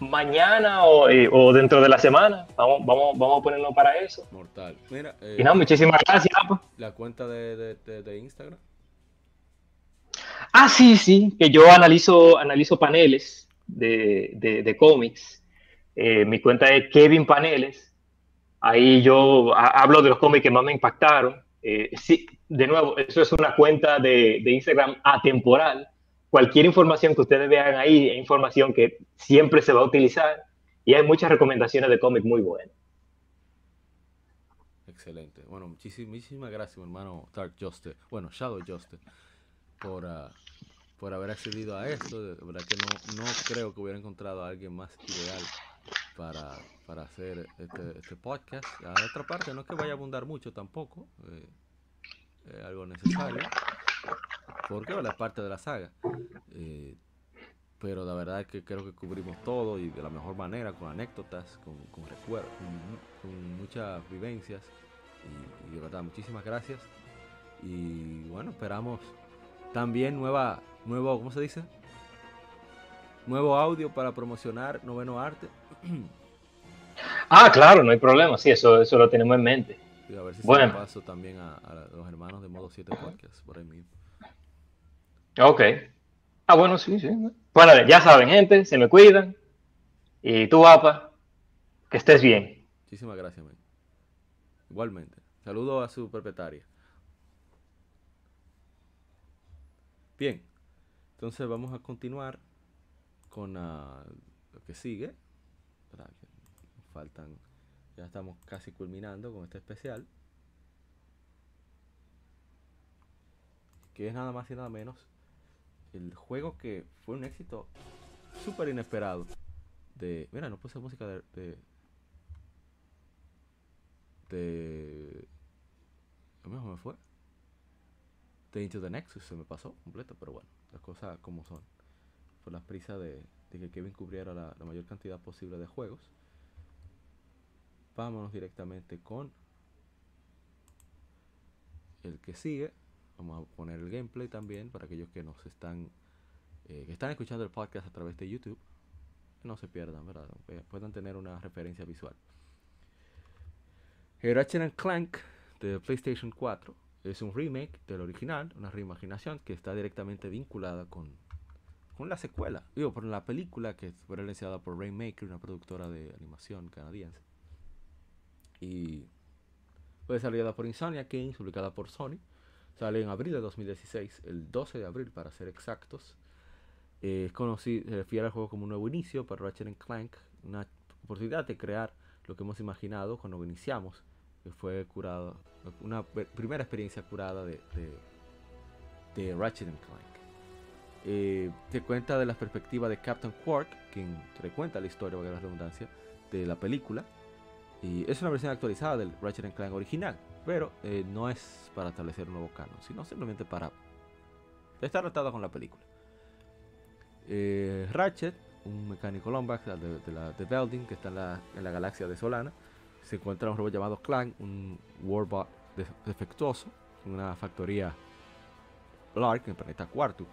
Speaker 4: mañana o, eh, o dentro de la semana. Vamos, vamos, vamos a ponernos para eso.
Speaker 1: Mortal. Mira, eh,
Speaker 4: Y nada, muchísimas gracias. pues.
Speaker 1: la cuenta de, de- de- de Instagram.
Speaker 4: Ah, sí, sí, que yo analizo, analizo paneles de, de, de cómics. Eh, mi cuenta es Kevin Paneles. Ahí yo ha- hablo de los cómics que más me impactaron. Eh, sí, de nuevo, eso es una cuenta de, de Instagram atemporal. Cualquier información que ustedes vean ahí es información que siempre se va a utilizar y hay muchas recomendaciones de cómics muy buenas.
Speaker 1: Excelente. Bueno, muchísimas, gracias, mi hermano Dark Justice. Bueno, Shadow Justice. Por, ah, por haber accedido a esto. De verdad que no, no creo que hubiera encontrado a alguien más ideal para, para hacer este, este podcast. A otra parte, no es que vaya a abundar mucho tampoco. eh, algo necesario. Porque es parte de la saga. Eh, pero la verdad es que creo que cubrimos todo y de la mejor manera, con anécdotas, con, con recuerdos, con, con muchas vivencias. Y, y de verdad, muchísimas gracias. Y bueno, esperamos también nueva, nuevo, ¿cómo se dice? Nuevo audio para promocionar Noveno Arte.
Speaker 4: Ah, claro, no hay problema, sí, eso, eso lo tenemos en mente.
Speaker 1: Y a ver si se
Speaker 4: Bueno.
Speaker 1: lo paso también a, a los hermanos de Modo 7 Podcast por ahí mismo.
Speaker 4: Ok. Ah, bueno, sí, sí. Bueno, ya saben, gente, se me cuidan. Y tú, Apa, que estés bien.
Speaker 1: Muchísimas gracias, man. Igualmente. Saludo a su propietaria. Bien. Entonces vamos a continuar con ah, lo que sigue. Faltan. Ya estamos casi culminando con este especial. Que es nada más y nada menos el juego que fue un éxito súper inesperado. De. Mira, no puse música de- de, de. ¿Cómo se me fue? De Into the Nexus se me pasó completo, pero bueno, las cosas como son. Por las prisas de, de que Kevin cubriera la, la mayor cantidad posible de juegos. Vámonos directamente con el que sigue. Vamos a poner el gameplay también para aquellos que nos están eh, que están escuchando el podcast a través de YouTube. No se pierdan, ¿verdad? Eh, Puedan tener una referencia visual. Ratchet Clank de PlayStation 4 es un remake del original, una reimaginación que está directamente vinculada con, con la secuela, digo, por la película que fue realizada por Rainmaker, una productora de animación canadiense. Y fue desarrollada por Insomnia Games, publicada por Sony. Sale en abril de 2016, el 12 de abril para ser exactos. Eh, es conocido, se refiere al juego como un nuevo inicio para Ratchet Clank, una oportunidad de crear lo que hemos imaginado cuando iniciamos, que fue curado, una primera experiencia curada de, de, de Ratchet Clank. Eh, te cuenta de la perspectiva de Captain Quark, quien recuenta la historia, valga la redundancia, de la película. Y es una versión actualizada del Ratchet Clank original, pero eh, no es para establecer un nuevo canon, sino simplemente para estar tratado con la película. Eh, Ratchet, un mecánico Lombax de, de, la de Veldin, que está en la, galaxia de Solana, se encuentra un robot llamado Clank, un Warbot defectuoso, en una factoría Lark en el planeta Quartu.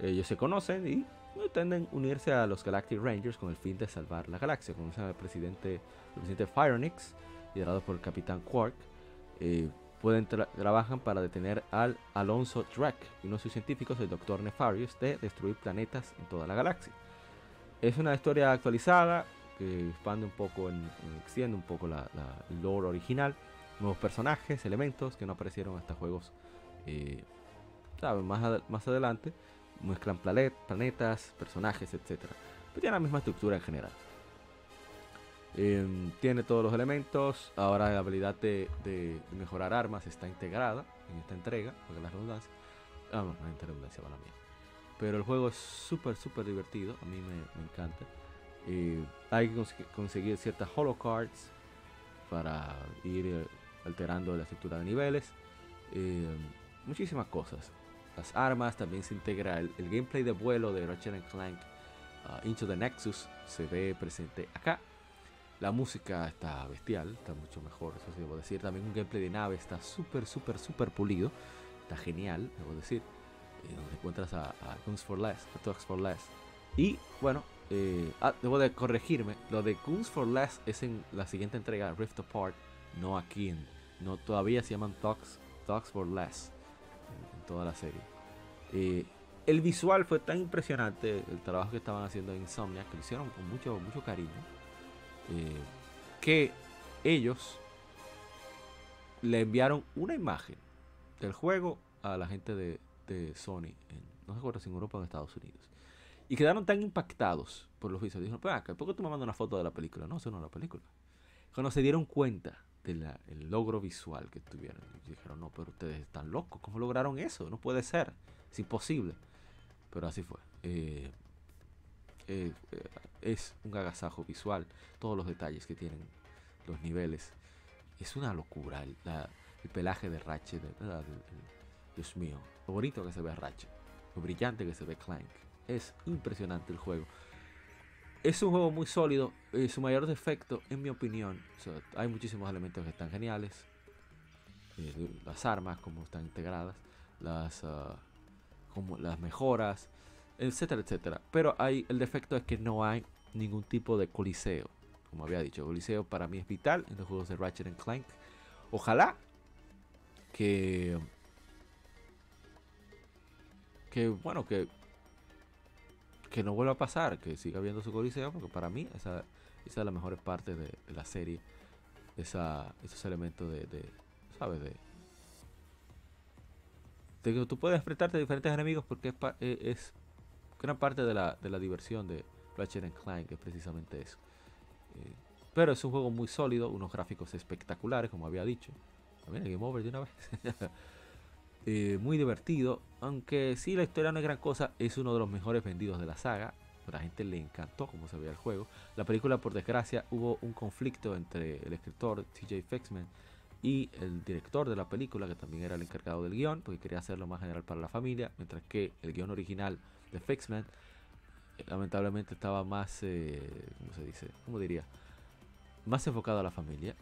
Speaker 1: Ellos se conocen y pretenden unirse a los Galactic Rangers con el fin de salvar la galaxia. Conocen al presidente, el presidente Firenix, liderado por el capitán Quark. Eh, pueden trabajan para detener al Alonso Drek y uno de sus científicos, el Dr. Nefarious, de destruir planetas en toda la galaxia. Es una historia actualizada que expande un poco, en, extiende un poco la, la, lore original, nuevos personajes, elementos que no aparecieron hasta juegos eh, Más, más adelante mezclan planetas, personajes, etc. Pero tiene la misma estructura en general. Eh, tiene todos los elementos. Ahora la habilidad de, mejorar armas está integrada en esta entrega, porque la redundancia. Ah, no, no redundancia para mí. Pero el juego es súper, súper divertido. A mí me, encanta. Eh, hay que cons conseguir ciertas holocards para ir eh, alterando la estructura de niveles. Eh, muchísimas cosas las armas, también se integra el, gameplay de vuelo de Ratchet Clank uh, Into the Nexus, se ve presente acá. La música está bestial, está mucho mejor, eso sí debo decir. También un gameplay de nave está súper, súper, súper pulido, está genial, debo decir. Eh, donde encuentras a, a Guns for Less, a for Less. Y bueno, eh, ah, debo de corregirme, lo de Guns for Less es en la siguiente entrega, Rift Apart, no aquí no todavía se llaman Talks, Talks for Less en, en toda la serie. Eh, el visual fue tan impresionante, el trabajo que estaban haciendo en Insomnia, que lo hicieron con mucho, mucho cariño, eh, que ellos le enviaron una imagen del juego a la gente de, Sony, en, no recuerdo si en Europa o en Estados Unidos. Y quedaron tan impactados por los visuales. Dijeron, ¿por qué tú me mandas una foto de la película? No, eso no es la película. Cuando se dieron cuenta del el logro visual que tuvieron, dijeron, no, pero ustedes están locos. ¿Cómo lograron eso? No puede ser. Es imposible. Pero así fue. Eh, eh, eh, es un agasajo visual. Todos los detalles que tienen los niveles. Es una locura. El, la, el pelaje de Ratchet. Dios mío. Lo bonito que se ve Ratchet. Lo brillante que se ve Clank. Es impresionante el juego. Es un juego muy sólido. Eh, su mayor defecto, en mi opinión, hay muchísimos elementos que están geniales. Eh, las armas, como están integradas. Las, uh, como las mejoras, etcétera, etcétera. Pero hay, el defecto es que no hay ningún tipo de coliseo. Como había dicho, coliseo para mí es vital en los juegos de Ratchet Clank. Ojalá que que bueno que que no vuelva a pasar, que siga habiendo su coliseo, porque para mí esa, es la mejor parte de, la serie, esa, esos elementos de, ¿sabes? De, de, que tú puedes enfrentarte a diferentes enemigos porque es, es gran parte de la, de la diversión de Ratchet Clank, es precisamente eso. Eh, pero es un juego muy sólido, unos gráficos espectaculares, como había dicho. También el Game Over de una vez. Eh, muy divertido, aunque sí la historia no es gran cosa, es uno de los mejores vendidos de la saga. A la gente le encantó cómo se veía el juego. La película, por desgracia, hubo un conflicto entre el escritor TJ Fexman y el director de la película, que también era el encargado del guion, porque quería hacerlo más general para la familia, mientras que el guion original de Fexman eh, lamentablemente estaba más, eh, ¿cómo se dice? ¿Cómo diría? Más enfocado a la familia.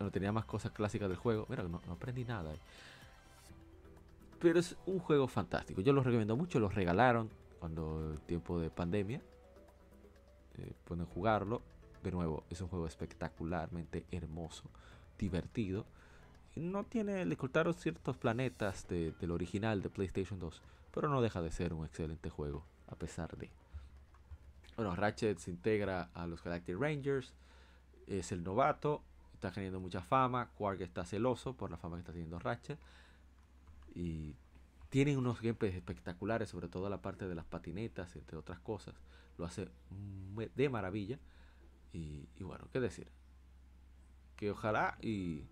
Speaker 1: No tenía más cosas clásicas del juego. Mira, no, no aprendí nada. Pero es un juego fantástico. Yo lo recomiendo mucho. Lo regalaron cuando el tiempo de pandemia. Eh, pueden jugarlo. De nuevo, es un juego espectacularmente hermoso, divertido. No tiene, le cortaron ciertos planetas de, del original de PlayStation 2, pero no deja de ser un excelente juego. a pesar de. Bueno, Ratchet se integra a los Galactic Rangers, es el novato, está teniendo mucha fama, Quark está celoso por la fama que está teniendo Ratchet y tienen unos gameplays espectaculares, sobre todo la parte de las patinetas, entre otras cosas, lo hace de maravilla y, y bueno, qué decir, que ojalá y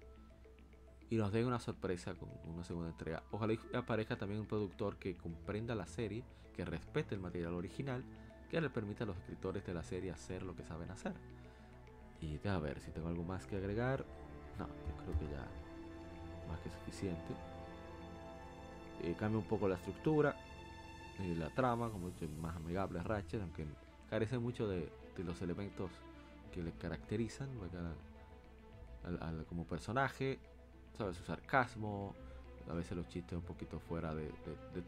Speaker 1: y nos den una sorpresa con una segunda entrega. Ojalá aparezca también un productor que comprenda la serie, que respete el material original, que le permita a los escritores de la serie hacer lo que saben hacer. Y a ver si tengo algo más que agregar. No, yo creo que ya más que suficiente. Eh, cambia un poco la estructura y la trama, como más amigable a Ratchet, aunque carece mucho de, los elementos que le caracterizan como personaje ¿sabes? Su sarcasmo, a veces los chistes un poquito fuera de,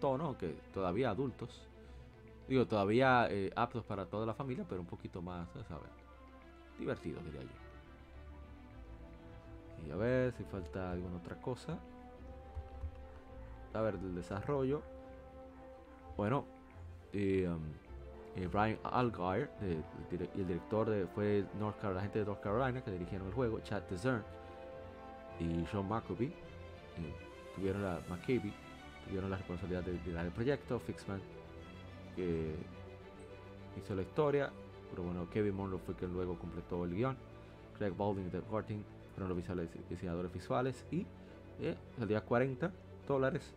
Speaker 1: tono, aunque todavía adultos. Digo, todavía eh, aptos para toda la familia, pero un poquito más, ¿sabes? Divertidos, diría yo. Y a ver si falta alguna otra cosa. A ver, del desarrollo. Bueno, um, Brian Algar, el, director de, fue North Carolina, la gente de North Carolina que dirigieron el juego, Chad Dezern y John McCabe eh, tuvieron la tuvieron la responsabilidad de liderar el proyecto, Fixman que hizo la historia, pero bueno, Kevin Monroe fue quien luego completó el guion, Craig Baldwin y Ted Horting fueron los diseñadores visuales y eh, salía 40 dólares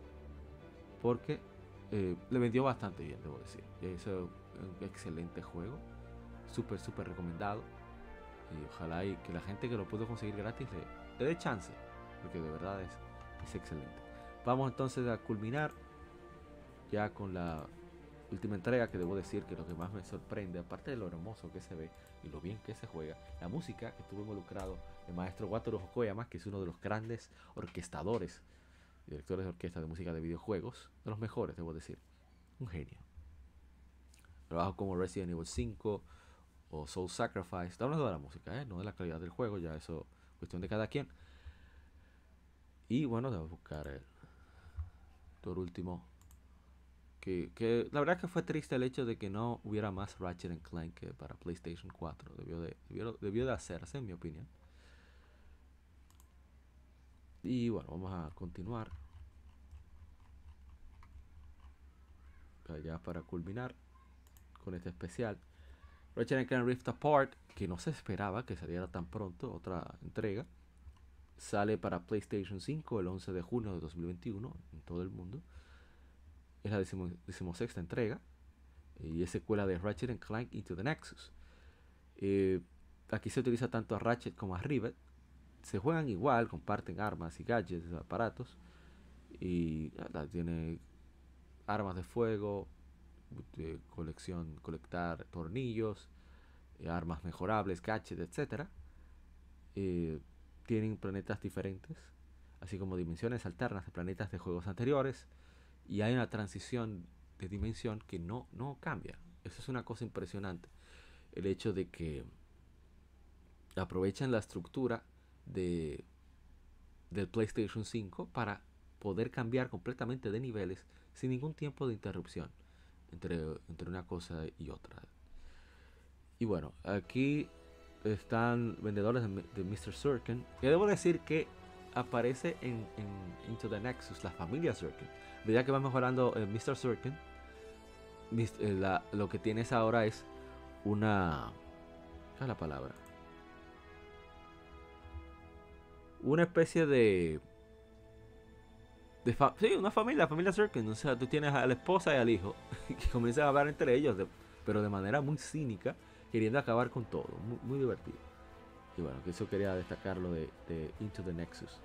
Speaker 1: porque eh, le vendió bastante bien, debo decir. Hizo un excelente juego, súper, súper recomendado. Y ojalá y que la gente que lo pudo conseguir gratis le, le dé chance, porque de verdad es, es excelente. Vamos entonces a culminar ya con la última entrega que debo decir que lo que más me sorprende, aparte de lo hermoso que se ve y lo bien que se juega, la música que estuvo involucrado el maestro Wataru Hokoyama, que es uno de los grandes orquestadores, directores de orquesta de música de videojuegos, de los mejores, debo decir. Un genio. Trabajo como Resident Evil 5 o Soul Sacrifice. Está hablando de la música, ¿eh? no de la calidad del juego, ya eso cuestión de cada quien. Y bueno, debo buscar el, por último. Que, que, la verdad que fue triste el hecho de que no hubiera más Ratchet Clank para PlayStation 4. Debió de, debió, de hacerse, en mi opinión. Y bueno, vamos a continuar. Ya para culminar con este especial. Ratchet Clank Rift Apart, que no se esperaba que saliera tan pronto, otra entrega, sale para PlayStation 5 el 11 de junio de 2021 en todo el mundo. Es la decimosexta entrega y es secuela de Ratchet Clank Into the Nexus. Eh, aquí se utiliza tanto a Ratchet como a Rivet. Se juegan igual, comparten armas y gadgets, aparatos. Y tiene armas de fuego, colección, colectar tornillos, eh, armas mejorables, gadgets, etc. Eh, tienen planetas diferentes, así como dimensiones alternas de planetas de juegos anteriores. Y hay una transición de dimensión que no, no cambia. Eso es una cosa impresionante. El hecho de que aprovechan la estructura de, del PlayStation 5 para poder cambiar completamente de niveles sin ningún tiempo de interrupción entre, entre una cosa y otra. Y bueno, aquí están vendedores de, Mr. Sirkin. Y debo decir que aparece en, Into the Nexus la familia Sirkin. Medida que va mejorando eh, Mr. Sirkin, eh, lo que tienes ahora es una. ¿Qué es la palabra? Una especie de sí, una familia, familia Sirkin. O sea, tú tienes a la esposa y al hijo que comienzan a hablar entre ellos, pero de manera muy cínica, queriendo acabar con todo. Muy, divertido. Y bueno, que eso quería destacarlo de, Into the Nexus.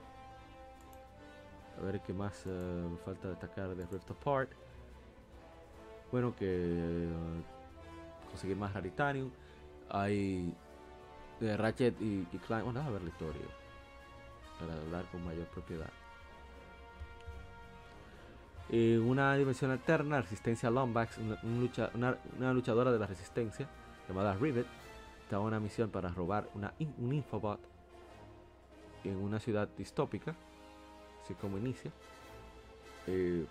Speaker 1: A ver qué más uh, falta destacar de Rift Apart. Bueno, que eh, conseguir más Raritanium. Hay de Ratchet y, y Clank. Bueno, a ver la historia. Para hablar con mayor propiedad. En una dimensión alterna, Resistencia Lombax, una, luchadora de la resistencia llamada Rivet, está en una misión para robar un infobot en una ciudad distópica, así como inicia. Eh,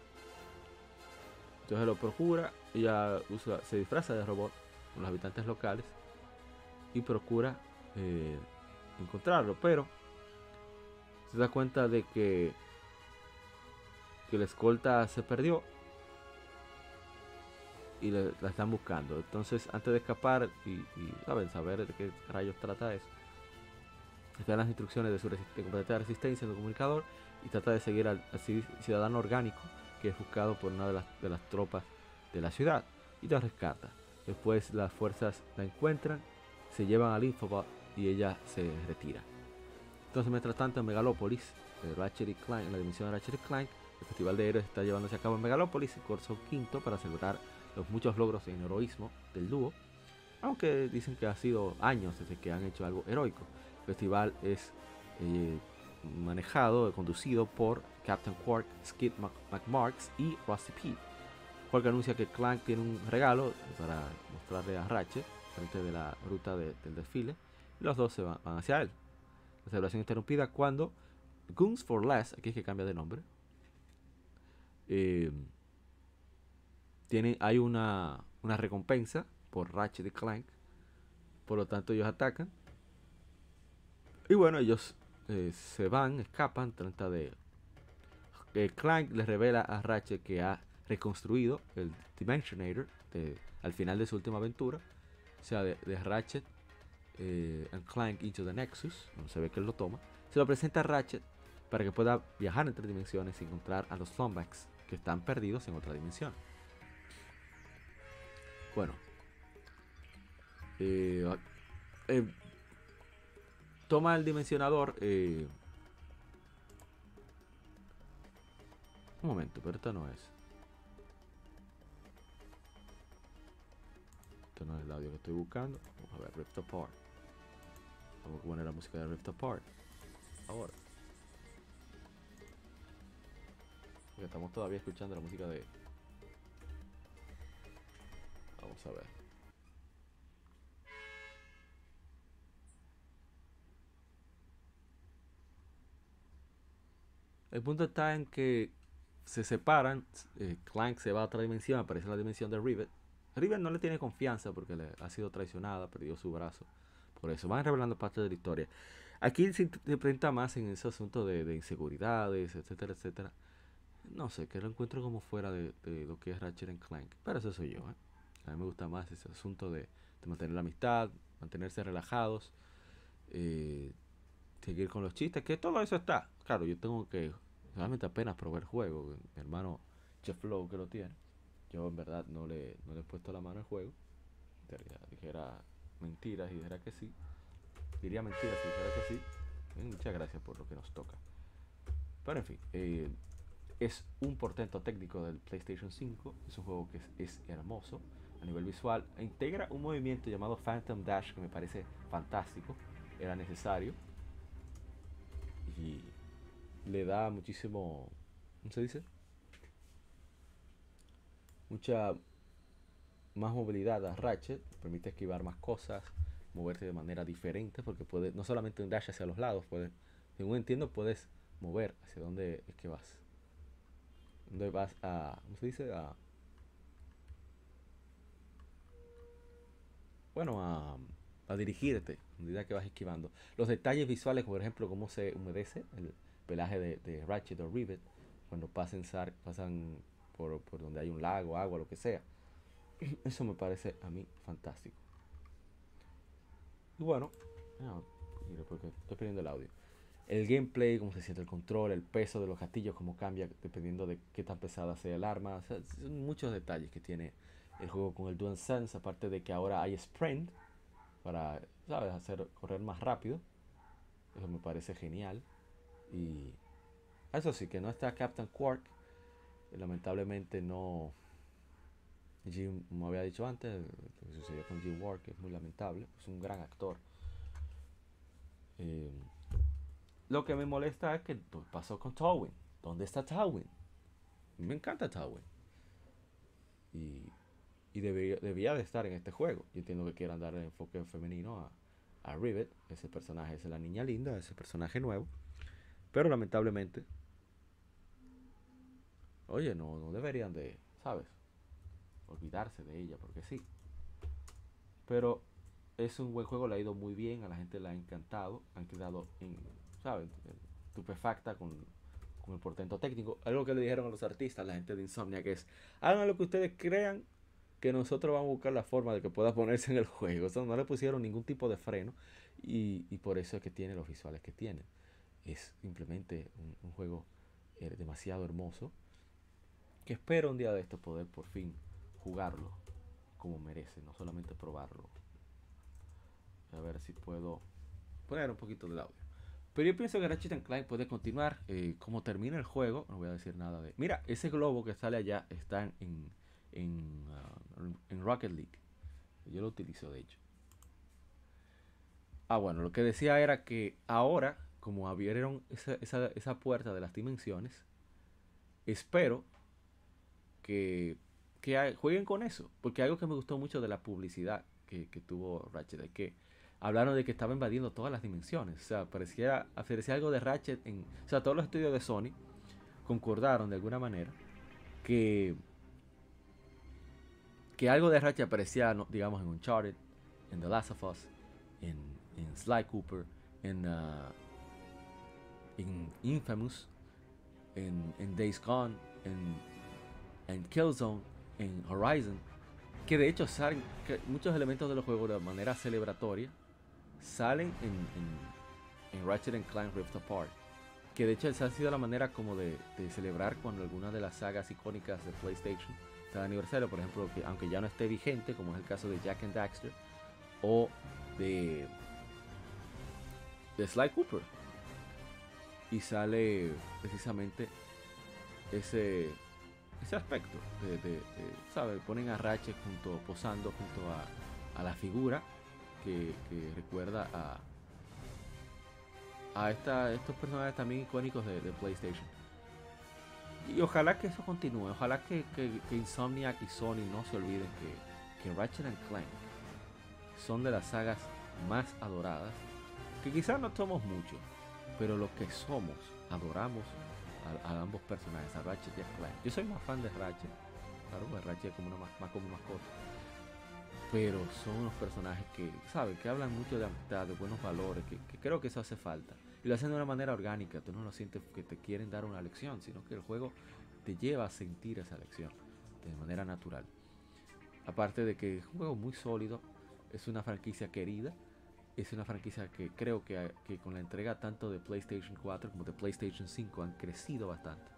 Speaker 1: Entonces lo procura, ella usa, se disfraza de robot con los habitantes locales y procura eh, encontrarlo, pero se da cuenta de que, que la escolta se perdió y la están buscando. Entonces, antes de escapar y, ¿saben? saber de qué rayos trata eso, da las instrucciones de su de resistencia en el comunicador y trata de seguir al, al ci- ciudadano orgánico que es buscado por una de las, tropas de la ciudad y la rescata. Después las fuerzas la encuentran, se llevan al Infobot y ella se retira. Entonces, mientras tanto, en Megalópolis, Ratchet y Clank, en la dimensión de Ratchet y Clank, el Festival de Héroes está llevándose a cabo en Megalópolis, el curso quinto, para celebrar los muchos logros en heroísmo del dúo. Aunque dicen que ha sido años desde que han hecho algo heroico. El festival es eh, manejado, conducido por Captain Quark, Skid McMarks y Rusty P. Quark anuncia que Clank tiene un regalo para mostrarle a Ratchet frente de la ruta de- del desfile. Y los dos se van, van hacia él. La celebración interrumpida cuando Goons for Less, aquí es que cambia de nombre, eh, tienen, hay una, una recompensa por Ratchet y Clank. Por lo tanto, ellos atacan. Y bueno, ellos eh, se van, escapan, trata de... eh, Clank les revela a Ratchet que ha reconstruido el Dimensionator al final de su última aventura. O sea, de, Ratchet eh, Clank into the Nexus, donde se ve que él lo toma. Se lo presenta a Ratchet para que pueda viajar entre dimensiones y encontrar a los Thumbacks que están perdidos en otra dimensión. Bueno. Eh, ah, eh, toma el dimensionador. eh, un momento, pero esto no es. Esto no es el audio que estoy buscando. Vamos a ver, Rift Apart. Vamos a poner la música de Rift Apart. Ahora. Estamos todavía escuchando la música de. Vamos a ver. El punto está en que se separan. eh, Clank se va a otra dimensión, aparece la dimensión de Rivet. Rivet no le tiene confianza porque le ha sido traicionada, perdió su brazo. Por eso van revelando parte de la historia. Aquí se presenta más en ese asunto de inseguridades, etcétera, etcétera. No sé, que lo encuentro como fuera de, de lo que es Ratchet and Clank. Pero eso soy yo, ¿eh? A mí me gusta más ese asunto de, mantener la amistad, mantenerse relajados, eh, seguir con los chistes, que todo eso está. Claro, yo tengo que realmente apenas probar el juego. Mi hermano Jeff Lowe que lo tiene. Yo en verdad no le, no le he puesto la mano al juego. Diría- Dijera mentiras y dijera que sí. Diría mentiras si dijera que sí. Muchas gracias por lo que nos toca. Pero en fin, eh, es un portento técnico del PlayStation 5. Es un juego que es, hermoso a nivel visual. E integra un movimiento llamado Phantom Dash que me parece fantástico. Era necesario. Y le da muchísimo. ¿Cómo se dice? Mucha más movilidad a Ratchet. Permite esquivar más cosas. Moverte de manera diferente. Porque puede. No solamente un dash hacia los lados. Puede, según entiendo, puedes mover hacia dónde es que vas. ¿Dónde vas a. ¿Cómo se dice? A. Bueno, a, a dirigirte medida que vas esquivando. Los detalles visuales, por ejemplo, cómo se humedece el pelaje de, de Ratchet o Rivet cuando pasen, pasan por, por donde hay un lago, agua, lo que sea. Eso me parece a mí fantástico. Y bueno, mira, porque estoy perdiendo el audio. El gameplay, cómo se siente el control, el peso de los castillos, cómo cambia dependiendo de qué tan pesada sea el arma. Son muchos detalles que tiene el juego con el DualSense, aparte de que ahora hay sprint para, ¿sabes?, hacer correr más rápido. Eso me parece genial. Y eso sí, que no está Captain Quark. Lamentablemente no. Jim, como había dicho antes, lo que sucedió con Jim Ward, que es muy lamentable, es un gran actor. Eh, lo que me molesta es que pues, pasó con Tywin. ¿Dónde está Tywin? Me encanta Tywin. Y, y debía, debía de estar en este juego. Yo entiendo que quieran dar el enfoque femenino a, a Rivet. Ese personaje es la niña linda, ese personaje nuevo. Pero lamentablemente, oye, no, no deberían de, ¿sabes? olvidarse de ella, porque sí. Pero es un buen juego, le ha ido muy bien, a la gente le ha encantado, han quedado en, ¿sabes? Estupefacta con, con el portento técnico. Algo que le dijeron a los artistas, la gente de Insomnia, que es, hagan lo que ustedes crean que nosotros vamos a buscar la forma de que pueda ponerse en el juego. O no le pusieron ningún tipo de freno y, y, por eso es que tiene los visuales que tiene. Es simplemente un, un juego eh, demasiado hermoso que espero un día de esto poder por fin jugarlo como merece, no solamente probarlo. A ver si puedo poner un poquito del audio. Pero yo pienso que Ratchet Clank puede continuar. Eh, como termina el juego, no voy a decir nada de. Mira, ese globo que sale allá está en, en, uh, en Rocket League. Yo lo utilizo, de hecho. Ah, bueno, lo que decía era que ahora, como abrieron esa, esa, esa puerta de las dimensiones, espero que, que jueguen con eso. Porque algo que me gustó mucho de la publicidad que, que tuvo Ratchet es que hablaron de que estaba invadiendo todas las dimensiones. O sea, pareciera, aparecía algo de Ratchet en. O sea, todos los estudios de Sony concordaron de alguna manera que. Que algo de Ratchet aparecía, digamos, en Uncharted, en The Last of Us, en, Sly Cooper, en, uh, en Infamous, en, Days Gone, en Killzone, en Horizon. Que de hecho salen muchos elementos de los juegos de manera celebratoria salen en, en, Ratchet Clank Rift Apart. Que de hecho esa ha sido la manera como de, de celebrar cuando alguna de las sagas icónicas de PlayStation está de aniversario. Por ejemplo, que aunque ya no esté vigente, como es el caso de Jack and Daxter, o de, de Sly Cooper. Y sale precisamente ese, ese aspecto de, de, de. Ponen a Ratchet junto, posando junto a, a la figura que, recuerda a, a esta, estos personajes también icónicos de, PlayStation. Y ojalá que eso continúe, ojalá que, que, Insomniac y Sony no se olviden que, que Ratchet and Clank son de las sagas más adoradas, que quizás no somos muchos, pero lo que somos, adoramos a, ambos personajes, a Ratchet y a Clank. Yo soy más fan de Ratchet, claro, pues Ratchet como una, más como mascota pero son unos personajes que, ¿sabes? Que hablan mucho de amistad, de buenos valores, que, que, creo que eso hace falta. Y lo hacen de una manera orgánica, tú no lo sientes que te quieren dar una lección, sino que el juego te lleva a sentir esa lección de manera natural. Aparte de que es un juego muy sólido, es una franquicia querida, es una franquicia que creo que, que con la entrega tanto de PlayStation 4 como de PlayStation 5 han crecido bastante.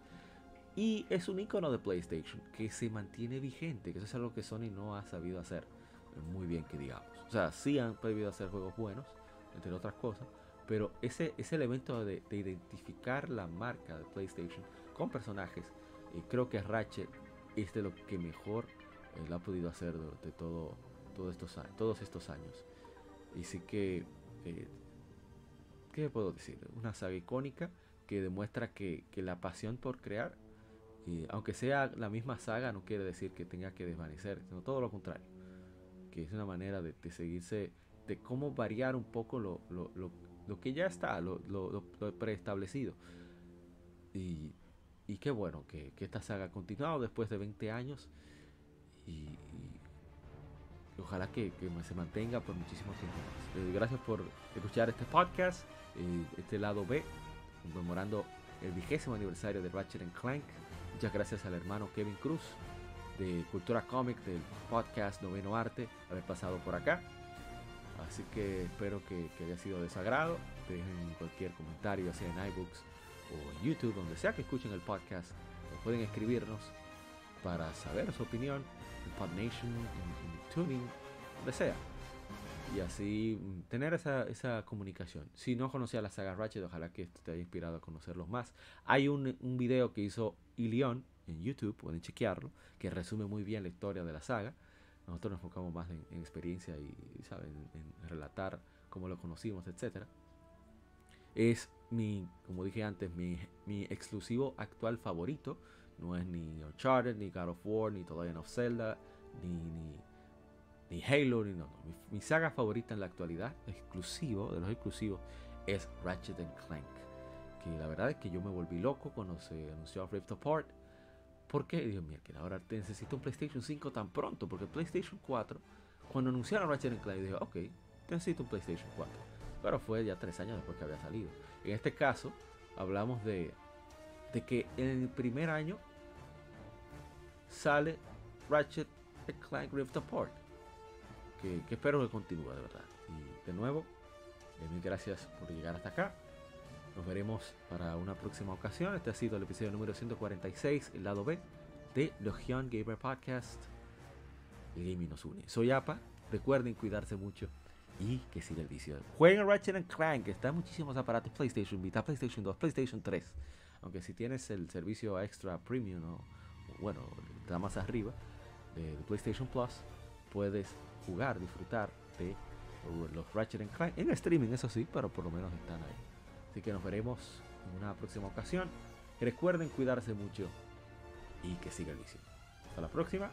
Speaker 1: Y es un icono de PlayStation que se mantiene vigente, que eso es algo que Sony no ha sabido hacer muy bien que digamos. O sea, sí han podido hacer juegos buenos, entre otras cosas, pero ese, ese elemento de, de identificar la marca de PlayStation con personajes, eh, creo que Ratchet es de lo que mejor eh, lo ha podido hacer durante todo, todos estos años. Y sí que, eh, ¿qué puedo decir? Una saga icónica que demuestra que, que la pasión por crear, aunque sea la misma saga, no quiere decir que tenga que desvanecer, sino todo lo contrario que es una manera de, de seguirse, de cómo variar un poco lo, lo, lo, lo que ya está, lo, preestablecido. Y, y, qué bueno que, que, esta saga ha continuado después de 20 años y, y ojalá que, que, se mantenga por muchísimo tiempo más. Eh, gracias por escuchar este podcast, eh, este lado B, conmemorando el vigésimo aniversario de Ratchet Clank. Muchas gracias al hermano Kevin Cruz de Cultura Comic del podcast Noveno Arte haber pasado por acá. Así que espero que, que haya sido de sagrado. Dejen cualquier comentario, ya sea en iBooks o en YouTube, donde sea que escuchen el podcast. Pueden escribirnos para saber su opinión en PodNation, en, en Tuning, donde sea. Y así tener esa, esa comunicación. Si no conocía la saga Ratchet, ojalá que te haya inspirado a conocerlos más. Hay un, un video que hizo Ilion en YouTube, pueden chequearlo, que resume muy bien la historia de la saga. Nosotros nos enfocamos más en, en experiencia y, ¿saben? En, en, relatar cómo lo conocimos, etc. Es mi, como dije antes, mi, mi exclusivo actual favorito. No es ni Uncharted, ni God of War, ni todavía no Zelda, ni, ni, ni Halo, ni no. no. Mi, mi, saga favorita en la actualidad, exclusivo, de los exclusivos, es Ratchet Clank. Que la verdad es que yo me volví loco cuando se anunció Rift Apart ¿Por qué? Y dije, mira, ahora necesito un PlayStation 5 tan pronto, porque PlayStation 4, cuando anunciaron Ratchet Clank, dije, ok, necesito un PlayStation 4. Pero fue ya tres años después que había salido. En este caso, hablamos de, de que en el primer año sale Ratchet Clank Rift Apart. Que, que espero que continúe, de verdad. Y de nuevo, mil gracias por llegar hasta acá. Nos veremos para una próxima ocasión. Este ha sido el episodio número 146, el lado B de Legion Gamer Podcast. El gaming nos une. Soy APA. Recuerden cuidarse mucho y que siga el vicio. Jueguen Ratchet and Clank. Está en muchísimos aparatos PlayStation Vita, PlayStation 2, PlayStation 3. Aunque si tienes el servicio extra premium o bueno, está más arriba de, PlayStation Plus, puedes jugar, disfrutar de los Ratchet and Clank en streaming, eso sí, pero por lo menos están ahí. Así que nos veremos en una próxima ocasión. Recuerden cuidarse mucho y que siga el vicio. Hasta la próxima.